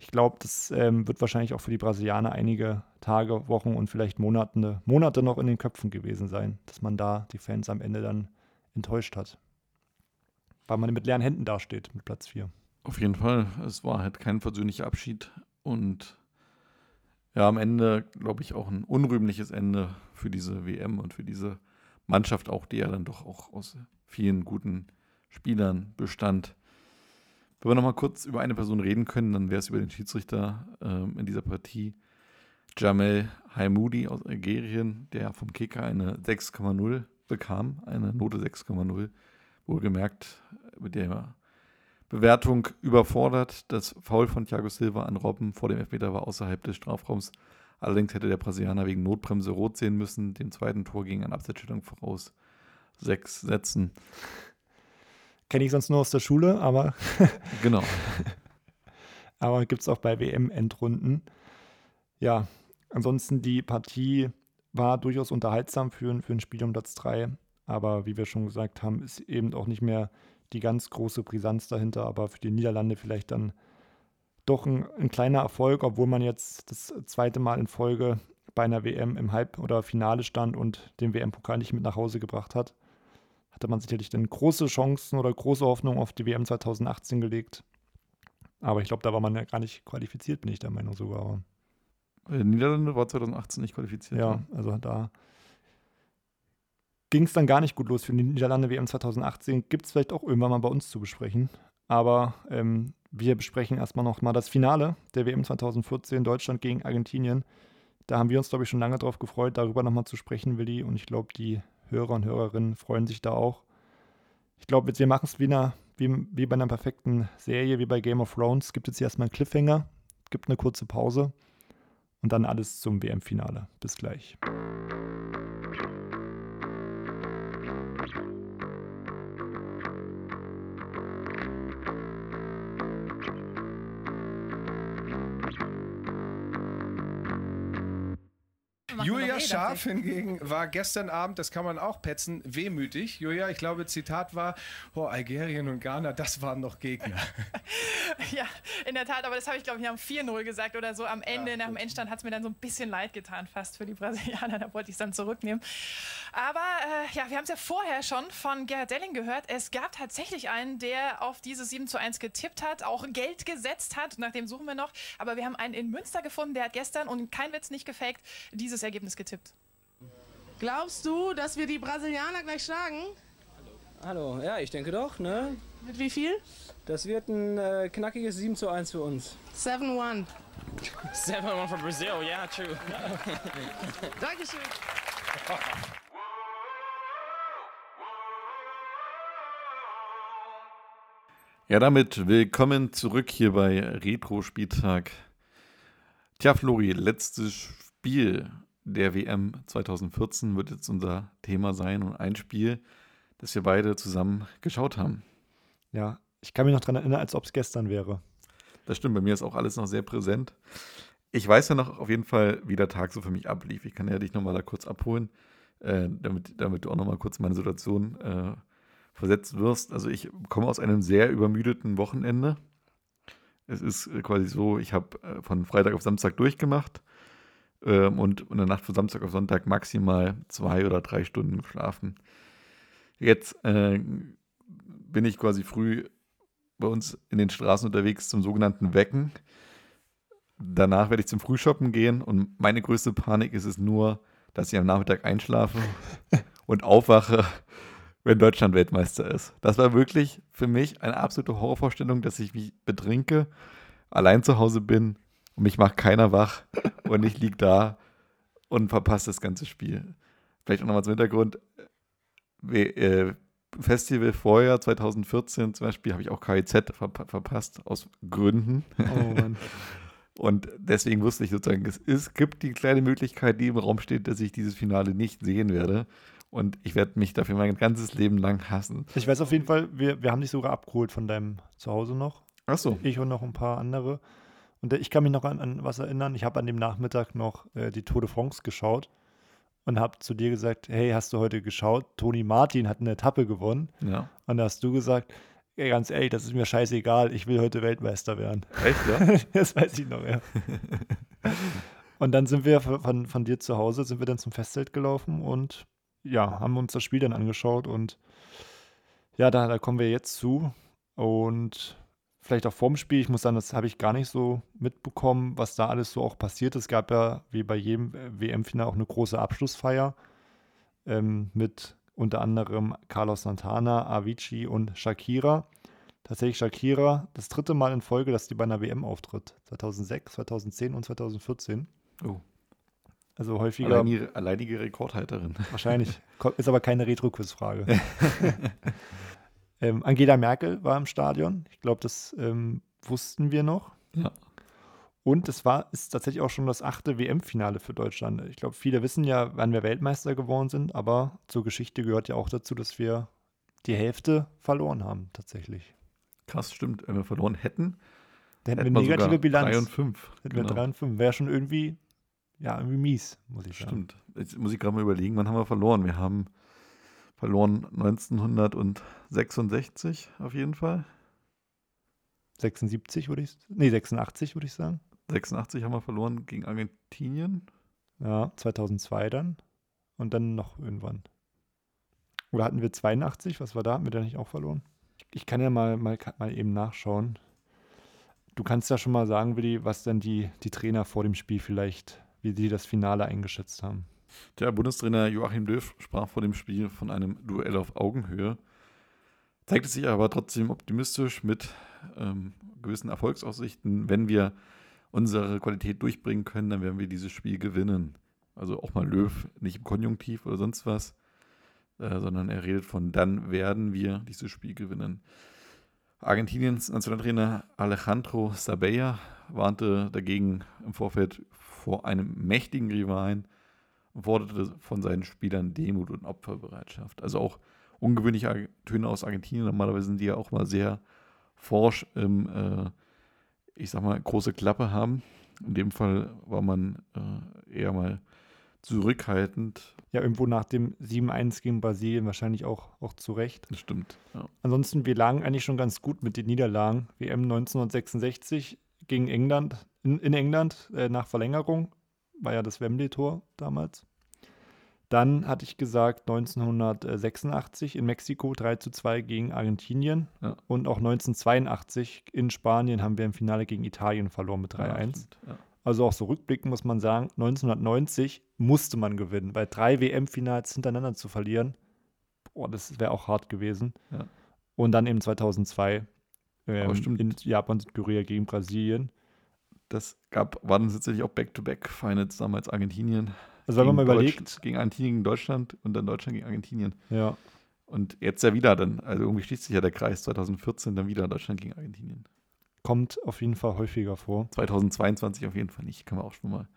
Ich glaube, das ähm, wird wahrscheinlich auch für die Brasilianer einige Tage, Wochen und vielleicht Monate, Monate noch in den Köpfen gewesen sein, dass man da die Fans am Ende dann enttäuscht hat. Weil man mit leeren Händen dasteht mit Platz 4. Auf jeden Fall. Es war halt kein persönlicher Abschied und ja, am Ende, glaube ich, auch ein unrühmliches Ende für diese WM und für diese Mannschaft auch, die ja dann doch auch aus vielen guten Spielern bestand. Wenn wir nochmal kurz über eine Person reden können, dann wäre es über den Schiedsrichter ähm, in dieser Partie. Jamel Haimoudi aus Algerien, der vom Kicker eine 6,0 bekam, eine Note 6,0. Wohlgemerkt mit der Bewertung überfordert. Das Foul von Thiago Silva an Robben vor dem Elfmeter war außerhalb des Strafraums. Allerdings hätte der Brasilianer wegen Notbremse rot sehen müssen. Dem zweiten Tor ging an Abseitsstellung voraus. Sechs Sätzen. Kenne ich sonst nur aus der Schule, aber. genau. aber gibt es auch bei WM-Endrunden. Ja, ansonsten die Partie war durchaus unterhaltsam für, für ein Spiel um Platz 3. Aber wie wir schon gesagt haben, ist eben auch nicht mehr die ganz große Brisanz dahinter. Aber für die Niederlande vielleicht dann doch ein, ein, kleiner Erfolg, obwohl man jetzt das zweite Mal in Folge bei einer WM im Halb- oder Finale stand und den WM-Pokal nicht mit nach Hause gebracht hat. hatte man sicherlich dann große Chancen oder große Hoffnungen auf die WM 2018 gelegt. Aber ich glaube, da war man ja gar nicht qualifiziert, bin ich der Meinung sogar. Äh, Niederlande war 2018 nicht qualifiziert. Ja, also da ging es dann gar nicht gut los für die Niederlande WM 2018. Gibt es vielleicht auch irgendwann mal bei uns zu besprechen. Aber ähm, wir besprechen erstmal noch mal das Finale der WM 2014, Deutschland gegen Argentinien. Da haben wir uns, glaube ich, schon lange darauf gefreut, darüber nochmal zu sprechen, Willi. Und ich glaube, die Hörer und Hörerinnen freuen sich da auch. Ich glaube, wir machen es wie, wie, wie bei einer perfekten Serie, wie bei Game of Thrones. Gibt jetzt erstmal einen Cliffhanger, gibt eine kurze Pause und dann alles zum WM-Finale. Bis gleich. Scharf hingegen war gestern Abend, das kann man auch petzen, wehmütig. Julia, ich glaube, Zitat war, oh, Algerien und Ghana, das waren noch Gegner. ja, in der Tat, aber das habe ich, glaube ich, am 4-0 gesagt oder so. Am Ende, ja, nach dem Endstand, hat es mir dann so ein bisschen leid getan, fast für die Brasilianer. Da wollte ich es dann zurücknehmen. Aber äh, ja, wir haben es ja vorher schon von Gerhard Delling gehört. Es gab tatsächlich einen, der auf diese 7 zu 1 getippt hat, auch Geld gesetzt hat. Nach dem suchen wir noch. Aber wir haben einen in Münster gefunden, der hat gestern, und kein Witz nicht gefaked, dieses Ergebnis getippt. Glaubst du, dass wir die Brasilianer gleich schlagen? Hallo, ja, ich denke doch, ne? Mit wie viel? Das wird ein äh, knackiges 7 zu 1 für uns. 7-1. 7-1 for Brazil, yeah, true. Dankeschön. Ja, damit willkommen zurück hier bei Retro-Spieltag. Tja, Flori, letztes Spiel der WM 2014 wird jetzt unser Thema sein und ein Spiel, das wir beide zusammen geschaut haben. Ja, ich kann mich noch daran erinnern, als ob es gestern wäre. Das stimmt, bei mir ist auch alles noch sehr präsent. Ich weiß ja noch auf jeden Fall, wie der Tag so für mich ablief. Ich kann ja dich nochmal da kurz abholen, äh, damit, damit du auch nochmal kurz meine Situation äh, versetzt wirst. Also ich komme aus einem sehr übermüdeten Wochenende. Es ist quasi so, ich habe äh, von Freitag auf Samstag durchgemacht ähm, und in der Nacht von Samstag auf Sonntag maximal zwei oder drei Stunden geschlafen. Jetzt äh, bin ich quasi früh bei uns in den Straßen unterwegs zum sogenannten Wecken. Danach werde ich zum Frühshoppen gehen und meine größte Panik ist es nur, dass ich am Nachmittag einschlafe und aufwache, wenn Deutschland Weltmeister ist. Das war wirklich für mich eine absolute Horrorvorstellung, dass ich mich betrinke, allein zu Hause bin und mich macht keiner wach und ich liege da und verpasse das ganze Spiel. Vielleicht auch nochmal zum Hintergrund. Äh, Festival vorher, 2014 zum Beispiel, habe ich auch KIZ ver verpasst, aus Gründen. Oh Mann. Und deswegen wusste ich sozusagen, es ist, gibt die kleine Möglichkeit, die im Raum steht, dass ich dieses Finale nicht sehen werde. Und ich werde mich dafür mein ganzes Leben lang hassen. Ich weiß auf jeden Fall, wir, wir haben dich sogar abgeholt von deinem Zuhause noch. Ach so. Ich und noch ein paar andere. Und ich kann mich noch an, an was erinnern. Ich habe an dem Nachmittag noch äh, die Tour de France geschaut und habe zu dir gesagt, hey, hast du heute geschaut? Toni Martin hat eine Etappe gewonnen. Ja. Und da hast du gesagt, ey, ganz ehrlich, das ist mir scheißegal, ich will heute Weltmeister werden. Echt, ja? das weiß ich noch, ja. und dann sind wir von, von dir zu Hause, sind wir dann zum Festzelt gelaufen und ja, haben uns das Spiel dann angeschaut und ja, da, da kommen wir jetzt zu. Und vielleicht auch vorm Spiel. Ich muss sagen, das habe ich gar nicht so mitbekommen, was da alles so auch passiert. Es gab ja wie bei jedem äh, WM-Finale auch eine große Abschlussfeier ähm, mit unter anderem Carlos Santana, Avicii und Shakira. Tatsächlich Shakira das dritte Mal in Folge, dass die bei einer WM auftritt. 2006, 2010 und 2014. Oh. Also häufiger. Alleinige, alleinige Rekordhalterin. Wahrscheinlich. Ist aber keine Retro-Quiz-Frage. Ähm, Angela Merkel war im Stadion. Ich glaube, das ähm, wussten wir noch. Ja. Und es war ist tatsächlich auch schon das achte WM-Finale für Deutschland. Ich glaube, viele wissen ja, wann wir Weltmeister geworden sind, aber zur Geschichte gehört ja auch dazu, dass wir die Hälfte verloren haben, tatsächlich. Krass, stimmt. Wenn wir verloren hätten, dann hätten wir negative Bilanz. 3 und 5. Hätten genau. wir 3 und 5. Wäre schon irgendwie, ja, irgendwie mies, muss ich sagen. Stimmt. Jetzt muss ich gerade mal überlegen, wann haben wir verloren? Wir haben verloren 1966 auf jeden Fall. 76 würde ich, nee 86 würde ich sagen. 86 haben wir verloren gegen Argentinien. Ja, 2002 dann und dann noch irgendwann. Oder hatten wir 82? Was war da? Haben wir da nicht auch verloren? Ich kann ja mal, mal, mal eben nachschauen. Du kannst ja schon mal sagen, Willi, was dann die, die Trainer vor dem Spiel vielleicht, wie sie das Finale eingeschätzt haben. Der Bundestrainer Joachim Löw sprach vor dem Spiel von einem Duell auf Augenhöhe, zeigte sich aber trotzdem optimistisch mit ähm, gewissen Erfolgsaussichten. Wenn wir unsere Qualität durchbringen können, dann werden wir dieses Spiel gewinnen. Also auch mal Löw, nicht im Konjunktiv oder sonst was, äh, sondern er redet von, dann werden wir dieses Spiel gewinnen. Argentiniens Nationaltrainer Alejandro Sabella warnte dagegen im Vorfeld vor einem mächtigen Rivalen forderte von seinen Spielern Demut und Opferbereitschaft. Also auch ungewöhnliche Töne aus Argentinien. Normalerweise sind die ja auch mal sehr forsch im, äh, ich sag mal, große Klappe haben. In dem Fall war man äh, eher mal zurückhaltend. Ja, irgendwo nach dem 7-1 gegen Brasilien wahrscheinlich auch, auch zu Recht. Das stimmt. Ja. Ansonsten, wir lagen eigentlich schon ganz gut mit den Niederlagen. WM 1966 gegen England, in, in England äh, nach Verlängerung, war ja das Wembley-Tor damals. Dann hatte ich gesagt 1986 in Mexiko 3 zu 2 gegen Argentinien. Ja. Und auch 1982 in Spanien haben wir im Finale gegen Italien verloren mit 3-1. Ja, also auch so rückblickend muss man sagen, 1990 musste man gewinnen, weil drei WM-Finals hintereinander zu verlieren, boah, das wäre auch hart gewesen. Ja. Und dann eben 2002 ähm, in Japan und Korea gegen Brasilien. Das gab, waren tatsächlich auch Back-to-Back-Finals damals Argentinien. Also wenn man mal überlegt. Gegen Argentinien gegen Deutschland und dann Deutschland gegen Argentinien. Ja. Und jetzt ja wieder dann, also irgendwie schließt sich ja der Kreis 2014 dann wieder Deutschland gegen Argentinien. Kommt auf jeden Fall häufiger vor. 2022 auf jeden Fall nicht, kann man auch schon mal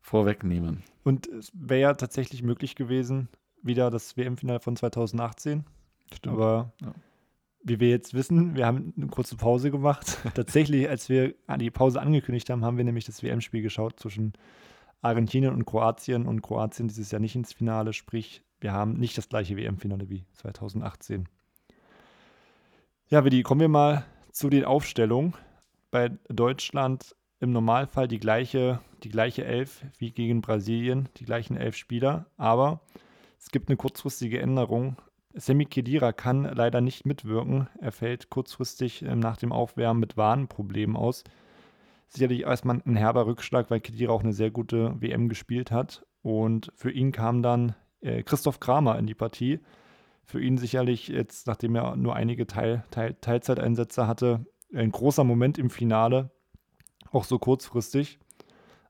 vorwegnehmen. Und es wäre ja tatsächlich möglich gewesen, wieder das WM-Finale von 2018. Stimmt. Aber ja. wie wir jetzt wissen, wir haben eine kurze Pause gemacht. tatsächlich, als wir die Pause angekündigt haben, haben wir nämlich das WM-Spiel geschaut zwischen Argentinien und Kroatien und Kroatien dieses Jahr nicht ins Finale, sprich, wir haben nicht das gleiche WM-Finale wie 2018. Ja, Willi, kommen wir mal zu den Aufstellungen. Bei Deutschland im Normalfall die gleiche, die gleiche Elf wie gegen Brasilien, die gleichen elf Spieler. Aber es gibt eine kurzfristige Änderung. Semi Kedira kann leider nicht mitwirken. Er fällt kurzfristig ähm, nach dem Aufwärmen mit Warnproblemen aus. Sicherlich erstmal ein herber Rückschlag, weil Kedira auch eine sehr gute WM gespielt hat. Und für ihn kam dann äh, Christoph Kramer in die Partie für ihn sicherlich jetzt, nachdem er nur einige Teil, Teil, Teilzeiteinsätze hatte, ein großer Moment im Finale, auch so kurzfristig.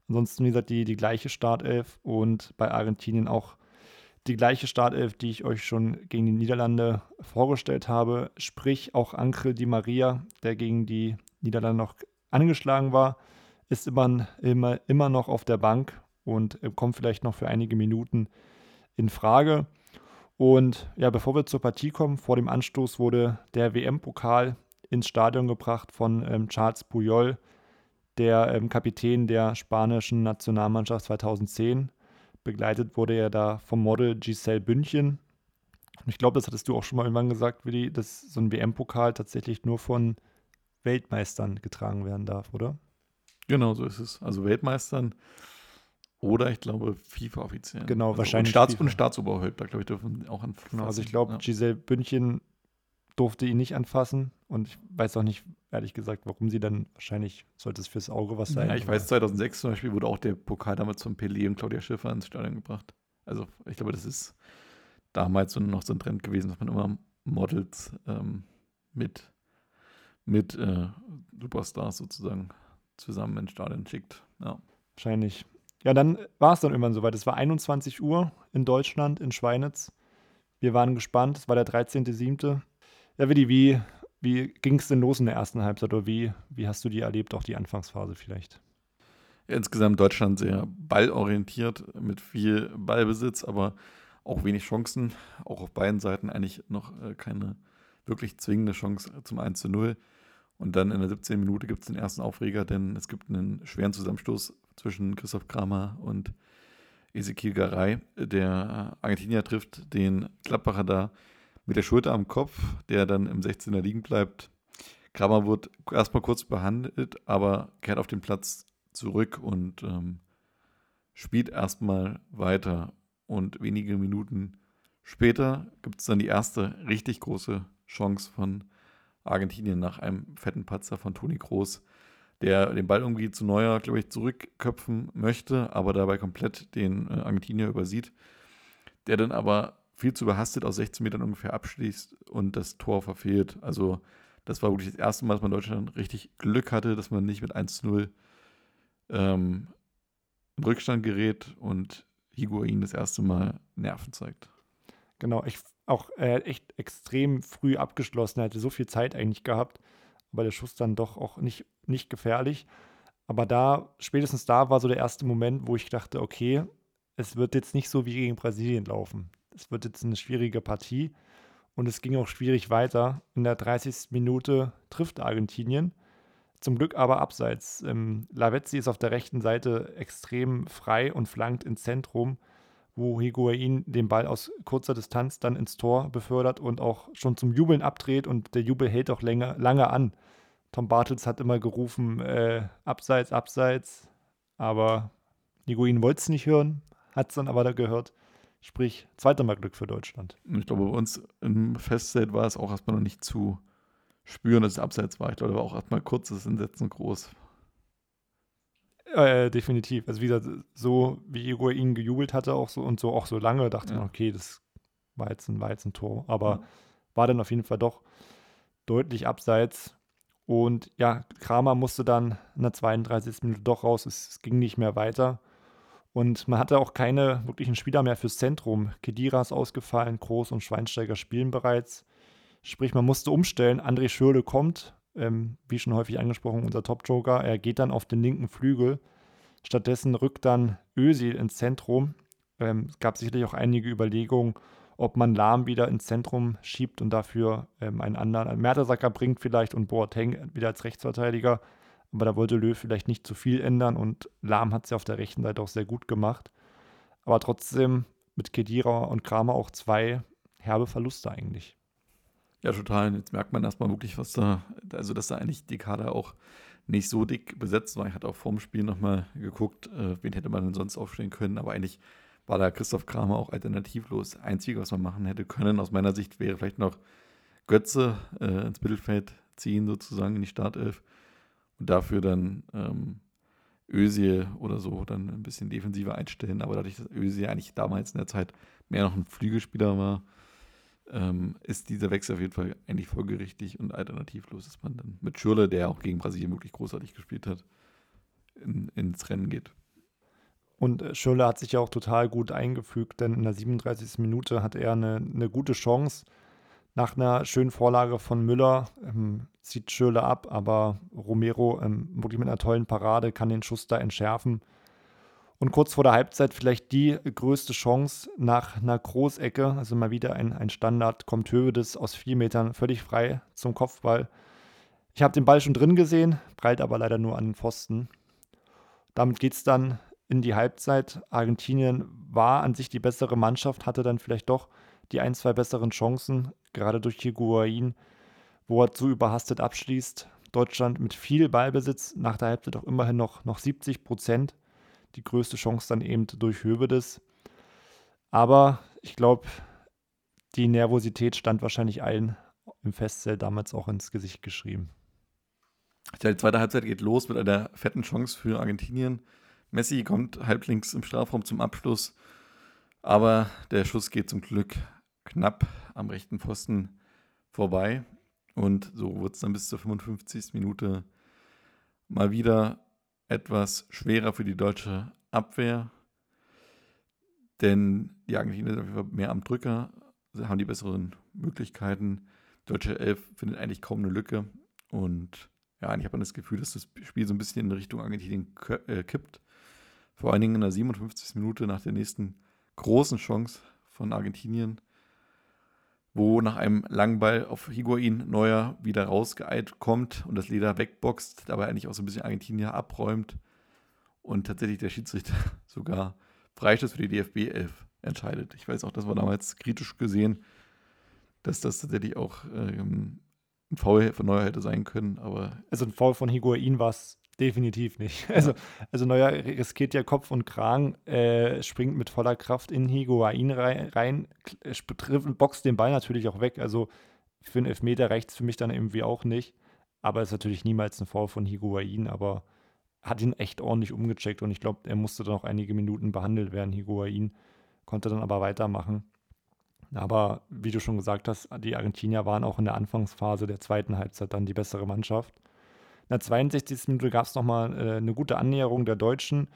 Ansonsten, wie gesagt, die, die gleiche Startelf und bei Argentinien auch die gleiche Startelf, die ich euch schon gegen die Niederlande vorgestellt habe. Sprich, auch Ankel Di Maria, der gegen die Niederlande noch angeschlagen war, ist immer, immer, immer noch auf der Bank und kommt vielleicht noch für einige Minuten in Frage. Und ja, bevor wir zur Partie kommen, vor dem Anstoß wurde der WM-Pokal ins Stadion gebracht von ähm, Charles Puyol, der ähm, Kapitän der spanischen Nationalmannschaft 2010. Begleitet wurde er da vom Model Giselle Bündchen. Ich glaube, das hattest du auch schon mal irgendwann gesagt, Willi, dass so ein WM-Pokal tatsächlich nur von Weltmeistern getragen werden darf, oder? Genau, so ist es. Also Weltmeistern oder ich glaube FIFA offiziell. Genau, also wahrscheinlich. Und, Staats FIFA. und Staatsoberhäupter, glaube ich, dürfen auch anfassen. Genau, also ich glaube, ja. Giselle Bündchen durfte ihn nicht anfassen und ich weiß auch nicht, ehrlich gesagt, warum sie dann wahrscheinlich sollte es fürs Auge was sein. Ja, ich weiß, 2006 zum Beispiel wurde auch der Pokal damals von Pelé und Claudia Schiffer ins Stadion gebracht. Also ich glaube, das ist damals so noch so ein Trend gewesen, dass man immer Models ähm, mit, mit äh, Superstars sozusagen zusammen ins Stadion schickt. Ja. Wahrscheinlich. Ja, dann war es dann irgendwann soweit. Es war 21 Uhr in Deutschland, in Schweinitz. Wir waren gespannt. Es war der 13.07. Ja, Willi, wie, wie ging es denn los in der ersten Halbzeit oder wie, wie hast du die erlebt, auch die Anfangsphase vielleicht? insgesamt Deutschland sehr ballorientiert, mit viel Ballbesitz, aber auch wenig Chancen. Auch auf beiden Seiten eigentlich noch äh, keine wirklich zwingende Chance zum 1 zu 0. Und dann in der 17. Minute gibt es den ersten Aufreger, denn es gibt einen schweren Zusammenstoß zwischen Christoph Kramer und Ezekiel Garay. Der Argentinier trifft den Gladbacher da mit der Schulter am Kopf, der dann im 16er liegen bleibt. Kramer wird erstmal kurz behandelt, aber kehrt auf den Platz zurück und ähm, spielt erstmal weiter. Und wenige Minuten später gibt es dann die erste richtig große Chance von Argentinien nach einem fetten Patzer von Toni Kroos, der den Ball irgendwie zu Neuer, glaube ich, zurückköpfen möchte, aber dabei komplett den äh, Argentinier übersieht, der dann aber viel zu überhastet aus 16 Metern ungefähr abschließt und das Tor verfehlt. Also das war wirklich das erste Mal, dass man Deutschland richtig Glück hatte, dass man nicht mit 1-0 ähm, in Rückstand gerät und Higuain das erste Mal Nerven zeigt. Genau, ich auch äh, echt extrem früh abgeschlossen. Er hatte so viel Zeit eigentlich gehabt, aber der Schuss dann doch auch nicht, nicht gefährlich. Aber da, spätestens da war so der erste Moment, wo ich dachte, okay, es wird jetzt nicht so wie gegen Brasilien laufen. Es wird jetzt eine schwierige Partie und es ging auch schwierig weiter. In der 30. Minute trifft Argentinien. Zum Glück aber abseits. Ähm, Lavezzi ist auf der rechten Seite extrem frei und flankt ins Zentrum wo Higuain den Ball aus kurzer Distanz dann ins Tor befördert und auch schon zum Jubeln abdreht und der Jubel hält auch länger, lange an. Tom Bartels hat immer gerufen, äh, abseits, abseits, aber Higuain wollte es nicht hören, hat es dann aber da gehört. Sprich, zweiter Mal Glück für Deutschland. Ich glaube, bei uns im Festzelt war es auch erstmal noch nicht zu spüren, dass es abseits war. Ich glaube, da war auch erstmal kurzes Entsetzen groß. Äh, definitiv. Also wie gesagt, so wie Igor ihn gejubelt hatte auch so und so auch so lange, dachte ja. man, okay, das war jetzt ein, war jetzt ein Tor. Aber ja. war dann auf jeden Fall doch deutlich abseits. Und ja, Kramer musste dann in der 32. Minute doch raus. Es, es ging nicht mehr weiter. Und man hatte auch keine wirklichen Spieler mehr fürs Zentrum. Kedira ist ausgefallen, Groß und Schweinsteiger spielen bereits. Sprich, man musste umstellen. André Schürle kommt, ähm, wie schon häufig angesprochen, unser Top-Joker. Er geht dann auf den linken Flügel. Stattdessen rückt dann Özil ins Zentrum. Ähm, es gab sicherlich auch einige Überlegungen, ob man Lahm wieder ins Zentrum schiebt und dafür ähm, einen anderen, einen Mertesacker bringt vielleicht und Boateng wieder als Rechtsverteidiger. Aber da wollte Löw vielleicht nicht zu viel ändern und Lahm hat es ja auf der rechten Seite auch sehr gut gemacht. Aber trotzdem mit Kedira und Kramer auch zwei herbe Verluste eigentlich. Ja, total. Jetzt merkt man erstmal wirklich, was da, also dass da eigentlich die Kader auch nicht so dick besetzt war. Ich hatte auch vorm Spiel nochmal geguckt, äh, wen hätte man denn sonst aufstellen können, aber eigentlich war da Christoph Kramer auch alternativlos. Einzige, was man machen hätte können, aus meiner Sicht, wäre vielleicht noch Götze äh, ins Mittelfeld ziehen, sozusagen in die Startelf und dafür dann ähm, Özil oder so dann ein bisschen defensiver einstellen. Aber dadurch, dass Özil eigentlich damals in der Zeit mehr noch ein Flügelspieler war, ähm, ist dieser Wechsel auf jeden Fall eigentlich folgerichtig und alternativlos, dass man dann mit Schürle, der auch gegen Brasilien wirklich großartig gespielt hat, in, ins Rennen geht. Und äh, Schürle hat sich ja auch total gut eingefügt, denn in der 37. Minute hat er eine, eine gute Chance. Nach einer schönen Vorlage von Müller ähm, zieht Schürle ab, aber Romero ähm, wirklich mit einer tollen Parade kann den Schuss da entschärfen. Und kurz vor der Halbzeit vielleicht die größte Chance nach einer Großecke, also mal wieder ein, ein Standard, kommt Hövedes aus vier Metern völlig frei zum Kopfball. Ich habe den Ball schon drin gesehen, prallt aber leider nur an den Pfosten. Damit geht es dann in die Halbzeit. Argentinien war an sich die bessere Mannschaft, hatte dann vielleicht doch die ein, zwei besseren Chancen, gerade durch Higuain, wo er zu überhastet abschließt. Deutschland mit viel Ballbesitz, nach der Halbzeit auch immerhin noch, noch 70 Prozent die größte Chance dann eben durch Hövedes. Aber ich glaube, die Nervosität stand wahrscheinlich allen im Festzelt damals auch ins Gesicht geschrieben. Die zweite Halbzeit geht los mit einer fetten Chance für Argentinien. Messi kommt halblinks im Strafraum zum Abschluss, aber der Schuss geht zum Glück knapp am rechten Pfosten vorbei. Und so wird es dann bis zur 55. Minute mal wieder etwas schwerer für die deutsche Abwehr, denn die Argentinier sind mehr am Drücker, haben die besseren Möglichkeiten. Die deutsche Elf findet eigentlich kaum eine Lücke und ja, eigentlich hat man das Gefühl, dass das Spiel so ein bisschen in Richtung Argentinien äh, kippt. Vor allen Dingen in der 57. Minute nach der nächsten großen Chance von Argentinien wo nach einem langen Ball auf Higuain Neuer wieder rausgeeilt kommt und das Leder wegboxt, dabei eigentlich auch so ein bisschen Argentinier abräumt und tatsächlich der Schiedsrichter sogar Freistoß für die DFB 11 entscheidet. Ich weiß auch, das war damals kritisch gesehen, dass das tatsächlich auch ähm, ein Foul von Neuer hätte sein können, aber. Also ein Foul von Higuain war es Definitiv nicht. Also, also Neuer riskiert ja Kopf und Kragen, äh, springt mit voller Kraft in Higuain rein, rein trifft, boxt den Ball natürlich auch weg. Also für einen Elfmeter reicht es für mich dann irgendwie auch nicht. Aber es ist natürlich niemals ein Foul von Higuain, aber hat ihn echt ordentlich umgecheckt und ich glaube, er musste dann auch einige Minuten behandelt werden, Higuain, konnte dann aber weitermachen. Aber wie du schon gesagt hast, die Argentinier waren auch in der Anfangsphase der zweiten Halbzeit dann die bessere Mannschaft. In der 62. Minute gab es nochmal äh, eine gute Annäherung der Deutschen,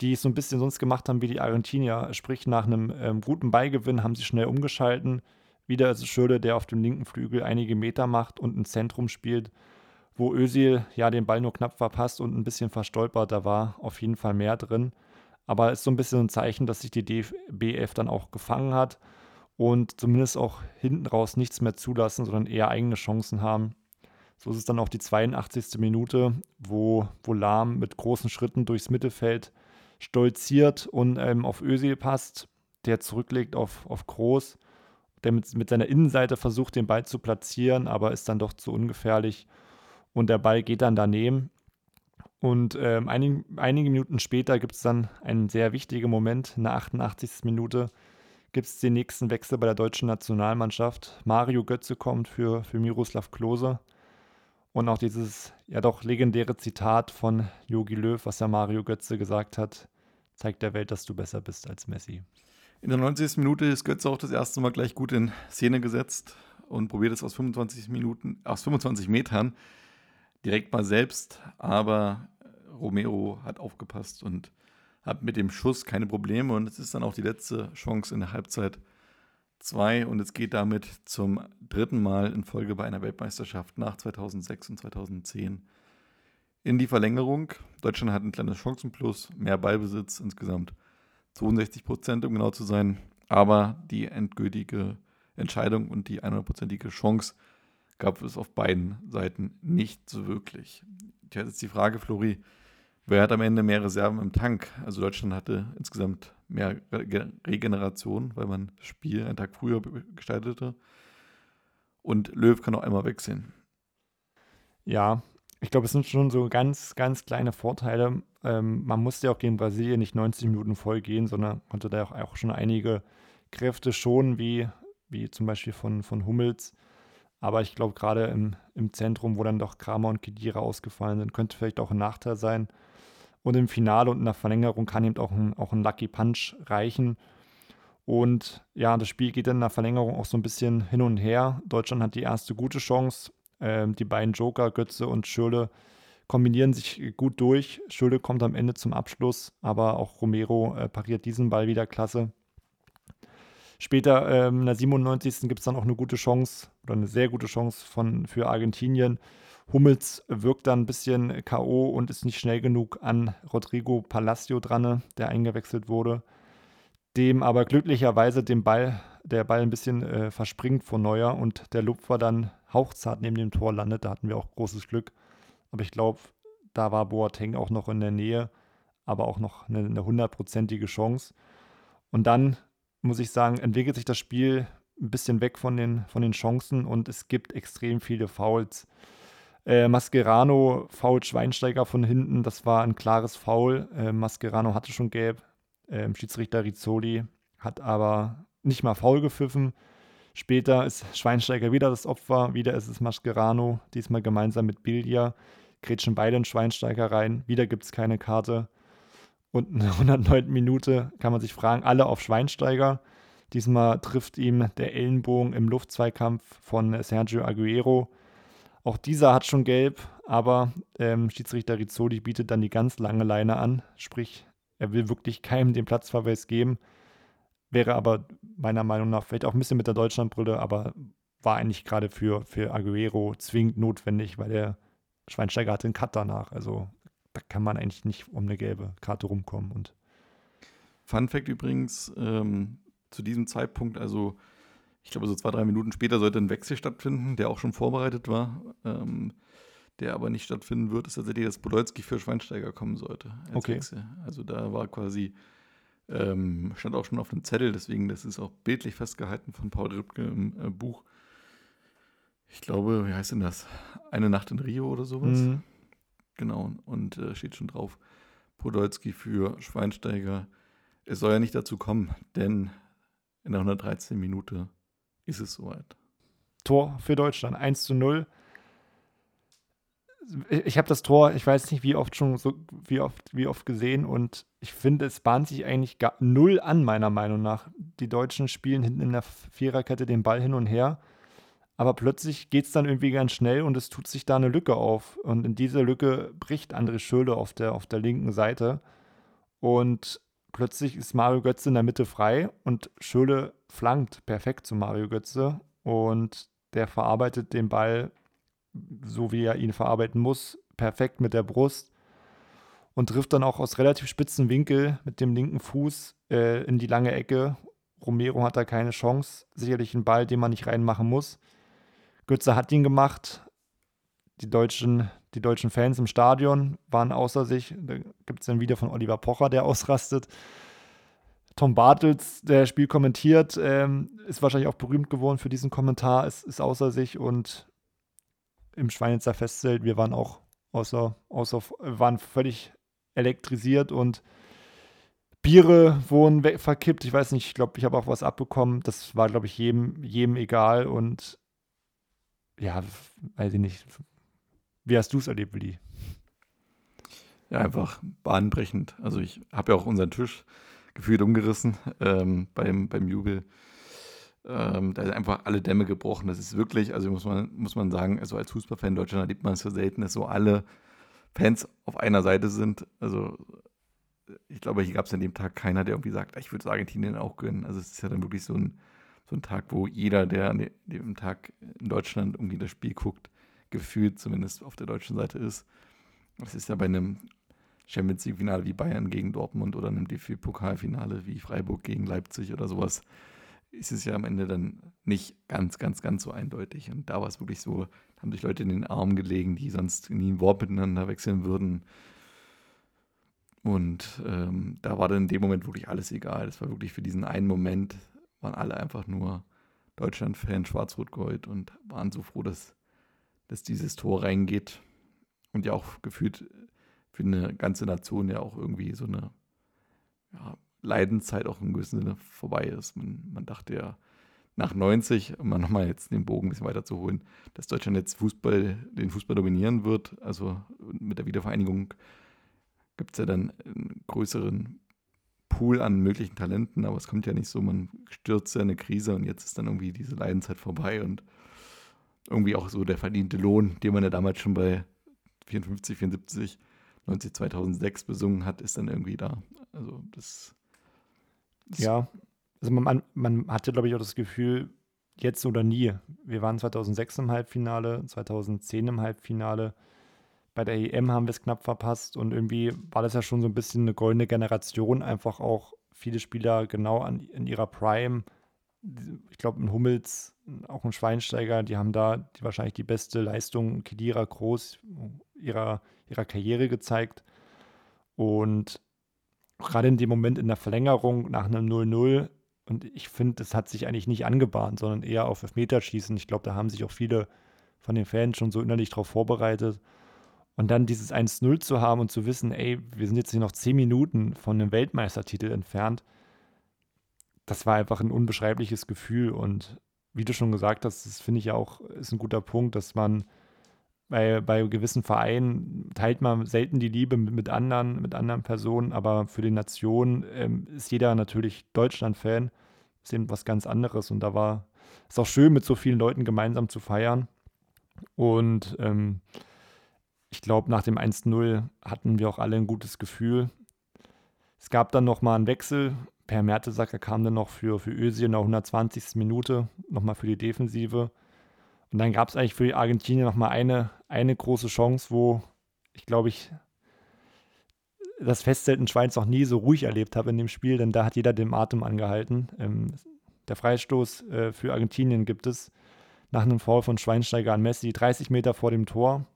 die es so ein bisschen sonst gemacht haben wie die Argentinier. Sprich, nach einem ähm, guten Beigewinn haben sie schnell umgeschalten. Wieder ist es Schöle, der auf dem linken Flügel einige Meter macht und ein Zentrum spielt, wo Özil ja den Ball nur knapp verpasst und ein bisschen verstolpert. Da war auf jeden Fall mehr drin. Aber ist so ein bisschen ein Zeichen, dass sich die DBF dann auch gefangen hat und zumindest auch hinten raus nichts mehr zulassen, sondern eher eigene Chancen haben. So ist es dann auch die 82. Minute, wo, wo Lahm mit großen Schritten durchs Mittelfeld stolziert und ähm, auf Özil passt, der zurücklegt auf, auf Groß, der mit, mit seiner Innenseite versucht, den Ball zu platzieren, aber ist dann doch zu ungefährlich und der Ball geht dann daneben. Und ähm, einig, einige Minuten später gibt es dann einen sehr wichtigen Moment, in der 88. Minute gibt es den nächsten Wechsel bei der deutschen Nationalmannschaft. Mario Götze kommt für, für Miroslav Klose. Und auch dieses ja doch legendäre Zitat von Yogi Löw, was ja Mario Götze gesagt hat, zeigt der Welt, dass du besser bist als Messi. In der 90. Minute ist Götze auch das erste Mal gleich gut in Szene gesetzt und probiert es aus 25 Minuten, aus 25 Metern direkt mal selbst, aber Romero hat aufgepasst und hat mit dem Schuss keine Probleme und es ist dann auch die letzte Chance in der Halbzeit 2 und es geht damit zum dritten Mal in Folge bei einer Weltmeisterschaft nach 2006 und 2010 in die Verlängerung. Deutschland hat ein kleines Chancenplus, mehr Ballbesitz, insgesamt 62 Prozent, um genau zu sein. Aber die endgültige Entscheidung und die 100-prozentige Chance gab es auf beiden Seiten nicht so wirklich. Jetzt die Frage, Flori, wer hat am Ende mehr Reserven im Tank? Also Deutschland hatte insgesamt mehr Re Regeneration, weil man das Spiel einen Tag früher gestaltete. Und Löw kann auch einmal wechseln. Ja, ich glaube, es sind schon so ganz, ganz kleine Vorteile. Ähm, man musste ja auch gegen Brasilien nicht 90 Minuten voll gehen, sondern konnte da auch, auch schon einige Kräfte schonen, wie, wie zum Beispiel von, von Hummels. Aber ich glaube, gerade im, im Zentrum, wo dann doch Kramer und Kedira ausgefallen sind, könnte vielleicht auch ein Nachteil sein. Und im Finale und in der Verlängerung kann eben auch ein, auch ein Lucky Punch reichen. Und ja, das Spiel geht dann in der Verlängerung auch so ein bisschen hin und her. Deutschland hat die erste gute Chance. Ähm, die beiden Joker, Götze und Schürle, kombinieren sich gut durch. Schürle kommt am Ende zum Abschluss, aber auch Romero äh, pariert diesen Ball wieder klasse. Später ähm, in der 97. gibt es dann auch eine gute Chance oder eine sehr gute Chance von, für Argentinien. Hummels wirkt dann ein bisschen K.O. und ist nicht schnell genug an Rodrigo Palacio dran, der eingewechselt wurde. Dem aber glücklicherweise dem Ball, der Ball ein bisschen äh, verspringt vor Neuer und der Lupfer dann hauchzart neben dem Tor landet. Da hatten wir auch großes Glück. Aber ich glaube, da war Boateng auch noch in der Nähe, aber auch noch eine hundertprozentige Chance. Und dann, muss ich sagen, entwickelt sich das Spiel ein bisschen weg von den, von den Chancen und es gibt extrem viele Fouls. Äh, Mascherano fault Schweinsteiger von hinten. Das war ein klares Foul. Äh, Mascherano hatte schon gelb. Ähm, Schiedsrichter Rizzoli hat aber nicht mal faul gepfiffen. Später ist Schweinsteiger wieder das Opfer. Wieder ist es Mascherano, diesmal gemeinsam mit Bildia. Gretchen beide in Schweinsteiger rein. Wieder gibt es keine Karte. Und in der 109. Minute kann man sich fragen, alle auf Schweinsteiger. Diesmal trifft ihm der Ellenbogen im Luftzweikampf von Sergio Aguero. Auch dieser hat schon gelb, aber ähm, Schiedsrichter Rizzoli bietet dann die ganz lange Leine an. Sprich, er will wirklich keinem den Platzverweis geben. Wäre aber meiner Meinung nach vielleicht auch ein bisschen mit der Deutschlandbrille, aber war eigentlich gerade für, für Aguero zwingend notwendig, weil der Schweinsteiger hatte einen Cut danach. Also da kann man eigentlich nicht um eine gelbe Karte rumkommen. Und Fun Fact übrigens, ähm, zu diesem Zeitpunkt, also ich glaube, so zwei, drei Minuten später sollte ein Wechsel stattfinden, der auch schon vorbereitet war. Ähm, der aber nicht stattfinden wird, ist tatsächlich, dass Podolski für Schweinsteiger kommen sollte. okay. Wechsel. Also da war quasi, ähm, stand auch schon auf dem Zettel, deswegen, das ist auch bildlich festgehalten von Paul Ripke im äh, Buch. Ich glaube, wie heißt denn das? Eine Nacht in Rio oder sowas. Mhm. Genau, und äh, steht schon drauf. Podolski für Schweinsteiger. Es soll ja nicht dazu kommen, denn in der 113. Minute ist es soweit. Tor für Deutschland, 1 zu 0. Ich habe das Tor, ich weiß nicht, wie oft schon so, wie oft, wie oft gesehen und ich finde, es bahnt sich eigentlich gar null an, meiner Meinung nach. Die Deutschen spielen hinten in der Viererkette den Ball hin und her, aber plötzlich geht es dann irgendwie ganz schnell und es tut sich da eine Lücke auf. Und in diese Lücke bricht André Schöle auf der, auf der linken Seite. Und plötzlich ist Mario Götze in der Mitte frei und Schöle flankt perfekt zu Mario Götze. Und der verarbeitet den Ball so, wie er ihn verarbeiten muss, perfekt mit der Brust und trifft dann auch aus relativ spitzen Winkel mit dem linken Fuß äh, in die lange Ecke. Romero hat da keine Chance. Sicherlich ein Ball, den man nicht reinmachen muss. Götze hat ihn gemacht. Die deutschen, die deutschen Fans im Stadion waren außer sich. Da gibt es ein Video von Oliver Pocher, der ausrastet. Tom Bartels, der das Spiel kommentiert, ähm, ist wahrscheinlich auch berühmt geworden für diesen Kommentar, ist, ist außer sich und im Schweinitzer Festzelt, wir waren auch außer, außer, waren völlig elektrisiert und Biere wurden verkippt. Ich weiß nicht, ich glaube, ich habe auch was abbekommen. Das war, glaube ich, jedem, jedem egal. Und ja, weiß ich nicht. Wie hast du es erlebt, Willi? Ja, einfach bahnbrechend. Also ich habe ja auch unseren Tisch gefühlt umgerissen ähm, beim, beim Jubel. Ähm, da sind einfach alle Dämme gebrochen. Das ist wirklich, also muss man, muss man sagen, also als Fußballfan in Deutschland erlebt man es so selten, dass so alle Fans auf einer Seite sind. Also ich glaube, hier gab es an dem Tag keiner, der irgendwie sagt, ich würde es Argentinien auch gönnen. Also es ist ja dann wirklich so ein, so ein Tag, wo jeder, der an dem Tag in Deutschland irgendwie das Spiel guckt, gefühlt zumindest auf der deutschen Seite ist. Das ist ja bei einem Champions League-Finale wie Bayern gegen Dortmund oder einem DFB-Pokalfinale wie Freiburg gegen Leipzig oder sowas, ist es ja am Ende dann nicht ganz, ganz, ganz so eindeutig. Und da war es wirklich so, haben sich Leute in den Arm gelegen, die sonst nie ein Wort miteinander wechseln würden. Und ähm, da war dann in dem Moment wirklich alles egal. Das war wirklich für diesen einen Moment, waren alle einfach nur Deutschland-Fan, Schwarz-Rot-Gold und waren so froh, dass, dass dieses Tor reingeht. Und ja auch gefühlt für eine ganze Nation ja auch irgendwie so eine ja, Leidenszeit auch im gewissen Sinne vorbei ist. Man, man dachte ja nach 90, um nochmal jetzt den Bogen ein bisschen weiter zu holen, dass Deutschland jetzt Fußball, den Fußball dominieren wird. Also mit der Wiedervereinigung gibt es ja dann einen größeren Pool an möglichen Talenten, aber es kommt ja nicht so, man stürzt ja eine Krise und jetzt ist dann irgendwie diese Leidenszeit vorbei und irgendwie auch so der verdiente Lohn, den man ja damals schon bei 54, 74, 90, 2006 besungen hat, ist dann irgendwie da. Also das ja, also man, man hatte, glaube ich, auch das Gefühl, jetzt oder nie. Wir waren 2006 im Halbfinale, 2010 im Halbfinale. Bei der EM haben wir es knapp verpasst und irgendwie war das ja schon so ein bisschen eine goldene Generation, einfach auch viele Spieler genau an, in ihrer Prime. Ich glaube, ein Hummels, auch ein Schweinsteiger, die haben da die, wahrscheinlich die beste Leistung, Kedira Groß ihrer, ihrer Karriere gezeigt. Und gerade in dem Moment in der Verlängerung nach einem 0-0. Und ich finde, das hat sich eigentlich nicht angebahnt, sondern eher auf Elfmeterschießen. Ich glaube, da haben sich auch viele von den Fans schon so innerlich darauf vorbereitet. Und dann dieses 1-0 zu haben und zu wissen, ey, wir sind jetzt hier noch 10 Minuten von einem Weltmeistertitel entfernt, das war einfach ein unbeschreibliches Gefühl. Und wie du schon gesagt hast, das finde ich ja auch, ist ein guter Punkt, dass man bei, bei gewissen Vereinen teilt man selten die Liebe mit, mit anderen, mit anderen Personen, aber für die Nation ähm, ist jeder natürlich Deutschland-Fan. Ist eben was ganz anderes. Und da war es auch schön, mit so vielen Leuten gemeinsam zu feiern. Und ähm, ich glaube, nach dem 1-0 hatten wir auch alle ein gutes Gefühl. Es gab dann nochmal einen Wechsel. Per Mertesacker kam dann noch für, für Özil in der 120. Minute, nochmal für die Defensive. Und dann gab es eigentlich für die Argentinier nochmal eine, eine große Chance, wo ich glaube, ich das Festzelt in Schweiz noch nie so ruhig erlebt habe in dem Spiel, denn da hat jeder den Atem angehalten. Ähm, der Freistoß äh, für Argentinien gibt es nach einem Foul von Schweinsteiger an Messi 30 Meter vor dem Tor.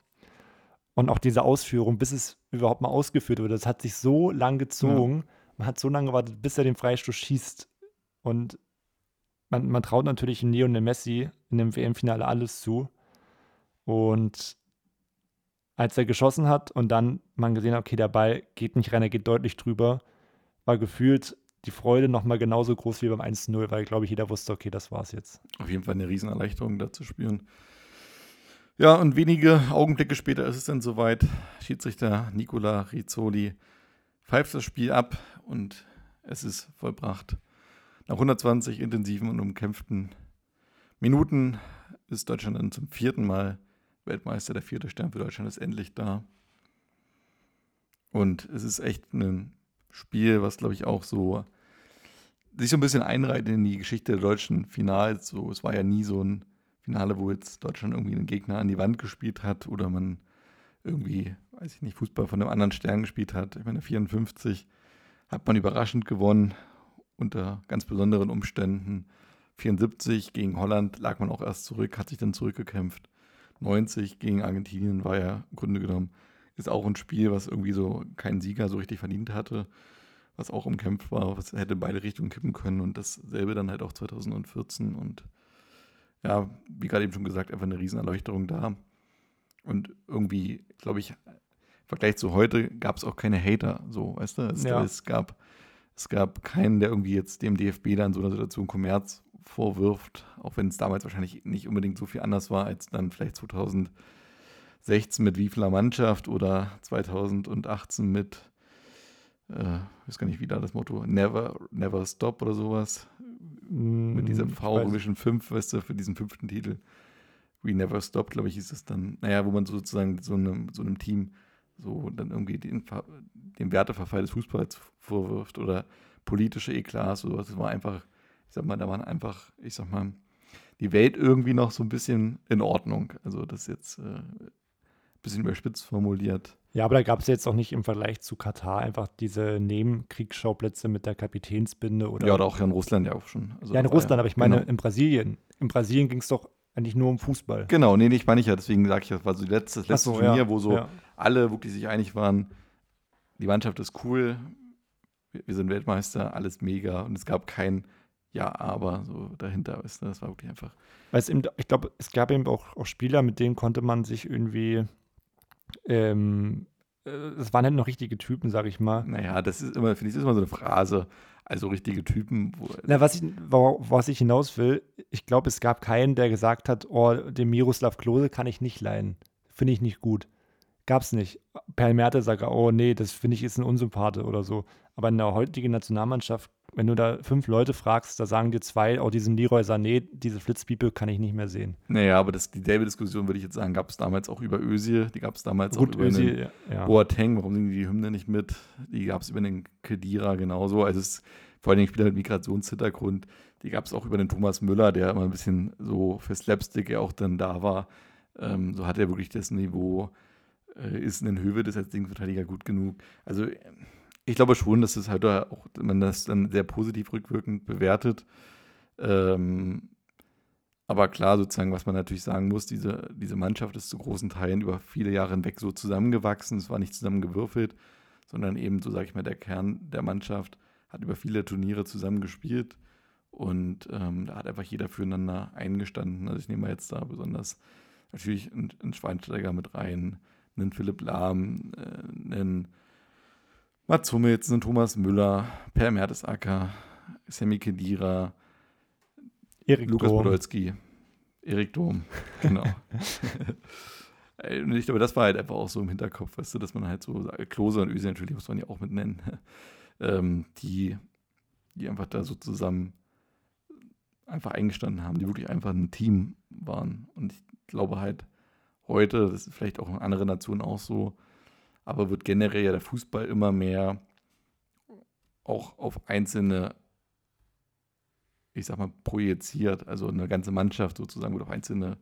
Und auch diese Ausführung, bis es überhaupt mal ausgeführt wird, das hat sich so lang gezogen. Ja. Man hat so lange gewartet, bis er den Freistoß schießt. Und man, man traut natürlich Neo und Messi in dem WM-Finale alles zu. Und als er geschossen hat und dann man gesehen hat, okay, der Ball geht nicht rein, er geht deutlich drüber, war gefühlt die Freude nochmal genauso groß wie beim 1-0, weil, glaube ich, jeder wusste, okay, das war's jetzt. Auf jeden Fall eine Riesenerleichterung da zu spüren. Ja, und wenige Augenblicke später ist es dann soweit. Schiedsrichter Nicola Rizzoli pfeift das Spiel ab und es ist vollbracht. Nach 120 intensiven und umkämpften Minuten ist Deutschland dann zum vierten Mal Weltmeister. Der vierte Stern für Deutschland ist endlich da. Und es ist echt ein Spiel, was, glaube ich, auch so sich so ein bisschen einreiht in die Geschichte der deutschen Finals. So, es war ja nie so ein Finale, wo jetzt Deutschland irgendwie einen Gegner an die Wand gespielt hat oder man irgendwie, weiß ich nicht, Fußball von einem anderen Stern gespielt hat. Ich meine, 54 hat man überraschend gewonnen unter ganz besonderen Umständen. 74 gegen Holland lag man auch erst zurück, hat sich dann zurückgekämpft. 90 gegen Argentinien war ja im Grunde genommen ist auch ein Spiel, was irgendwie so keinen Sieger so richtig verdient hatte, was auch umkämpft war, was hätte beide Richtungen kippen können und dasselbe dann halt auch 2014 und ja, wie gerade eben schon gesagt, einfach eine Riesenerleuchterung da. Und irgendwie, glaube ich, Vergleich zu heute gab es auch keine Hater, so, weißt du? Es, Ja. es, gab, es gab keinen, der irgendwie jetzt dem DFB dann so einer Situation Kommerz vorwirft, auch wenn es damals wahrscheinlich nicht unbedingt so viel anders war als dann vielleicht 2016 mit wie vieler Mannschaft oder 2018 mit, äh, ich weiß gar nicht, wie da das Motto, Never, Never Stop oder sowas mit diesem Mm, ich V weiß- Revision 5, weißt du, für diesen fünften Titel. We Never Stop, glaube ich, hieß es dann. Naja, wo man sozusagen so einem, so einem Team so dann irgendwie den, den Werteverfall des Fußballs vorwirft oder politische Eklats oder sowas. Das war einfach, ich sag mal, da waren einfach, ich sag mal, die Welt irgendwie noch so ein bisschen in Ordnung. Also das jetzt äh, ein bisschen überspitzt formuliert. Ja, aber da gab es jetzt auch nicht im Vergleich zu Katar einfach diese Nebenkriegsschauplätze mit der Kapitänsbinde oder. ja, oder auch in Russland ja auch schon. Also ja, in Russland, aber ich meine genau. in Brasilien. In Brasilien ging es doch eigentlich nur um Fußball. Genau, nee, ich meine ich ja, deswegen sage ich, das war so die letzte, das Ach letzte so, Turnier, ja, wo so ja. alle wirklich sich einig waren, die Mannschaft ist cool, wir, sind Weltmeister, alles mega und es gab kein Ja, aber so dahinter, du, das war wirklich einfach. Weil es eben, ich glaube, es gab eben auch, auch Spieler, mit denen konnte man sich irgendwie, ähm, äh, es waren halt noch richtige Typen, sag ich mal. Naja, das ist immer, finde ich, das ist immer so eine Phrase. Also richtige Typen, Na, was ich, was ich hinaus will, ich glaube, es gab keinen, der gesagt hat, oh, den Miroslav Klose kann ich nicht leihen. Finde ich nicht gut. Gab's nicht. Per Merte sagt oh nee, das finde ich ist ein Unsympath oder so. Aber in der heutigen Nationalmannschaft, wenn du da fünf Leute fragst, da sagen dir zwei, oh, diesen Leroy Sané, diese Flitzpiepe kann ich nicht mehr sehen. naja, aber das, dieselbe Diskussion, würde ich jetzt sagen, gab es damals auch über Özil, die gab es damals Gut, auch über Özil, einen ja. Boateng, warum singen die Hymne nicht mit? Die gab es über den Kedira genauso. Also es vor allem Spieler mit Migrationshintergrund. Die gab es auch über den Thomas Müller, der immer ein bisschen so für Slapstick ja auch dann da war. Ähm, so hat er wirklich das Niveau. Äh, ist ein Höwe das als Linksverteidiger gut genug? Also äh, ich glaube schon, dass es halt auch, man das dann sehr positiv rückwirkend bewertet. Ähm, aber klar, sozusagen, was man natürlich sagen muss, diese, diese Mannschaft ist zu großen Teilen über viele Jahre hinweg so zusammengewachsen. Es war nicht zusammengewürfelt, sondern eben, so sage ich mal, der Kern der Mannschaft hat über viele Turniere zusammengespielt und ähm, da hat einfach jeder füreinander eingestanden. Also ich nehme jetzt da besonders natürlich einen, einen Schweinsteiger mit rein, einen Philipp Lahm, äh, einen Mats Hummels, Thomas Müller, Per Mertesacker, Sammy Kedira, Erik Lukas Dom. Podolski, Erik Dom, genau. Und ich glaube, das war halt einfach auch so im Hinterkopf, weißt du, dass man halt so, Klose und Öse natürlich muss man ja auch mit nennen, ähm, die, die einfach da so zusammen einfach eingestanden haben, die wirklich einfach ein Team waren. Und ich glaube halt heute, das ist vielleicht auch in anderen Nationen auch so, aber wird generell ja der Fußball immer mehr auch auf einzelne ich sag mal, projiziert. Also eine ganze Mannschaft sozusagen wird auf einzelne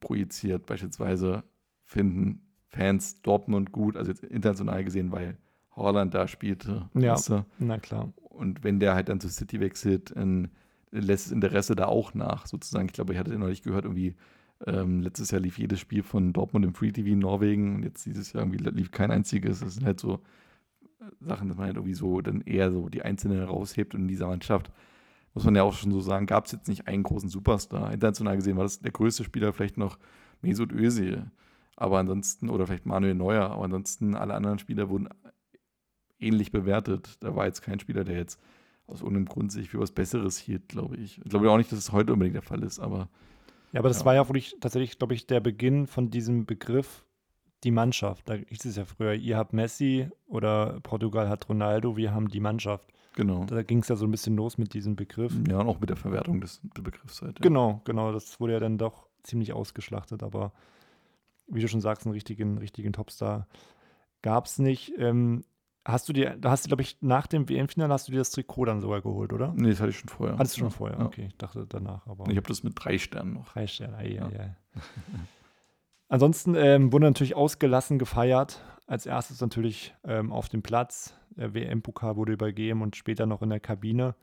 projiziert. Beispielsweise finden Fans Dortmund gut, also jetzt international gesehen, weil Holland da spielte. Ja. weißt du? Na klar. Und wenn der halt dann zu City wechselt, dann lässt das Interesse da auch nach, sozusagen. Ich glaube, ich hatte neulich gehört, irgendwie ähm, letztes Jahr lief jedes Spiel von Dortmund im Free TV in Norwegen und jetzt dieses Jahr irgendwie lief kein einziges. Das sind halt so Sachen, dass man halt irgendwie so dann eher so die Einzelnen raushebt und in dieser Mannschaft muss man ja auch schon so sagen, gab es jetzt nicht einen großen Superstar. International gesehen war das der größte Spieler vielleicht noch Mesut Özil. Aber ansonsten, oder vielleicht Manuel Neuer, aber ansonsten alle anderen Spieler wurden ähnlich bewertet. Da war jetzt kein Spieler, der jetzt aus irgendeinem Grund sich für was Besseres hielt, glaube ich. Ich glaube auch nicht, dass es heute unbedingt der Fall ist, aber. Ja, aber das Ja. war ja wirklich tatsächlich, glaube ich, der Beginn von diesem Begriff die Mannschaft. Da hieß es ja früher, ihr habt Messi oder Portugal hat Ronaldo, wir haben die Mannschaft. Genau. Da ging es ja so ein bisschen los mit diesem Begriff. Ja, und auch mit der Verwertung des Begriffs halt. Ja. Genau, genau. Das wurde ja dann doch ziemlich ausgeschlachtet, aber wie du schon sagst, einen richtigen, richtigen Topstar gab es nicht. Ähm, hast du dir, da hast du, glaube ich, nach dem WM-Finale hast du dir das Trikot dann sogar geholt, oder? Nee, das hatte ich schon vorher. Hattest du schon vorher? ja. Okay, ich dachte danach, aber. Ich habe das mit drei Sternen noch. Drei Sterne, ei, Ja. ei, ei. Ansonsten ähm, wurde natürlich ausgelassen gefeiert. Als erstes natürlich ähm, auf dem Platz. Der WM-Pokal wurde übergeben und später noch in der Kabine.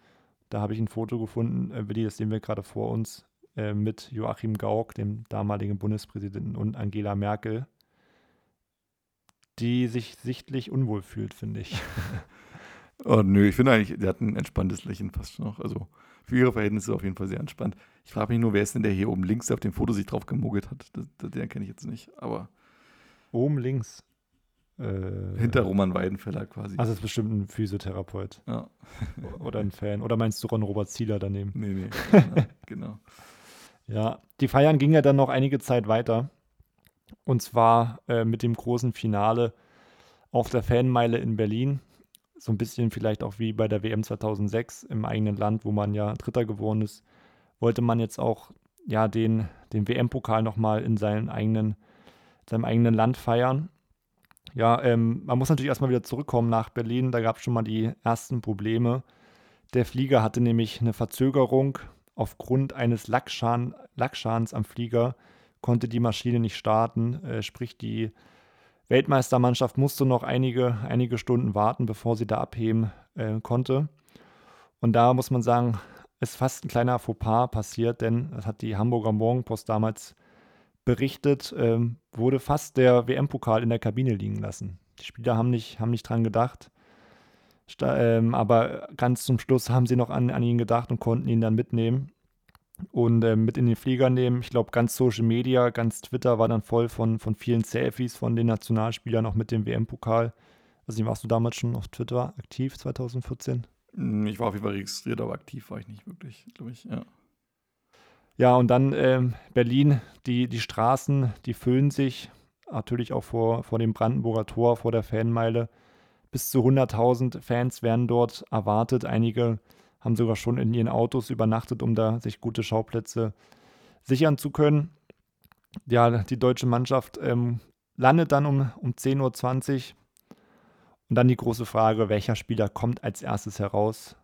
Da habe ich ein Foto gefunden, äh, Willi, das sehen wir gerade vor uns, äh, mit Joachim Gauck, dem damaligen Bundespräsidenten, und Angela Merkel, die sich sichtlich unwohl fühlt, finde ich. Oh, nö, ich finde eigentlich, der hat ein entspanntes Lächeln fast noch. Also für ihre Verhältnisse auf jeden Fall sehr entspannt. Ich frage mich nur, wer ist denn der hier oben links, der auf dem Foto sich drauf gemogelt hat? Das, das, den kenne ich jetzt nicht. Aber Oben links. Äh, hinter Roman Weidenfeller quasi. Also, das ist bestimmt ein Physiotherapeut ja. oder ein Fan. Oder meinst du Ron-Robert Zieler daneben? Nee, nee. genau, genau. Ja, die Feiern gingen ja dann noch einige Zeit weiter. Und zwar äh, mit dem großen Finale auf der Fanmeile in Berlin. So ein bisschen vielleicht auch wie bei der WM 2006 im eigenen Land, wo man ja Dritter geworden ist, wollte man jetzt auch ja den, den WM-Pokal nochmal in seinen eigenen, seinem eigenen Land feiern. Ja, ähm, man muss natürlich erstmal wieder zurückkommen nach Berlin. Da gab es schon mal die ersten Probleme. Der Flieger hatte nämlich eine Verzögerung. Aufgrund eines Lackschan, Lackschans am Flieger konnte die Maschine nicht starten. Äh, sprich, die Weltmeistermannschaft musste noch einige, einige Stunden warten, bevor sie da abheben äh, konnte. Und da muss man sagen, ist fast ein kleiner Fauxpas passiert, denn das hat die Hamburger Morgenpost damals berichtet, ähm, wurde fast der WM-Pokal in der Kabine liegen lassen. Die Spieler haben nicht, haben nicht dran gedacht. Sta ähm, aber ganz zum Schluss haben sie noch an, an ihn gedacht und konnten ihn dann mitnehmen und ähm, mit in den Flieger nehmen. Ich glaube, ganz Social Media, ganz Twitter war dann voll von, von vielen Selfies von den Nationalspielern, auch mit dem WM-Pokal. Also, warst du damals schon auf Twitter aktiv, 2014? Hm, Ich war auf jeden Fall registriert, aber aktiv war ich nicht wirklich, glaube ich. Ja. Ja, und dann ähm, Berlin, die, die Straßen, die füllen sich natürlich auch vor, vor dem Brandenburger Tor, vor der Fanmeile. Bis zu 100.000 Fans werden dort erwartet. Einige haben sogar schon in ihren Autos übernachtet, um da sich gute Schauplätze sichern zu können. Ja, die deutsche Mannschaft ähm, landet dann um, um 10.20 Uhr. Und dann die große Frage, welcher Spieler kommt als erstes heraus?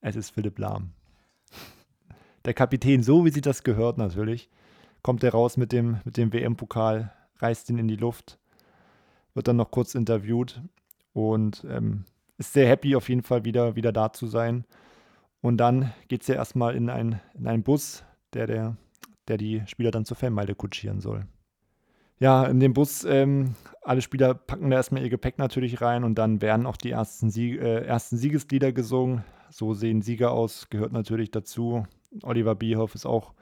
Es ist Philipp Lahm. Der Kapitän, so wie sie das gehört natürlich, kommt er raus mit dem, mit dem WM-Pokal, reißt ihn in die Luft, wird dann noch kurz interviewt und ähm, ist sehr happy auf jeden Fall wieder, wieder da zu sein. Und dann geht es ja erstmal in, ein, in einen Bus, der, der, der die Spieler dann zur Fanmeile kutschieren soll. Ja, in dem Bus, ähm, alle Spieler packen da erstmal ihr Gepäck natürlich rein und dann werden auch die ersten, Sieg, äh, ersten Siegeslieder gesungen. So sehen Sieger aus, gehört natürlich dazu. Oliver Bierhoff ist auch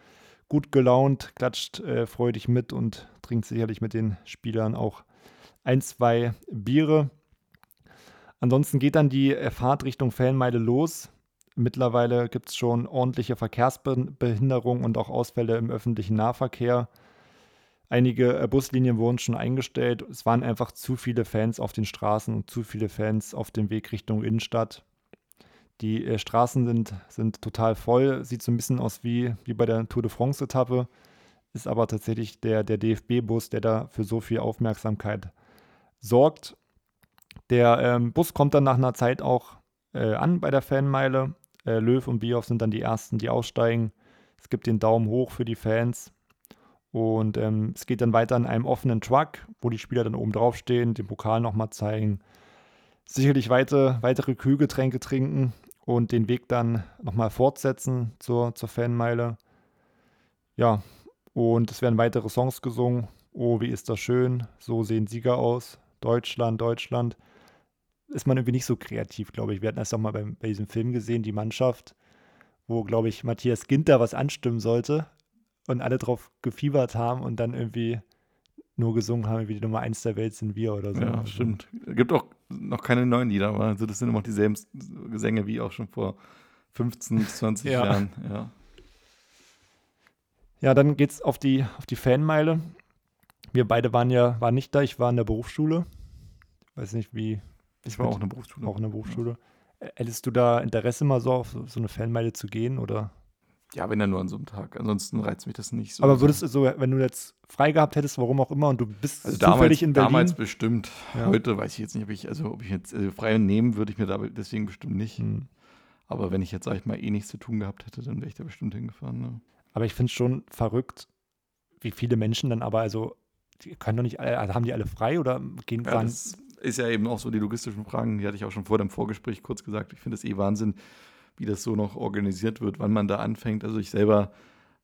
gut gelaunt, klatscht äh, freudig mit und trinkt sicherlich mit den Spielern auch ein, zwei Biere. Ansonsten geht dann die Fahrt Richtung Fanmeile los. Mittlerweile gibt es schon ordentliche Verkehrsbehinderungen und auch Ausfälle im öffentlichen Nahverkehr. Einige äh, Buslinien wurden schon eingestellt. Es waren einfach zu viele Fans auf den Straßen und zu viele Fans auf dem Weg Richtung Innenstadt. Die äh, Straßen sind, sind total voll. Sieht so ein bisschen aus wie, wie bei der Tour de France-Etappe. Ist aber tatsächlich der, der DFB-Bus, der da für so viel Aufmerksamkeit sorgt. Der ähm, Bus kommt dann nach einer Zeit auch äh, an bei der Fanmeile. Äh, Löw und Bierhoff sind dann die Ersten, die aussteigen. Es gibt den Daumen hoch für die Fans. Und ähm, es geht dann weiter in einem offenen Truck, wo die Spieler dann oben drauf stehen, den Pokal nochmal zeigen. Sicherlich weite, weitere Kühlgetränke trinken und den Weg dann nochmal fortsetzen zur, zur Fanmeile. Ja, und es werden weitere Songs gesungen. Oh, wie ist das schön. So sehen Sieger aus. Deutschland, Deutschland. Ist man irgendwie nicht so kreativ, glaube ich. Wir hatten das auch mal bei, bei diesem Film gesehen, die Mannschaft, wo, glaube ich, Matthias Ginter was anstimmen sollte und alle drauf gefiebert haben und dann irgendwie nur gesungen haben, wie die Nummer eins der Welt sind wir oder so. Ja, stimmt. Es gibt auch noch keine neuen Lieder, aber also das sind immer noch dieselben Gesänge wie auch schon vor 15, 20 Ja. Jahren. Ja. Ja, dann geht's auf die, auf die Fanmeile. Wir beide waren ja, waren nicht da, ich war in der Berufsschule. Ich weiß nicht, wie. Ich war auch in der Berufsschule. Auch in der Berufsschule. Äh, Hättest du da Interesse mal so auf so so eine Fanmeile zu gehen? Oder? Ja, wenn dann nur an so einem Tag. Ansonsten reizt mich das nicht so. Aber würdest du so, wenn du jetzt frei gehabt hättest, warum auch immer, und du bist also zufällig damals, in Berlin. damals bestimmt. Ja. Heute weiß ich jetzt nicht, ob ich, also ob ich jetzt also frei nehmen würde ich mir da deswegen bestimmt nicht. Hm. Aber wenn ich jetzt, sag ich mal, eh nichts zu tun gehabt hätte, dann wäre ich da bestimmt hingefahren. Ne? Aber ich finde es schon verrückt, wie viele Menschen dann aber, also, die können doch nicht alle, also haben die alle frei oder gehen Ja, fahren? das ist ja eben auch so die logistischen Fragen, die hatte ich auch schon vor dem Vorgespräch kurz gesagt. Ich finde es eh Wahnsinn, wie das so noch organisiert wird, wann man da anfängt. Also ich selber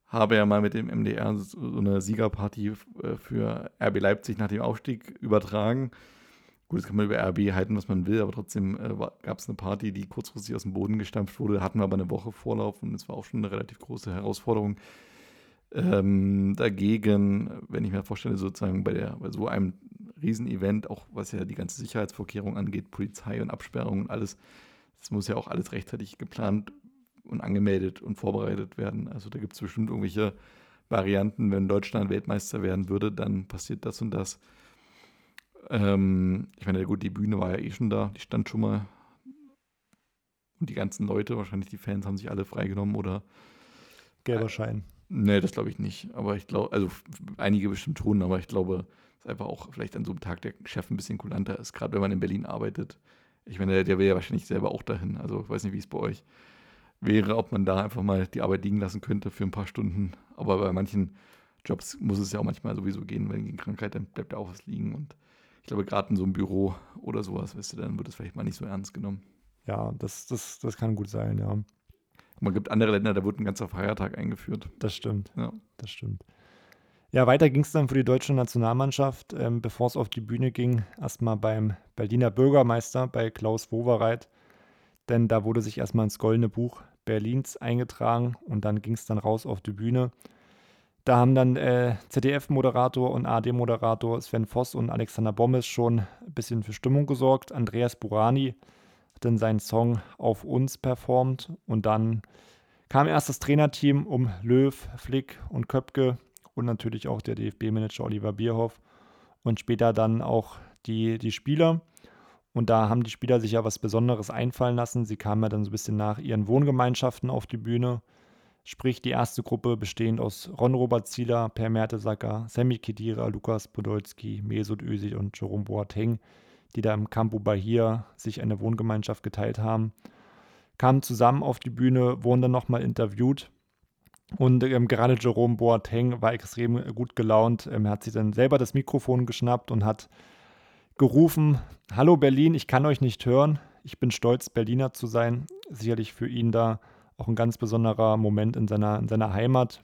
habe ja mal mit dem MDR so eine Siegerparty äh, für RB Leipzig nach dem Aufstieg übertragen. Gut, das kann man über RB halten, was man will, aber trotzdem äh, gab es eine Party, die kurzfristig aus dem Boden gestampft wurde. Hatten wir aber eine Woche Vorlauf und es war auch schon eine relativ große Herausforderung. Ähm, dagegen, wenn ich mir vorstelle, sozusagen bei, der, bei so einem Riesenevent, auch was ja die ganze Sicherheitsvorkehrung angeht, Polizei und Absperrung und alles, das muss ja auch alles rechtzeitig geplant und angemeldet und vorbereitet werden. Also da gibt es bestimmt irgendwelche Varianten, wenn Deutschland Weltmeister werden würde, dann passiert das und das. Ähm, ich meine, gut, die Bühne war ja eh schon da, die stand schon mal. Und die ganzen Leute, wahrscheinlich die Fans, haben sich alle freigenommen oder Gelber Schein. Nee, das glaube ich nicht. Aber ich glaube, also einige bestimmt tun, aber ich glaube, dass einfach auch vielleicht an so einem Tag der Chef ein bisschen kulanter ist, gerade wenn man in Berlin arbeitet. Ich meine, der, der will ja wahrscheinlich selber auch dahin. Also ich weiß nicht, wie es bei euch wäre, ob man da einfach mal die Arbeit liegen lassen könnte für ein paar Stunden. Aber bei manchen Jobs muss es ja auch manchmal sowieso gehen, wenn gegen Krankheit, dann bleibt ja auch was liegen. Und ich glaube, gerade in so einem Büro oder sowas, weißt du, dann wird es vielleicht mal nicht so ernst genommen. Ja, das, das, das kann gut sein, ja. Man gibt andere Länder, da wird ein ganzer Feiertag eingeführt. Das stimmt. Ja. Das stimmt. Ja, weiter ging es dann für die deutsche Nationalmannschaft, ähm, bevor es auf die Bühne ging, erstmal beim Berliner Bürgermeister, bei Klaus Wowereit. Denn da wurde sich erstmal ins Goldene Buch Berlins eingetragen und dann ging es dann raus auf die Bühne. Da haben dann äh, ZDF-Moderator und ARD-Moderator Sven Voss und Alexander Bommes schon ein bisschen für Stimmung gesorgt. Andreas Burani dann seinen Song Auf uns performt und dann kam erst das Trainerteam um Löw, Flick und Köpke und natürlich auch der DFB-Manager Oliver Bierhoff und später dann auch die, die Spieler. Und da haben die Spieler sich ja was Besonderes einfallen lassen. Sie kamen ja dann so ein bisschen nach ihren Wohngemeinschaften auf die Bühne. Sprich, die erste Gruppe bestehend aus Ron-Robert Zieler, Per Mertesacker, Sammy Kedira, Lukas Podolski, Mesut Özil und Jerome Boateng, die da im Campo Bahia sich eine Wohngemeinschaft geteilt haben, kamen zusammen auf die Bühne, wurden dann nochmal interviewt. Und ähm, gerade Jerome Boateng war extrem gut gelaunt. Ähm, er hat sich dann selber das Mikrofon geschnappt und hat gerufen, Hallo Berlin, ich kann euch nicht hören. Ich bin stolz, Berliner zu sein. Sicherlich für ihn da auch ein ganz besonderer Moment in seiner, in seiner Heimat.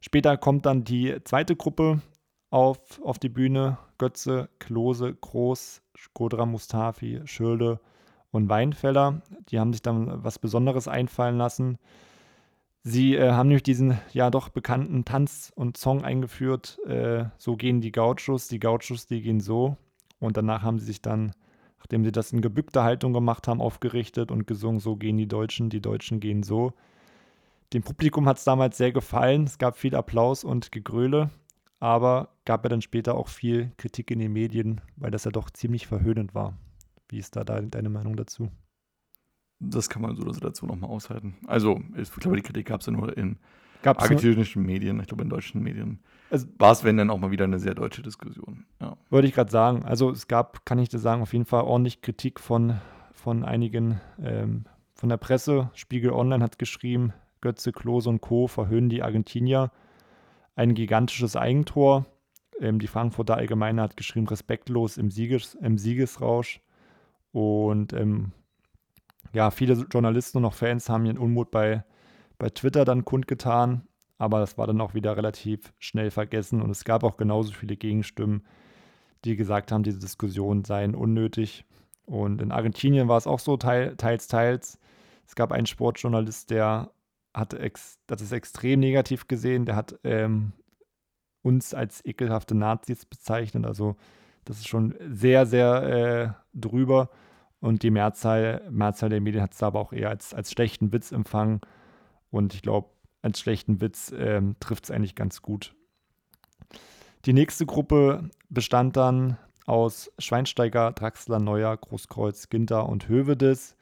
Später kommt dann die zweite Gruppe auf, auf die Bühne. Götze, Klose, Groß, Skodra Mustafi, Schölde und Weinfeller. Die haben sich dann was Besonderes einfallen lassen. Sie äh, haben nämlich diesen ja doch bekannten Tanz und Song eingeführt. Äh, so gehen die Gauchos, die Gauchos, die gehen so. Und danach haben sie sich dann, nachdem sie das in gebückter Haltung gemacht haben, aufgerichtet und gesungen, so gehen die Deutschen, die Deutschen gehen so. Dem Publikum hat es damals sehr gefallen. Es gab viel Applaus und Gegröle, aber gab ja dann später auch viel Kritik in den Medien, weil das ja doch ziemlich verhöhnend war. Wie ist da de deine Meinung dazu? Das kann man so oder so dazu nochmal aushalten. Also, ich glaube, die Kritik gab es ja nur in Gab's argentinischen Medien, ich glaube, in deutschen Medien. Also- war es, wenn dann auch mal wieder eine sehr deutsche Diskussion. Ja. Würde ich gerade sagen. Also es gab, kann ich dir sagen, auf jeden Fall ordentlich Kritik von, von einigen, ähm, von der Presse. Spiegel Online hat geschrieben, Götze, Klose und Co. verhöhnen die Argentinier. Ein gigantisches Eigentor. Ähm, die Frankfurter Allgemeine hat geschrieben, respektlos im, Sieges, im Siegesrausch. Und ähm, ja, viele Journalisten und auch Fans haben ihren Unmut bei, bei Twitter dann kundgetan. Aber das war dann auch wieder relativ schnell vergessen. Und es gab auch genauso viele Gegenstimmen, die gesagt haben, diese Diskussionen seien unnötig. Und in Argentinien war es auch so, teil, teils, teils. Es gab einen Sportjournalist, der hat, ex, hat es extrem negativ gesehen. Der hat ähm, uns als ekelhafte Nazis bezeichnet. Also das ist schon sehr, sehr äh, drüber. Und die Mehrzahl, Mehrzahl der Medien hat es aber auch eher als, als schlechten Witz empfangen. Und ich glaube, als schlechten Witz ähm, trifft es eigentlich ganz gut. Die nächste Gruppe bestand dann aus Schweinsteiger, Draxler, Neuer, Großkreuz, Ginter und Hövedes.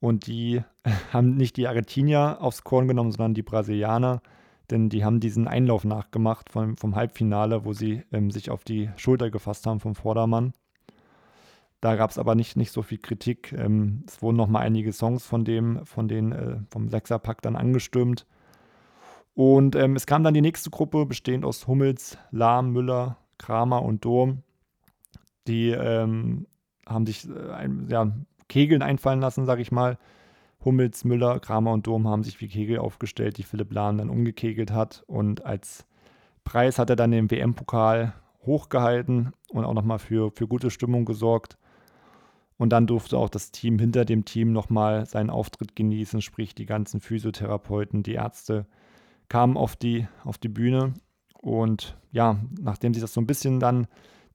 Und die haben nicht die Argentinier aufs Korn genommen, sondern die Brasilianer. Denn die haben diesen Einlauf nachgemacht vom, vom Halbfinale, wo sie ähm, sich auf die Schulter gefasst haben vom Vordermann. Da gab es aber nicht, nicht so viel Kritik. Ähm, es wurden noch mal einige Songs von dem, von den, äh, vom Sechserpack dann angestürmt. Und ähm, es kam dann die nächste Gruppe, bestehend aus Hummels, Lahm, Müller, Kramer und Durm. Die ähm, haben sich äh, ein, ja, Kegeln einfallen lassen, sage ich mal. Hummels, Müller, Kramer und Durm haben sich wie Kegel aufgestellt, die Philipp Lahm dann umgekegelt hat. Und als Preis hat er dann den WM-Pokal hochgehalten und auch nochmal für, für gute Stimmung gesorgt. Und dann durfte auch das Team hinter dem Team nochmal seinen Auftritt genießen, sprich die ganzen Physiotherapeuten, die Ärzte, kam auf die, auf die Bühne. Und ja, nachdem sich das so ein bisschen dann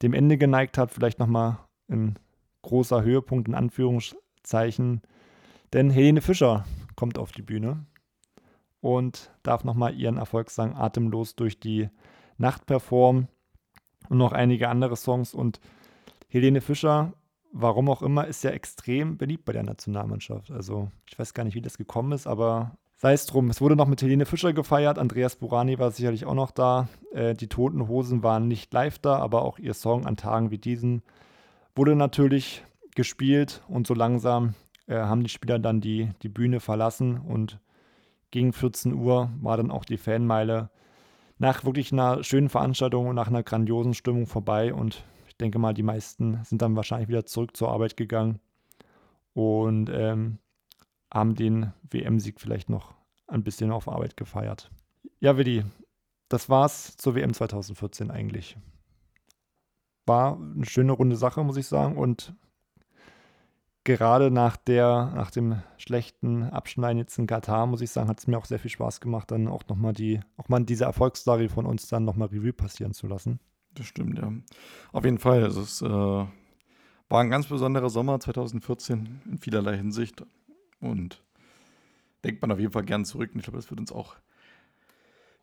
dem Ende geneigt hat, vielleicht nochmal ein großer Höhepunkt in Anführungszeichen. Denn Helene Fischer kommt auf die Bühne und darf nochmal ihren Erfolgssang atemlos durch die Nacht performen und noch einige andere Songs. Und Helene Fischer, warum auch immer, ist ja extrem beliebt bei der Nationalmannschaft. Also ich weiß gar nicht, wie das gekommen ist, aber Sei es drum, es wurde noch mit Helene Fischer gefeiert, Andreas Burani war sicherlich auch noch da. Äh, die Toten Hosen waren nicht live da, aber auch ihr Song an Tagen wie diesen wurde natürlich gespielt und so langsam äh, haben die Spieler dann die, die Bühne verlassen und gegen 14 Uhr war dann auch die Fanmeile nach wirklich einer schönen Veranstaltung und nach einer grandiosen Stimmung vorbei und ich denke mal, die meisten sind dann wahrscheinlich wieder zurück zur Arbeit gegangen und ähm, haben den WM-Sieg vielleicht noch ein bisschen auf Arbeit gefeiert. Ja, Willi, das war's zur WM 2014 eigentlich. War eine schöne runde Sache, muss ich sagen. Und gerade nach der, nach dem schlechten Abschneiden jetzt in Katar, muss ich sagen, hat es mir auch sehr viel Spaß gemacht, dann auch nochmal die, auch mal diese Erfolgsstory von uns dann nochmal Revue passieren zu lassen. Das stimmt, ja. Auf jeden Fall. Es äh, war ein ganz besonderer Sommer 2014 in vielerlei Hinsicht. Und denkt man auf jeden Fall gern zurück. Und ich glaube, das wird uns auch.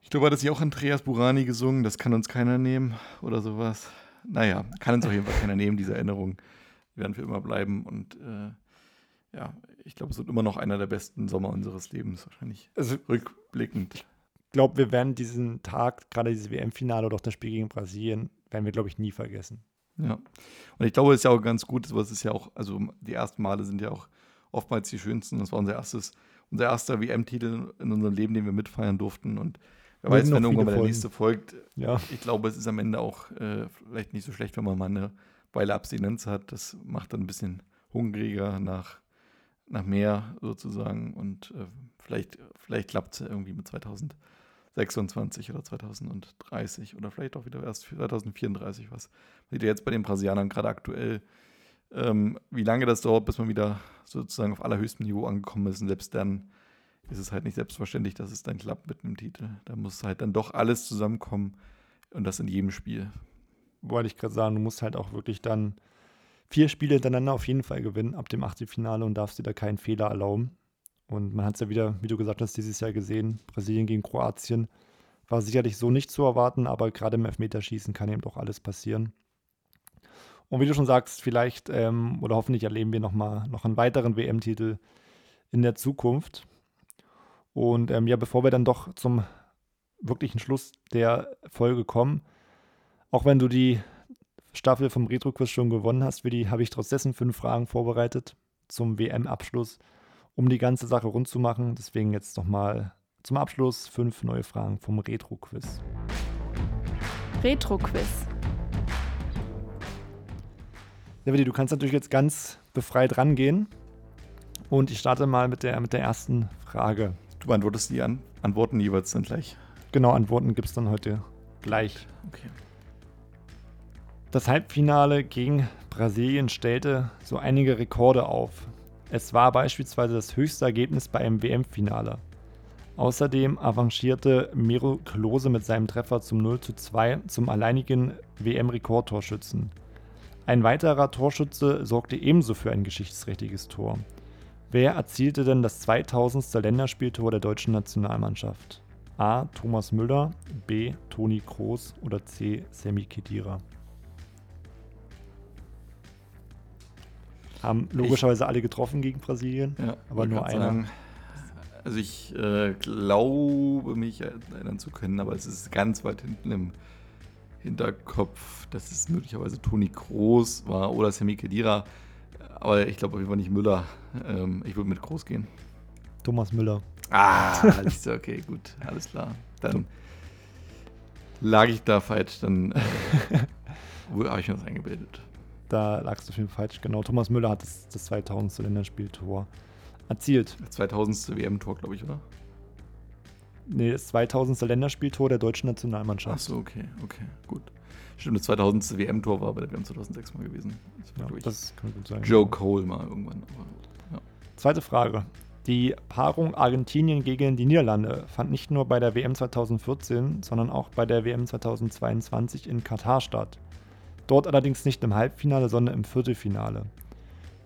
Ich glaube, hat das ja auch Andreas Burani gesungen. Das kann uns keiner nehmen oder sowas. Naja, kann uns auf jeden Fall keiner nehmen, diese Erinnerung. Die werden für immer bleiben. Und äh, ja, ich glaube, es wird immer noch einer der besten Sommer unseres Lebens, wahrscheinlich. Also, rückblickend. Ich glaube, wir werden diesen Tag, gerade dieses WM-Finale oder auch das Spiel gegen Brasilien, werden wir, glaube ich, nie vergessen. Ja. Und ich glaube, es ist ja auch ganz gut, sowas ist ja auch, also die ersten Male sind ja auch oftmals die schönsten. Das war unser erstes, unser erster WM-Titel in unserem Leben, den wir mitfeiern durften. Und wer weiß, wenn irgendwann mal der nächste folgt. Ja. Ich glaube, es ist am Ende auch äh, vielleicht nicht so schlecht, wenn man mal eine Weile Abstinenz hat. Das macht dann ein bisschen hungriger nach, nach mehr sozusagen. Und äh, vielleicht, vielleicht klappt es irgendwie mit 2026 oder 2030 oder vielleicht auch wieder erst 2034 was. Sieht ihr jetzt bei den Brasilianern gerade aktuell ähm, wie lange das dauert, bis man wieder sozusagen auf allerhöchstem Niveau angekommen ist. Und selbst dann ist es halt nicht selbstverständlich, dass es dann klappt mit einem Titel. Da muss halt dann doch alles zusammenkommen und das in jedem Spiel. Wollte ich gerade sagen, du musst halt auch wirklich dann vier Spiele hintereinander auf jeden Fall gewinnen ab dem Achtelfinale und darfst dir da keinen Fehler erlauben. Und man hat es ja wieder, wie du gesagt hast, dieses Jahr gesehen, Brasilien gegen Kroatien. War sicherlich so nicht zu erwarten, aber gerade im Elfmeterschießen kann eben doch alles passieren. Und wie du schon sagst, vielleicht ähm, oder hoffentlich erleben wir noch mal noch einen weiteren WM-Titel in der Zukunft. Und ähm, ja, bevor wir dann doch zum wirklichen Schluss der Folge kommen, auch wenn du die Staffel vom Retro-Quiz schon gewonnen hast, habe ich trotz dessen fünf Fragen vorbereitet zum WM-Abschluss, um die ganze Sache rund zu machen. Deswegen jetzt nochmal zum Abschluss fünf neue Fragen vom Retro-Quiz. Retro-Quiz. David, du kannst natürlich jetzt ganz befreit rangehen. Und ich starte mal mit der, mit der ersten Frage. Du beantwortest die An Antworten jeweils dann gleich. Genau, Antworten gibt es dann heute gleich. Okay. Das Halbfinale gegen Brasilien stellte so einige Rekorde auf. Es war beispielsweise das höchste Ergebnis bei einem WM-Finale. Außerdem avancierte Miro Klose mit seinem Treffer zum 0 zu 2 zum alleinigen WM-Rekordtorschützen. Ein weiterer Torschütze sorgte ebenso für ein geschichtsträchtiges Tor. Wer erzielte denn das 2000. Länderspieltor der deutschen Nationalmannschaft? A. Thomas Müller, B. Toni Kroos oder C. Sammy Khedira? Haben logischerweise alle getroffen gegen Brasilien, Ja, aber nur einer. sagen, also ich äh, glaube mich erinnern zu können, aber es ist ganz weit hinten im Hinterkopf, dass es möglicherweise Toni Kroos war oder Sammy Khedira. Aber ich glaube auf jeden Fall nicht Müller. Ähm, ich würde mit Groß gehen. Thomas Müller. Ah, alles klar, okay, gut, alles klar. Dann lag ich da falsch, dann äh, wo habe ich mir das eingebildet. Da lagst du Fall falsch. Genau, Thomas Müller hat das, das 2000. Länderspieltor erzielt. Das 2000. WM-Tor, glaube ich, oder? Nee, das 2000. Länderspieltor der deutschen Ach Nationalmannschaft. so, okay, okay, gut. Stimmt, das 2000. WM-Tor war bei der WM 2006 mal gewesen. Das Ja, das kann gut sein. Joe Cole mal irgendwann. Aber, Zweite Frage. Die Paarung Argentinien gegen die Niederlande fand nicht nur bei der WM 2014, sondern auch bei der WM 2022 in Katar statt. Dort allerdings nicht im Halbfinale, sondern im Viertelfinale.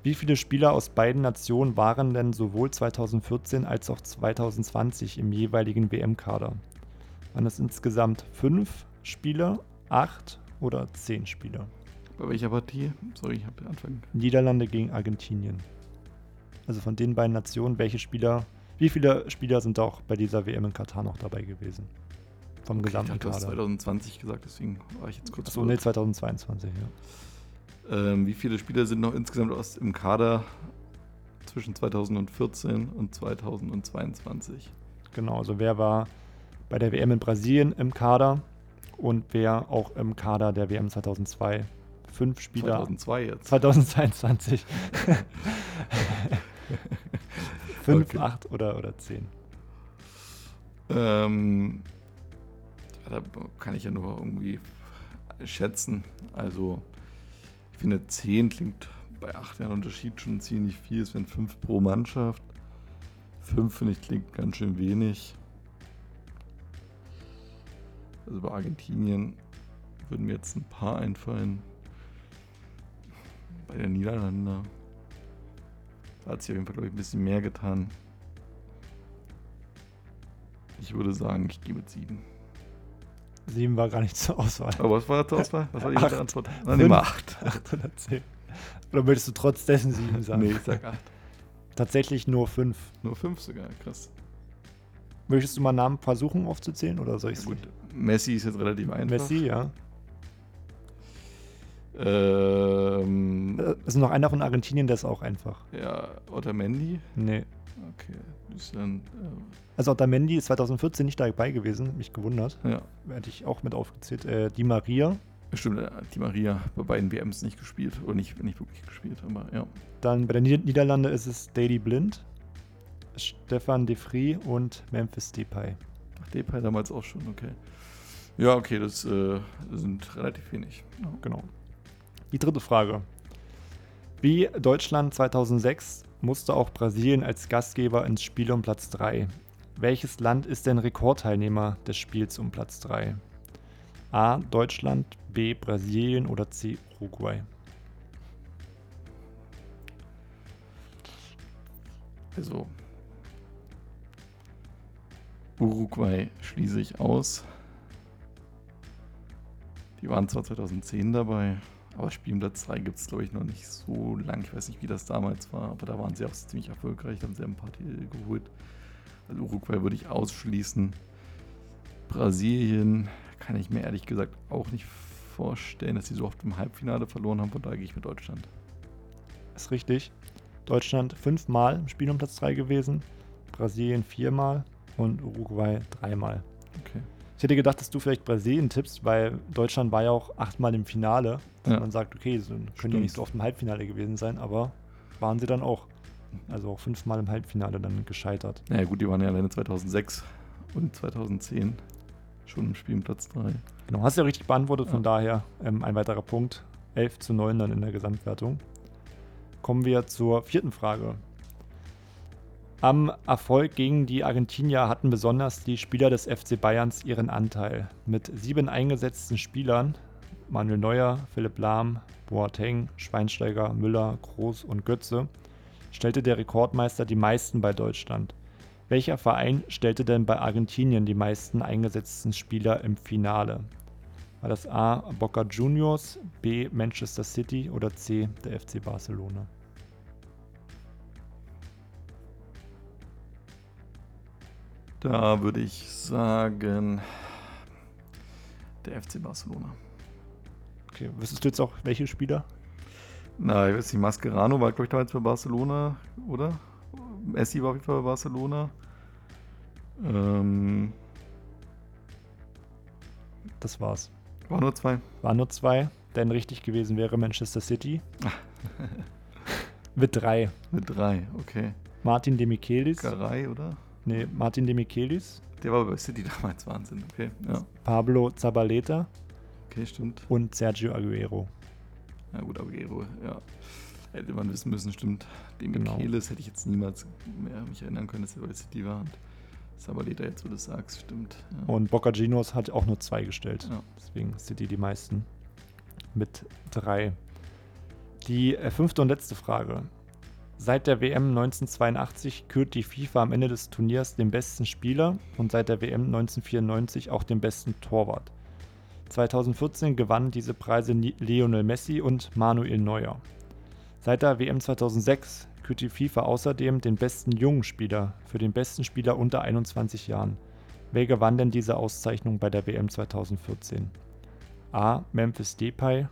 Wie viele Spieler aus beiden Nationen waren denn sowohl 2014 als auch 2020 im jeweiligen WM-Kader? Waren es insgesamt fünf Spieler, acht oder zehn Spieler? bei welcher Partie? Sorry, ich habe den Anfang. Niederlande gegen Argentinien. Also von den beiden Nationen, welche Spieler, wie viele Spieler sind auch bei dieser WM in Katar noch dabei gewesen? Vom Okay, ich gesamten dachte, du hast Kader. 2020 gesagt, deswegen war ich jetzt kurz Achso, nee, 2022, ja. Ähm, wie viele Spieler sind noch insgesamt aus im Kader zwischen 2014 und 2022? Genau, also wer war bei der WM in Brasilien im Kader und wer auch im Kader der WM 2002? Fünf Spieler. 2002 jetzt. 2022. Fünf, Okay. acht oder, oder zehn. Ähm, da kann ich ja nur irgendwie schätzen. Also, ich finde 10 klingt bei 8 Jahren Unterschied schon ziemlich viel. Es wären 5 pro Mannschaft. 5 finde ich klingt ganz schön wenig. Also bei Argentinien würden mir jetzt ein paar einfallen. Bei den Niederlanden. Da hat sich auf jeden Fall, glaube ich, ein bisschen mehr getan. Ich würde sagen, ich gehe mit 7. Sieben war gar nicht zur Auswahl. Aber was war zur Auswahl? Was war die Acht. Antwort? Dann nehmen wir 8. 8 oder 10. Oder möchtest du trotz dessen sieben sagen? Nee, ich sag 8. Tatsächlich nur fünf. Nur 5 sogar, krass. Möchtest du mal Namen versuchen aufzuzählen oder soll ich es gut, Messi ist jetzt relativ einfach. Messi, ja. Ähm, Äh, Es ist noch einer von Argentinien, der ist auch einfach. ja, Otamendi. Nee. Okay, ist dann, Also Otamendi ist 2014 nicht dabei gewesen, mich gewundert. ja. Hätte ich auch mit aufgezählt. Äh, Di Maria, Stimmt, äh, die Maria bei beiden WMs nicht gespielt. Oder nicht, nicht wirklich gespielt, aber ja. dann bei der Nieder Niederlande ist es Daily Blind, Stefan De Vries und Memphis Depay. Ach, Depay damals auch schon, okay. Ja, okay, das äh, sind relativ wenig. Ja. Genau. Die dritte Frage. Wie Deutschland 2006 musste auch Brasilien als Gastgeber ins Spiel um Platz 3. Welches Land ist denn Rekordteilnehmer des Spiels um Platz 3? A. Deutschland, B. Brasilien oder C. Uruguay? Also Uruguay schließe ich aus. Die waren zwar 2010 dabei, aber Spielplatz 3 gibt es, glaube ich, noch nicht so lang. Ich weiß nicht, wie das damals war, aber da waren sie auch ziemlich erfolgreich, haben sie ein paar Titel geholt. Also Uruguay würde ich ausschließen. Brasilien kann ich mir ehrlich gesagt auch nicht vorstellen, dass sie so oft im Halbfinale verloren haben, von daher gehe ich mit Deutschland. Ist richtig. Deutschland fünfmal im Spiel um Platz 3 gewesen, Brasilien viermal und Uruguay dreimal. Okay. Ich hätte gedacht, dass du vielleicht Brasilien tippst, weil Deutschland war ja auch achtmal im Finale. Ja. Man sagt, okay, so können die Stimmt. nicht so oft im Halbfinale gewesen sein, aber waren sie dann auch. Also auch fünfmal im Halbfinale dann gescheitert. Naja, gut, die waren ja alleine 2006 und 2010 schon im Spiel im Platz 3. Genau, hast du ja richtig beantwortet, von Ja. daher ähm, ein weiterer Punkt. 11 zu 9 dann in der Gesamtwertung. Kommen wir zur vierten Frage. Am Erfolg gegen die Argentinier hatten besonders die Spieler des FC Bayerns ihren Anteil. Mit sieben eingesetzten Spielern, Manuel Neuer, Philipp Lahm, Boateng, Schweinsteiger, Müller, Groß und Götze, stellte der Rekordmeister die meisten bei Deutschland. Welcher Verein stellte denn bei Argentinien die meisten eingesetzten Spieler im Finale? War das A. Boca Juniors, B. Manchester City oder C. der FC Barcelona? Da würde ich sagen, der FC Barcelona. Okay, wüsstest du jetzt auch welche Spieler? Na, ich weiß nicht, Mascherano war, glaube ich, damals bei Barcelona, oder? Messi war auf jeden Fall bei Barcelona. Ähm, Das war's. war nur zwei. Waren nur zwei, denn richtig gewesen wäre Manchester City. Mit drei. Mit drei, okay. Martin de Michelis. Garay, oder? Nee, Martin de Michelis. Der war bei City damals Wahnsinn, okay. Ja, Pablo Zabaleta okay, stimmt. und Sergio Aguero. Ja gut, Aguero, ja. Hätte man wissen müssen, stimmt. Dem Genau. Michelis hätte ich jetzt niemals mehr mich erinnern können, dass er bei City war. Und Sabaleta jetzt, wo du sagst, stimmt. Ja. Und Boca Juniors hat auch nur zwei gestellt. Ja. Deswegen City die meisten. Mit drei. Die äh, fünfte und letzte Frage. Seit der WM 1982 kürt die FIFA am Ende des Turniers den besten Spieler und seit der WM 1994 auch den besten Torwart. 2014 gewannen diese Preise Lionel Messi und Manuel Neuer. Seit der WM 2006 kürt die FIFA außerdem den besten jungen Spieler für den besten Spieler unter 21 Jahren. Wer gewann denn diese Auszeichnung bei der WM 2014? A. Memphis Depay,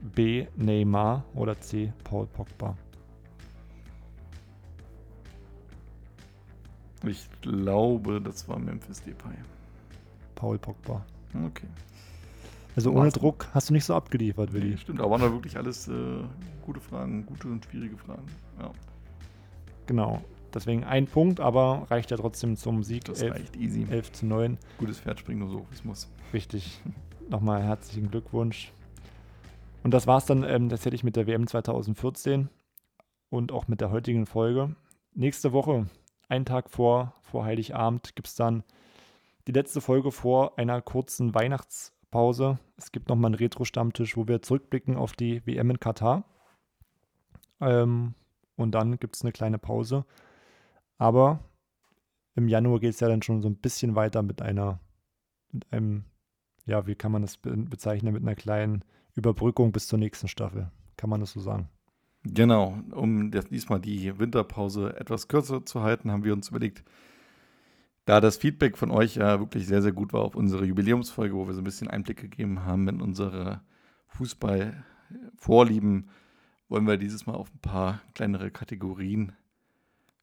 B. Neymar oder C. Paul Pogba? Ich glaube, das war Memphis Depay. Paul Pogba. Okay. Also ohne Druck hast du nicht so abgeliefert, Willi. Nee, stimmt, aber waren da wirklich alles äh, gute Fragen, gute und schwierige Fragen. Ja, Genau. Deswegen ein Punkt, aber reicht ja trotzdem zum Sieg. das 11, reicht easy. 11 zu 9. Gutes Pferd springt nur so hoch, wie es muss. Richtig. Nochmal herzlichen Glückwunsch. Und das war's dann ähm, tatsächlich mit der WM 2014 und auch mit der heutigen Folge. Nächste Woche, einen Tag vor, vor Heiligabend, gibt es dann die letzte Folge vor einer kurzen Weihnachtspause. Es gibt nochmal einen Retro-Stammtisch, wo wir zurückblicken auf die WM in Katar. Ähm, und dann gibt es eine kleine Pause. Aber im Januar geht es ja dann schon so ein bisschen weiter mit einer, mit einem ja, wie kann man das be bezeichnen, mit einer kleinen Überbrückung bis zur nächsten Staffel. Kann man das so sagen? Genau, um diesmal die Winterpause etwas kürzer zu halten, haben wir uns überlegt, da das Feedback von euch ja wirklich sehr, sehr gut war auf unsere Jubiläumsfolge, wo wir so ein bisschen Einblick gegeben haben in unsere Fußballvorlieben, wollen wir dieses Mal auf ein paar kleinere Kategorien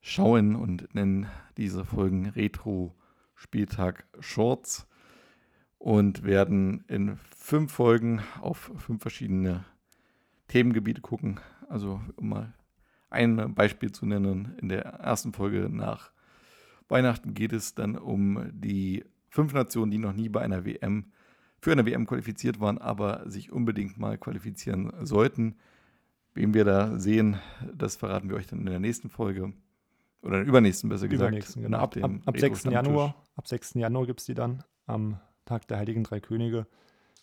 schauen und nennen diese Folgen Retro Spieltag Shorts und werden in fünf Folgen auf fünf verschiedene Themengebiete gucken. Also um mal ein Beispiel zu nennen, in der ersten Folge nach Weihnachten geht es dann um die fünf Nationen, die noch nie bei einer WM für eine WM qualifiziert waren, aber sich unbedingt mal qualifizieren sollten. Wen wir da sehen, das verraten wir euch dann in der nächsten Folge. Oder in der übernächsten, besser gesagt. Übernächsten, genau. Ab, ab, ab 6. Retro-Stammtisch. Januar, ab 6. Januar gibt es die dann am Tag der Heiligen Drei Könige.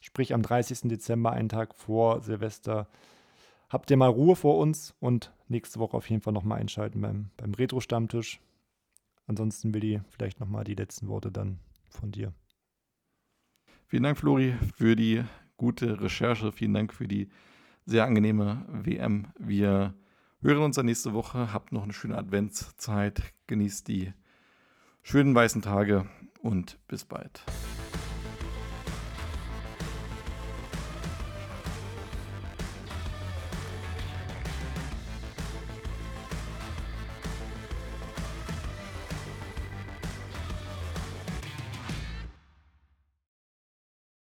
Sprich am 30. Dezember, einen Tag vor Silvester. Habt ihr mal Ruhe vor uns und nächste Woche auf jeden Fall nochmal einschalten beim, beim Retro-Stammtisch. Ansonsten, Willi, vielleicht nochmal die letzten Worte dann von dir. Vielen Dank, Flori, für die gute Recherche. Vielen Dank für die sehr angenehme WM. Wir hören uns dann nächste Woche. Habt noch eine schöne Adventszeit. Genießt die schönen weißen Tage und bis bald.